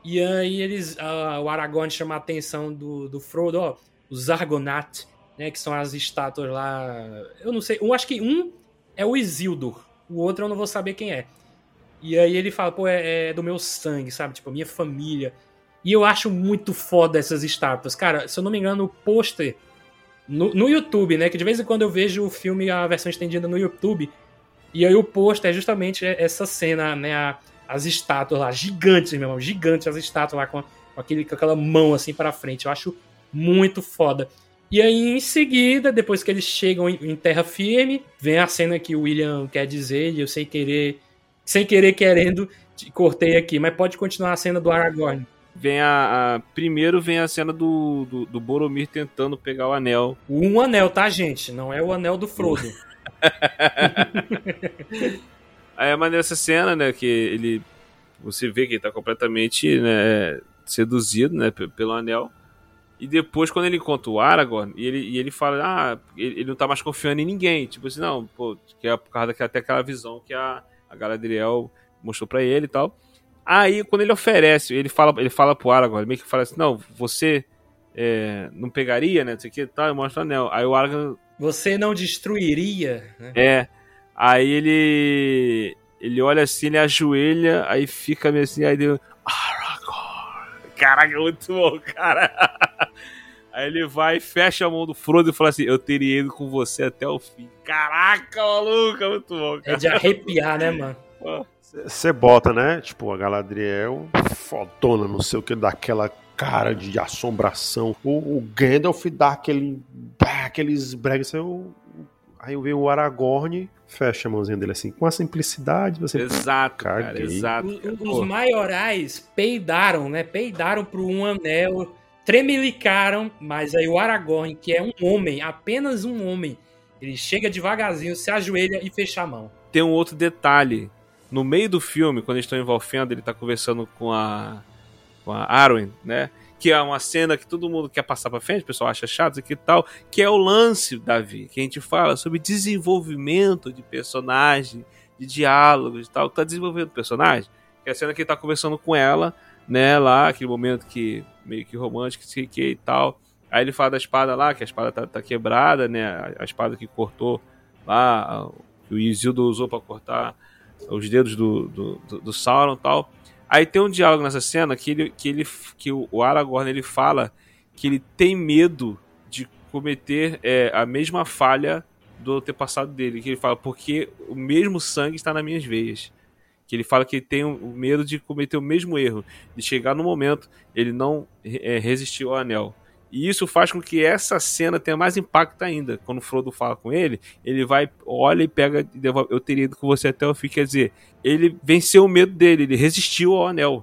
e aí eles, uh, o Aragorn chama a atenção do, do Frodo, ó, os Argonauts, né, que são as estátuas lá. Eu não sei, eu acho que um é o Isildur, o outro eu não vou saber quem é. E aí ele fala, pô, é, é do meu sangue, sabe? Tipo, a minha família. E eu acho muito foda essas estátuas. Cara, se eu não me engano, o pôster no, no YouTube, né? Que de vez em quando eu vejo o filme, a versão estendida no YouTube. E aí o pôster é justamente essa cena, né? A, as estátuas lá, gigantes, meu irmão, gigantes as estátuas lá com, com, aquele, com aquela mão assim para frente. Eu acho muito foda. E aí, em seguida, depois que eles chegam em, em terra firme, vem a cena que o William quer dizer, e eu sem querer, sem querer querendo, cortei aqui, mas pode continuar a cena do Aragorn. Vem a, a primeiro vem a cena do, do, do, Boromir tentando pegar o anel. Um anel, tá, gente? Não é o anel do Frodo. Aí é maneira essa cena, né? Que ele. Você vê que ele tá completamente né, seduzido, né? Pelo anel. E depois, quando ele encontra o Aragorn, e ele, e ele fala, ah, ele, ele não tá mais confiando em ninguém. Tipo assim, não, pô, que é por causa daquela, até aquela visão que a, a Galadriel mostrou para ele e tal. Aí, quando ele oferece, ele fala, ele fala pro Aragorn, ele meio que fala assim, não, você é, não pegaria, né, não sei o que tal, e mostra o anel. Aí o Aragorn... Você não destruiria, né? É, aí ele... Ele olha assim, ele ajoelha, aí fica meio assim, aí deu... Aragorn! Caraca, é muito bom, cara! Aí ele vai, fecha a mão do Frodo e fala assim: Eu teria ido com você até o fim. Caraca, maluco, é muito bom. Cara. É de arrepiar, né, mano? Você bota, né? Tipo, a Galadriel, fodona, não sei o que, daquela cara de assombração. O, o Gandalf dá aquele. Bah, aqueles bregas. Eu, aí vem o Aragorn, fecha a mãozinha dele assim, com a simplicidade. Você, Exato, cara, exato. Os, cara. os maiorais peidaram, né? Peidaram pro um anel, tremelicaram, mas aí o Aragorn, que é um homem, apenas um homem, ele chega devagarzinho, se ajoelha e fecha a mão. tem um outro detalhe. No meio do filme, quando eles estão em Valfenda, ele tá conversando com a, com a Arwen, né? Que é uma cena que todo mundo quer passar pra frente, o pessoal acha chato e tal, que é o lance, Davi, que a gente fala sobre desenvolvimento de personagem, de diálogos e tal, que tá desenvolvendo personagem. Que é a cena que ele tá conversando com ela, né, lá, aquele momento que meio que romântico, o que e tal. Aí ele fala da espada lá, que a espada tá, tá quebrada, né? A, a espada que cortou lá, que o Isildo usou pra cortar os dedos do, do, do, do Sauron e tal. Aí tem um diálogo nessa cena que, ele, que, ele, que o Aragorn ele fala que ele tem medo de cometer é, a mesma falha do antepassado dele. Que ele fala, porque o mesmo sangue está nas minhas veias. Que ele fala que ele tem o medo de cometer o mesmo erro, de chegar no momento ele não é, resistiu ao anel. E isso faz com que essa cena tenha mais impacto ainda. Quando o Frodo fala com ele, ele vai, olha e pega. Eu teria ido com você até o fim. Quer dizer, ele venceu o medo dele, ele resistiu ao anel.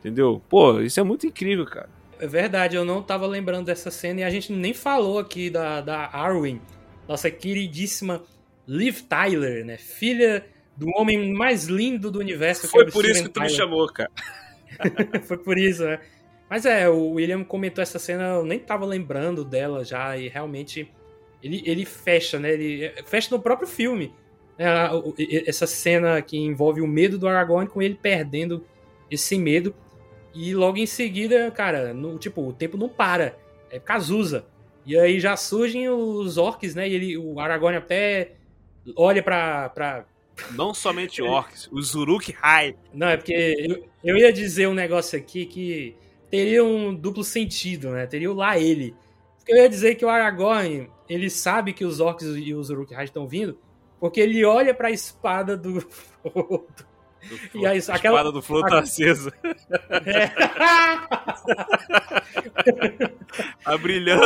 Entendeu? Pô, isso é muito incrível, cara. É verdade, eu não tava lembrando dessa cena e a gente nem falou aqui da, da Arwen, nossa queridíssima Liv Tyler, né? Filha do homem mais lindo do universo. é Foi o por isso que tu me chamou, cara. Foi por isso, né? Mas é, o William comentou essa cena, eu nem tava lembrando dela já, e realmente ele, ele fecha, né? Ele fecha no próprio filme. né? E- Essa cena que envolve o medo do Aragorn com ele perdendo esse medo. E logo em seguida, cara, no, tipo, o tempo não para. É Cazuza. E aí já surgem os orcs, né? E ele, o Aragorn até olha pra, pra, Não somente orcs, os Uruk-hai. não, é porque eu, eu ia dizer um negócio aqui que teria um duplo sentido, né? Teria o lá ele. Porque eu ia dizer que o Aragorn, ele sabe que os orcs e os Uruk-hai estão vindo, porque ele olha pra espada do Frodo. E aí, a aquela- espada do Frodo tá acesa. É. Tá brilhando.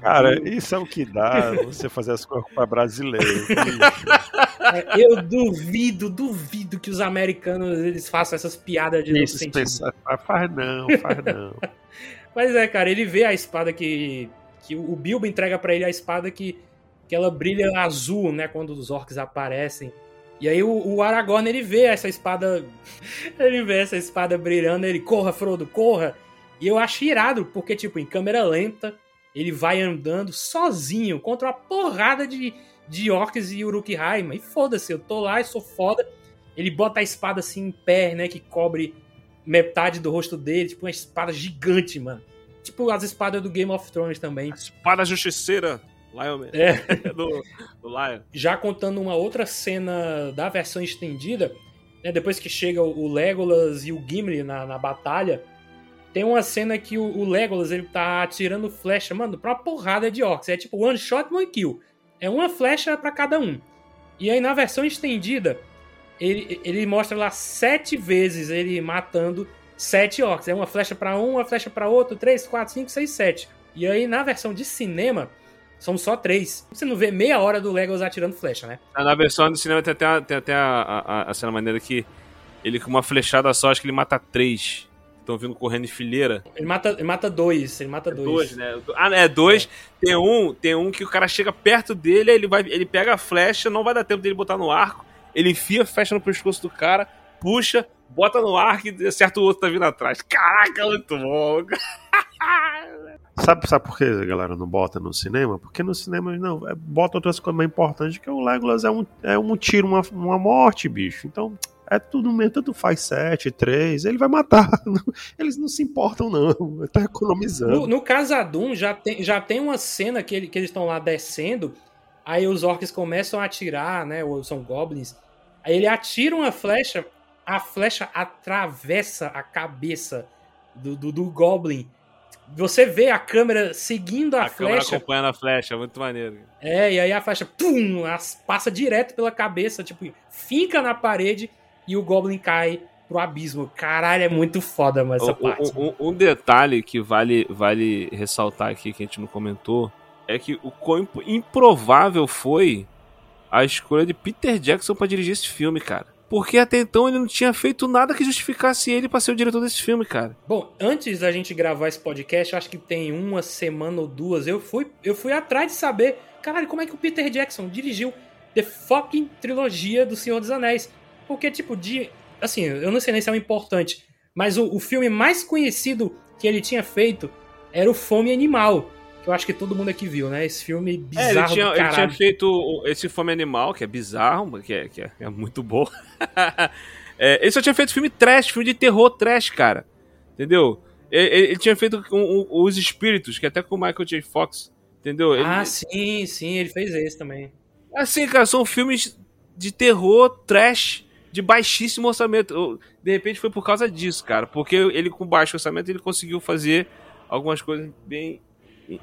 Cara, isso é o que dá você fazer as coisas pra brasileiro. bicho. eu duvido, duvido que os americanos eles façam essas piadas de Isso, sentido. pensa- ah, faz não, faz não. Mas é, cara, ele vê a espada que. que o Bilbo entrega pra ele a espada que, que ela brilha azul, né? Quando os orcs aparecem. E aí o, o Aragorn ele vê essa espada. ele vê essa espada brilhando, ele corra, Frodo, corra! E eu acho irado, porque, tipo, em câmera lenta, ele vai andando sozinho contra uma porrada de, de orcs e Uruk-hai. Mas foda-se, eu tô lá e sou foda. Ele bota a espada assim em pé, né? Que cobre metade do rosto dele, tipo uma espada gigante, mano. Tipo as espadas do Game of Thrones também. Espada justiceira. Lion Man. É. do, do Lion. Já contando uma outra cena da versão estendida, né, depois que chega o Legolas e o Gimli na, na batalha, tem uma cena que o, o Legolas ele tá atirando flecha, mano, pra uma porrada de orcs. É tipo one shot, one kill. É uma flecha pra cada um. E aí na versão estendida, ele, ele mostra lá sete vezes ele matando sete orcs. É uma flecha pra um, uma flecha pra outro, três, quatro, cinco, seis, sete. E aí na versão de cinema, são só três. Você não vê meia hora do Legolas atirando flecha, né? Na versão do cinema tem até, a- tem até a, a, a cena maneira que ele com uma flechada só, acho que ele mata três. Estão vindo correndo em fileira. Ele mata, ele mata dois, ele mata dois. Dois, né? Ah, é dois. Tem um, tem um que o cara chega perto dele, aí ele vai, ele pega a flecha, não vai dar tempo dele botar no arco. Ele enfia a flecha no pescoço do cara, puxa, bota no ar que acerta o outro tá vindo atrás. Caraca, muito bom. Sabe, sabe por que a galera não bota no cinema? Porque no cinema não, é, bota outras coisas mais importantes, que o Legolas é um, é um tiro, uma, uma morte, bicho. Então, é tudo mesmo, tanto faz 7, 3, ele vai matar. Eles não se importam, não. Tá economizando. No, no Casadum já tem, já tem uma cena que, ele, que eles estão lá descendo, aí os orcs começam a atirar, né? Ou são goblins. Aí ele atira uma flecha, a flecha atravessa a cabeça do, do, do goblin. Você vê a câmera seguindo a, A câmera flecha. acompanhando a flecha, muito maneiro. É, e aí a flecha pum, as- passa direto pela cabeça, tipo, fica na parede e o Goblin cai pro abismo. Caralho, é muito foda, mas essa Um- parte. um, um- detalhe que vale, vale ressaltar aqui, que a gente não comentou, é que o quão imp- improvável foi a escolha de Peter Jackson pra dirigir esse filme, cara. Porque até então ele não tinha feito nada que justificasse ele pra ser o diretor desse filme, cara. Bom, antes da gente gravar esse podcast, acho que tem uma semana ou duas, eu fui, eu fui atrás de saber, caralho, como é que o Peter Jackson dirigiu The fucking trilogia do Senhor dos Anéis. Porque, tipo, de. Assim, eu não sei nem se é um importante, mas o, o filme mais conhecido que ele tinha feito era o Fome Animal. Que eu acho que todo mundo aqui viu, né? Esse filme bizarro É, ele tinha, ele tinha feito esse Fome Animal, que é bizarro, que é, que é, é muito bom. É, ele só tinha feito filme trash, filme de terror trash, cara. Entendeu? Ele, ele- tinha feito o- os Espíritos, que é até com o Michael J. Fox. Entendeu? Ele- Ah, sim, sim, ele fez esse também. Assim, cara, são filmes de terror, trash, de baixíssimo orçamento. De repente foi por causa disso, cara. Porque ele, com baixo orçamento, ele conseguiu fazer algumas coisas bem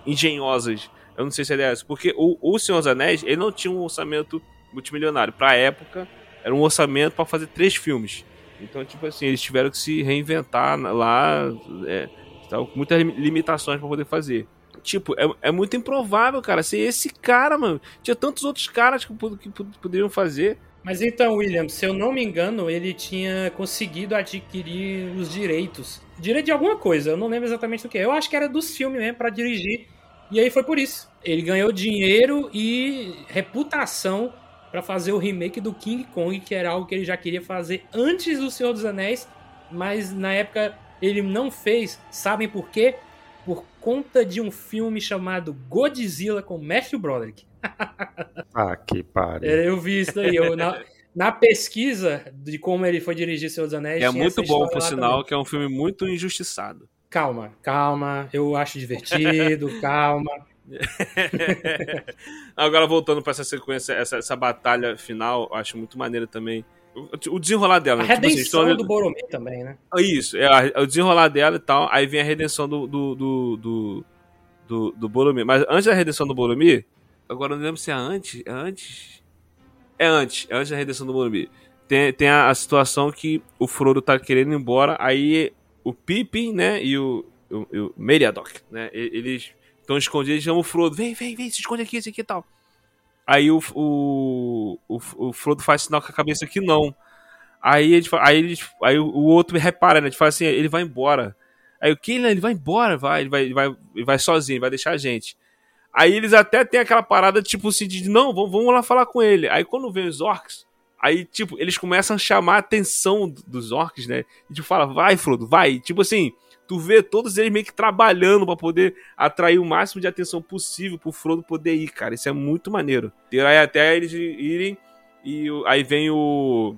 engenhosas. Eu não sei se é essa. Porque o, o Senhor dos Anéis, ele não tinha um orçamento multimilionário. Pra época, era um orçamento pra fazer três filmes. Então, tipo assim, eles tiveram que se reinventar lá. É, com muitas lim- limitações pra poder fazer. Tipo, é, é muito improvável, cara, ser esse cara, mano. Tinha tantos outros caras que, que pod- poderiam fazer. Mas então, William, se eu não me engano, ele tinha conseguido adquirir os direitos. Direito de alguma coisa, eu não lembro exatamente do que. Eu acho que era dos filmes mesmo, pra dirigir. E aí foi por isso. Ele ganhou dinheiro e reputação pra fazer o remake do King Kong, que era algo que ele já queria fazer antes do Senhor dos Anéis, mas na época ele não fez. Sabem por quê? Por conta de um filme chamado Godzilla com Matthew Broderick. Ah, que pariu. É, Eu vi isso daí. Eu, na, na pesquisa de como ele foi dirigir dos Anéis. É muito bom, por sinal, também. que é um filme muito injustiçado. Calma, calma. Eu acho divertido, calma. Agora, voltando pra essa sequência, essa, essa batalha final, eu acho muito maneira também. O, desenrolar dela, A né? Tipo assim, redenção do Boromir também, né? Isso, é o desenrolar dela e tal, aí vem a redenção do do, do, do, do, do Boromir. Mas antes da redenção do Boromir, agora não lembro se é antes, é antes? É antes, é antes da redenção do Boromir. Tem, tem a, a situação que o Frodo tá querendo ir embora, aí o Pippin, né, e o, o, o Meriadoc, né, eles estão escondidos, chamam o Frodo, vem, vem, vem, se esconde aqui, esse aqui e tal. Aí o, o, o, o Frodo faz sinal com a cabeça que não. Aí, eles, fa- aí, eles, aí o, outro repara, né? Ele fala assim, ele vai embora. Aí o que? Ele vai embora, vai, ele vai, ele vai, ele vai sozinho, ele vai deixar a gente. Aí eles até tem aquela parada, tipo assim, de não, vamos, lá falar com ele. Aí quando vem os orcs, aí, tipo, eles começam a chamar a atenção do- dos orcs, né? E tipo, fala, vai, Frodo, vai. Tipo assim, tu vê todos eles meio que trabalhando pra poder atrair o máximo de atenção possível pro Frodo poder ir, cara. Isso é muito maneiro. E aí até eles irem, e aí vem o,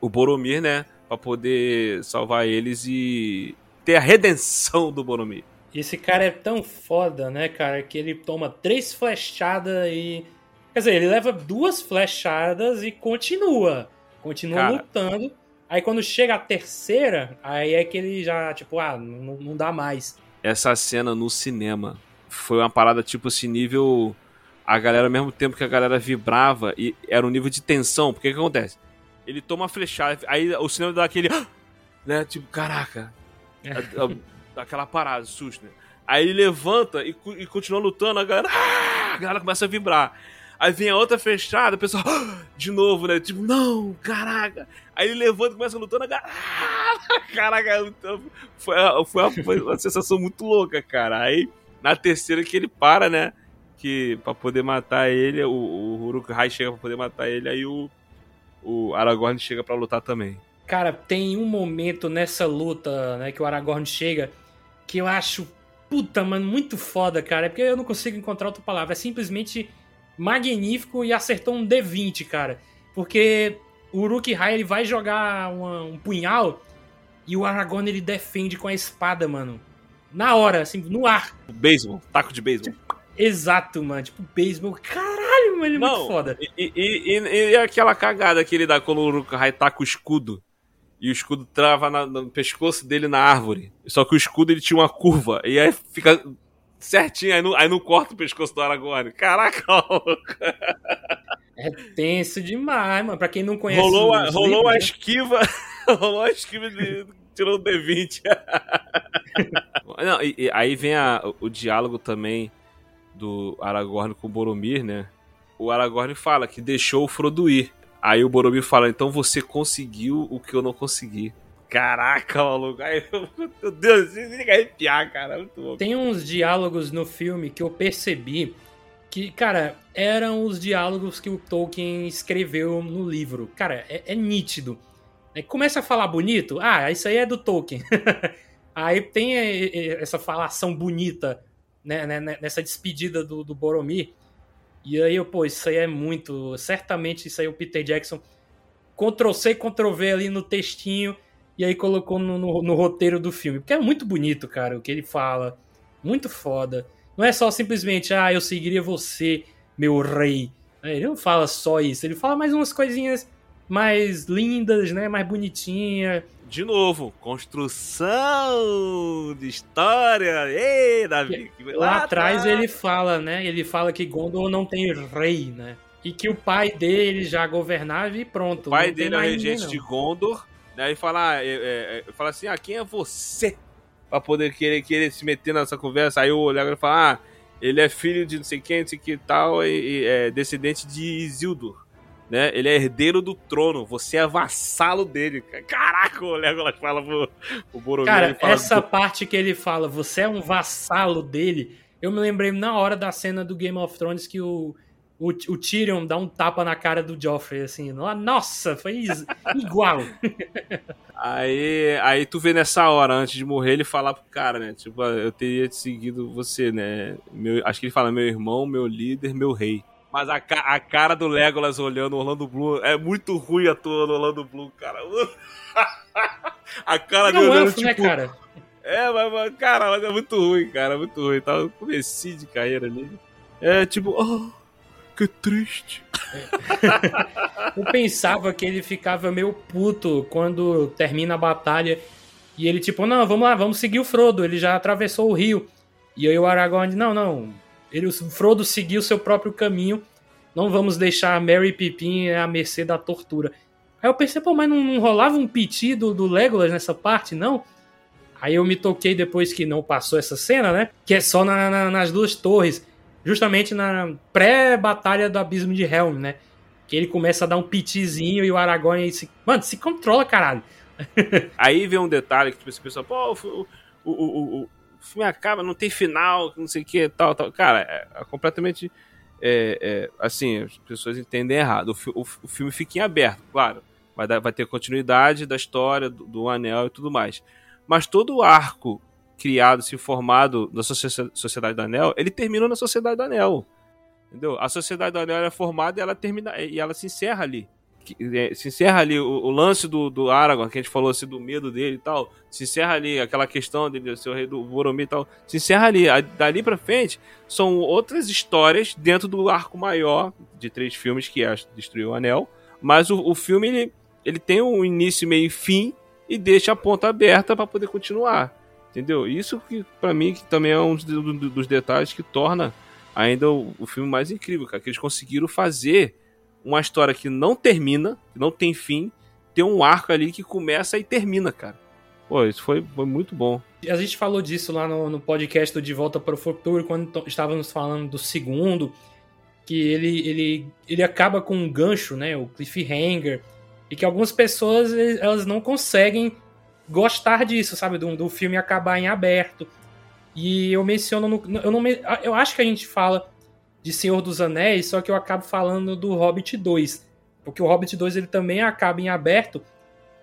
o Boromir, né? Pra poder salvar eles e ter a redenção do Boromir. Esse cara é tão foda, né, cara, que ele toma três flechadas e. Quer dizer, ele leva duas flechadas e continua. Continua Cara. lutando. Aí quando chega a terceira, aí é que ele já, tipo, ah, não, não dá mais. essa cena no cinema foi uma parada tipo assim, nível. A galera, ao mesmo tempo que a galera vibrava, e era um nível de tensão, porque o que acontece? Ele toma uma flechada, aí o cinema dá aquele. Né? Tipo, caraca. Dá aquela parada, susto, né? Aí ele levanta e, e continua lutando, a galera. "Ah!" A galera começa a vibrar. Aí vem a outra fechada, o pessoal. "Ah!" De novo, né? Tipo, não, caraca. Aí ele levanta e começa lutando, a galera. "Ah!" Caraca, foi, a- foi, uma, foi uma sensação muito louca, cara. Aí, na terceira que ele para, né? Que pra poder matar ele, o, o Uruk-hai chega pra poder matar ele, aí o, o Aragorn chega pra lutar também. Cara, tem um momento nessa luta, né, que o Aragorn chega, que eu acho, puta, mano, muito foda, cara. É porque eu não consigo encontrar outra palavra. É simplesmente magnífico e acertou um D20, cara. Porque o Uruk-hai, ele vai jogar uma- um punhal e o Aragorn, ele defende com a espada, mano. Na hora, assim, no ar. Beisebol, taco de beisebol. Exato, mano. Tipo, beisebol. Caralho, mano, ele é muito Não, foda. E, e- e- e aquela cagada que ele dá quando o Uruk-hai taca o escudo. E o escudo trava na- no pescoço dele na árvore. Só que o escudo ele tinha uma curva. E aí fica certinho. Aí não, aí não corta o pescoço do Aragorn. Caraca, maluco. É tenso demais, mano. Pra quem não conhece. rolou, a, rolou livros, a né? esquiva. rolou a esquiva de. Tirou o D20. Não, e- e aí vem a- o, o diálogo também do Aragorn com o Boromir, né? O Aragorn fala que deixou o Frodo ir. Aí o Boromir fala, então você conseguiu o que eu não consegui. Caraca, maluco. Meu Deus, você tem que arrepiar, cara. Muito. Tem uns diálogos no filme que eu percebi que, cara, eram os diálogos que o Tolkien escreveu no livro. Cara, é, é nítido. Aí começa a falar bonito, ah, isso aí é do Tolkien. aí tem é, é, essa falação bonita né, né, né, nessa despedida do, do Boromir. E aí, eu, pô, isso aí é muito. Certamente isso aí o Peter Jackson Ctrl C, Ctrl V ali no textinho e aí colocou no, no- no roteiro do filme. Porque é muito bonito, cara, o que ele fala. Muito foda. Não é só simplesmente, ah, eu seguiria você, meu rei. Ele não fala só isso, ele fala mais umas coisinhas mais lindas, né? Mais bonitinha. De novo, construção de história. Ei, Davi. que- Lá atrás ele fala, né? Ele fala que Gondor não tem rei, né? E que o pai dele já governava e pronto. O pai dele é o regente não. de Gondor. Né, e fala, ah, é, é, é, fala assim: ah, quem é você? Pra poder querer, querer se meter nessa conversa. Aí o Legolas fala: ah, ele é filho de não sei quem, não sei que tal, e, e é descendente de Isildur. Né? Ele é herdeiro do trono, você é vassalo dele. cara. Caraca, o Legolas fala pro, pro Boromir. Cara, essa parte que ele fala, você é um vassalo dele, eu me lembrei na hora da cena do Game of Thrones que o, o, o Tyrion dá um tapa na cara do Joffrey, assim. Nossa, foi igual. Aí, aí tu vê nessa hora, antes de morrer, ele falar pro cara, né? Tipo, "Ah, eu teria seguido você, né? Meu, acho que ele fala, meu irmão, meu líder, meu rei. Mas a, ca- a cara do Legolas olhando o Orlando Bloom é muito ruim a tua do Orlando Bloom, cara. a cara é dele um olhando, elfo, né, tipo, cara? É, mas, mas, cara, é muito ruim, cara, muito ruim. Tava no comecinho de carreira ali. É tipo, oh, que triste. Eu pensava que ele ficava meio puto quando termina a batalha. E ele, tipo, não, vamos lá, vamos seguir o Frodo. Ele já atravessou o rio. E aí o Aragorn, não, não. Ele, o Frodo seguiu seu próprio caminho. Não vamos deixar Merry e Pippin à mercê da tortura. Aí eu pensei, pô, mas não, não rolava um piti do, do Legolas nessa parte, não? Aí eu me toquei depois que não passou essa cena, né? Que é só na- na- nas duas torres. Justamente na pré-batalha do Abismo de Helm, né? Que ele começa a dar um pitizinho e o Aragorn se. Mano, se controla, caralho. Aí vem um detalhe que tipo, pensa, pô, o, o, o, o, filme acaba, não tem final, não sei o que, tal, tal. Cara, é, é completamente. é, é, assim, as pessoas entendem errado. O, o, o filme fica em aberto, claro. Vai, dar- vai ter continuidade da história, do, do anel e tudo mais. Mas todo o arco criado, se formado na Socie- Sociedade do Anel, ele termina na Sociedade do Anel. Entendeu? A Sociedade do Anel é formada e ela termina e ela se encerra ali. É, Se encerra ali o, o lance do, do Aragorn, que a gente falou assim, do medo dele e tal. Se encerra ali aquela questão dele ser o rei do Boromir e tal. Se encerra ali. A- Dali pra frente são outras histórias dentro do arco maior de três filmes que é Destruir o Anel. Mas o, o filme ele, ele tem um início, meio e fim e deixa a ponta aberta pra poder continuar. Entendeu? Isso que para mim que também é um dos, do- dos detalhes que torna ainda o, o filme mais incrível, cara. Que eles conseguiram fazer uma história que não termina, que não tem fim, ter um arco ali que começa e termina, cara. Pô, isso foi, foi muito bom. A gente falou disso lá no, no podcast do De Volta para o Futuro, quando estávamos falando do segundo, que ele, ele, ele acaba com um gancho, né? O cliffhanger. E que algumas pessoas elas não conseguem gostar disso, sabe? Do, do filme acabar em aberto. E eu menciono no. Eu, não, eu acho que a gente fala de Senhor dos Anéis, só que eu acabo falando do Hobbit 2. Porque o Hobbit 2 ele também acaba em aberto.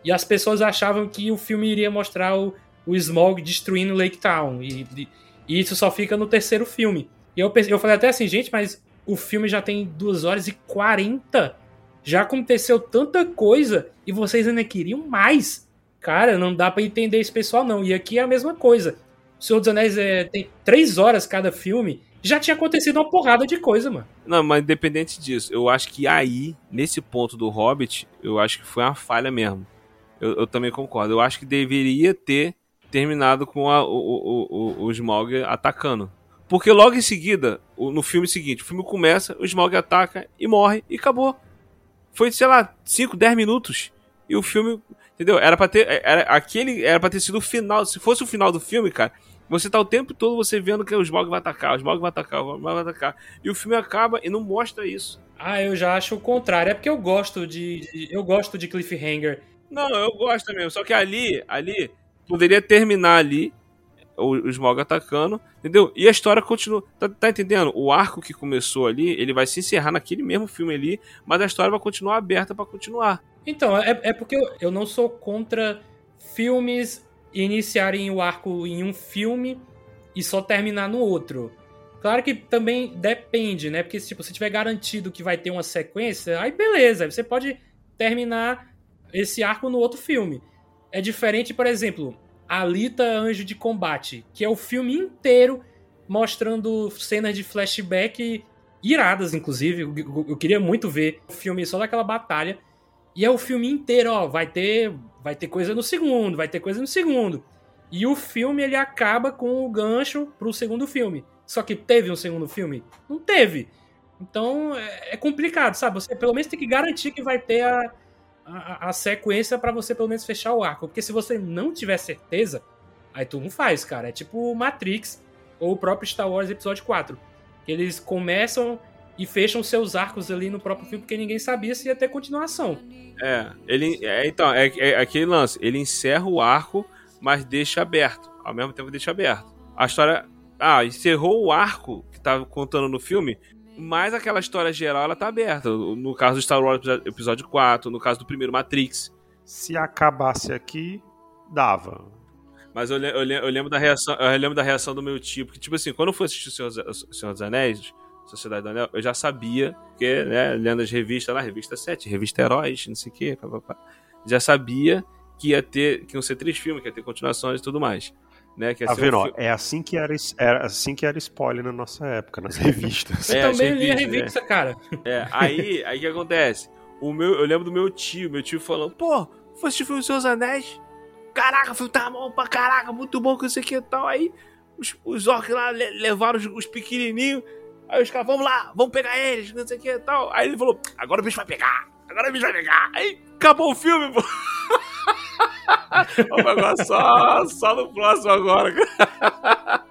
E as pessoas achavam que o filme iria mostrar o, o Smaug destruindo Lake Town. E, e, e isso só fica no terceiro filme. E eu, eu falei até assim, gente, mas o filme já tem 2 horas e 40. Já aconteceu tanta coisa e vocês ainda queriam mais. Cara, não dá para entender esse pessoal, não. E aqui é a mesma coisa. O Senhor dos Anéis é, tem 3 horas cada filme. Já tinha acontecido uma porrada de coisa, mano. Não, mas independente disso, eu acho que aí, nesse ponto do Hobbit, eu acho que foi uma falha mesmo. Eu, eu também concordo. Eu acho que deveria ter terminado com a, o, o, o, o Smaug atacando. Porque logo em seguida, no filme seguinte, o filme começa, o Smaug ataca e morre e acabou. Foi, sei lá, 5, 10 minutos. E o filme. Entendeu? Era pra ter. Era, aquele era pra ter sido o final. Se fosse o final do filme, cara, você tá o tempo todo você vendo que o Smaug vai atacar, o Smaug vai atacar, o Smaug vai atacar. E o filme acaba e não mostra isso. Ah, eu já acho o contrário. É porque eu gosto de. de eu gosto de cliffhanger. Não, eu gosto mesmo. Só que ali, ali, poderia terminar ali o, o Smaug atacando, entendeu? E a história continua. Tá, tá, entendendo? O arco que começou ali, ele vai se encerrar naquele mesmo filme ali, mas a história vai continuar aberta para continuar. Então, é, é porque eu, eu não sou contra filmes iniciarem o arco em um filme e só terminar no outro. Claro que também depende, né? Porque tipo, se tiver garantido que vai ter uma sequência, aí beleza, você pode terminar esse arco no outro filme. É diferente, por exemplo, Alita Anjo de Combate, que é o filme inteiro mostrando cenas de flashback iradas, inclusive. Eu, queria muito ver o filme só daquela batalha. E é o filme inteiro, ó, vai ter, vai ter coisa no segundo, vai ter coisa no segundo. E o filme ele acaba com o gancho pro segundo filme. Só que teve um segundo filme? Não teve. Então é, é complicado, sabe? Você pelo menos tem que garantir que vai ter a, a, a sequência para você pelo menos fechar o arco. Porque se você não tiver certeza, aí tu não faz, cara. É tipo Matrix ou o próprio Star Wars Episódio 4. Que eles começam e fecham seus arcos ali no próprio filme porque ninguém sabia se ia ter continuação. É, ele é, então, é, é aquele lance, ele encerra o arco, mas deixa aberto, ao mesmo tempo deixa aberto. A história, ah, encerrou o arco que tava contando no filme, mas aquela história geral ela tá aberta. No caso do Star Wars Episódio 4, no caso do primeiro Matrix. Se acabasse aqui, dava. Mas eu, eu, eu, lembro da reação, eu lembro da reação do meu tio, porque, tipo assim, quando eu fui assistir o Senhor, o Senhor dos Anéis, Sociedade do Anel, eu já sabia, que, né, lendo as revistas lá, revista 7, revista Heróis, não sei o quê, já sabia que ia ter, que iam ser três filmes, que ia ter continuações e tudo mais. Né, que tá vendo? Um é assim que era, era assim que era spoiler na nossa época, nas revistas. É, eu também li a revista, é. cara. É, aí, aí que acontece? O meu, eu lembro do meu tio, meu tio falando, pô, foi assistir o Seus Anéis? Caraca, filme tá bom pra caraca, muito bom que isso aqui e tal. Aí os, os orcs lá levaram os, os pequenininhos. Aí os caras, vamos lá, vamos pegar eles, não sei o que e tal. Aí ele falou, agora o bicho vai pegar, agora o bicho vai pegar. Aí acabou o filme, pô. Agora só, só no próximo agora.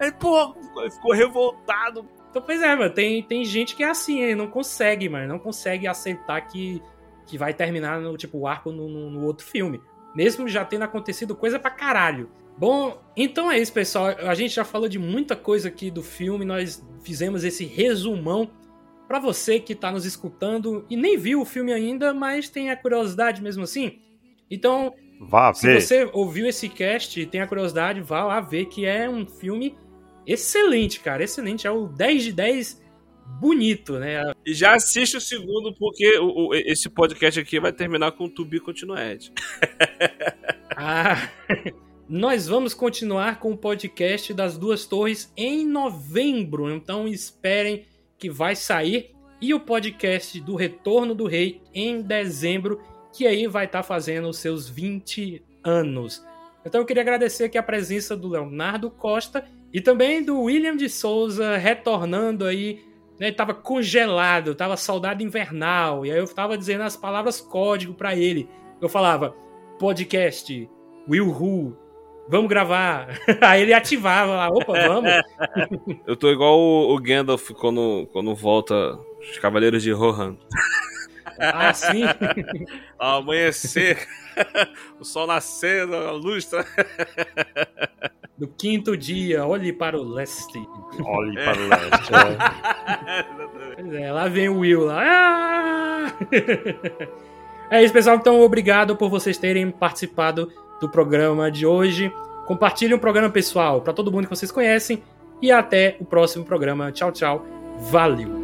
Aí, pô, ficou revoltado. Então, pois é, mano, tem, tem gente que é assim, ele não consegue, mano, não consegue aceitar que, que vai terminar no, tipo, o arco no, no, no outro filme. Mesmo já tendo acontecido coisa pra caralho. Bom, então é isso, pessoal. A gente já falou de muita coisa aqui do filme, nós fizemos esse resumão para você que tá nos escutando e nem viu o filme ainda, mas tem a curiosidade mesmo assim. Então, Vá Se ver. você ouviu esse cast e tem a curiosidade, vá lá ver que é um filme excelente, cara. Excelente. É o 10 de 10 bonito, né? E já assiste o segundo, porque o, o, esse podcast aqui vai terminar com o Tubi Continued. ah, nós vamos continuar com o podcast das Duas Torres em novembro. Então esperem que vai sair. E o podcast do Retorno do Rei em dezembro que aí vai estar tá fazendo os seus 20 anos. Então eu queria agradecer aqui a presença do Leonardo Costa e também do William de Souza retornando aí. Né, ele estava congelado, estava saudade invernal. E aí eu estava dizendo as palavras código para ele. Eu falava, podcast, Will Who, vamos gravar. Aí ele ativava lá, opa, vamos. Eu tô igual o, Gandalf quando, quando volta os Cavaleiros de Rohan. Ah, sim. Ao amanhecer, o sol nascendo, a luz. Do quinto dia, olhe para o leste. Olhe para o leste. É. Pois é, lá vem o Will lá. Ah! É isso, pessoal. Então, obrigado por vocês terem participado do programa de hoje. Compartilhem o programa pessoal para todo mundo que vocês conhecem. E até o próximo programa. Tchau, tchau. Valeu!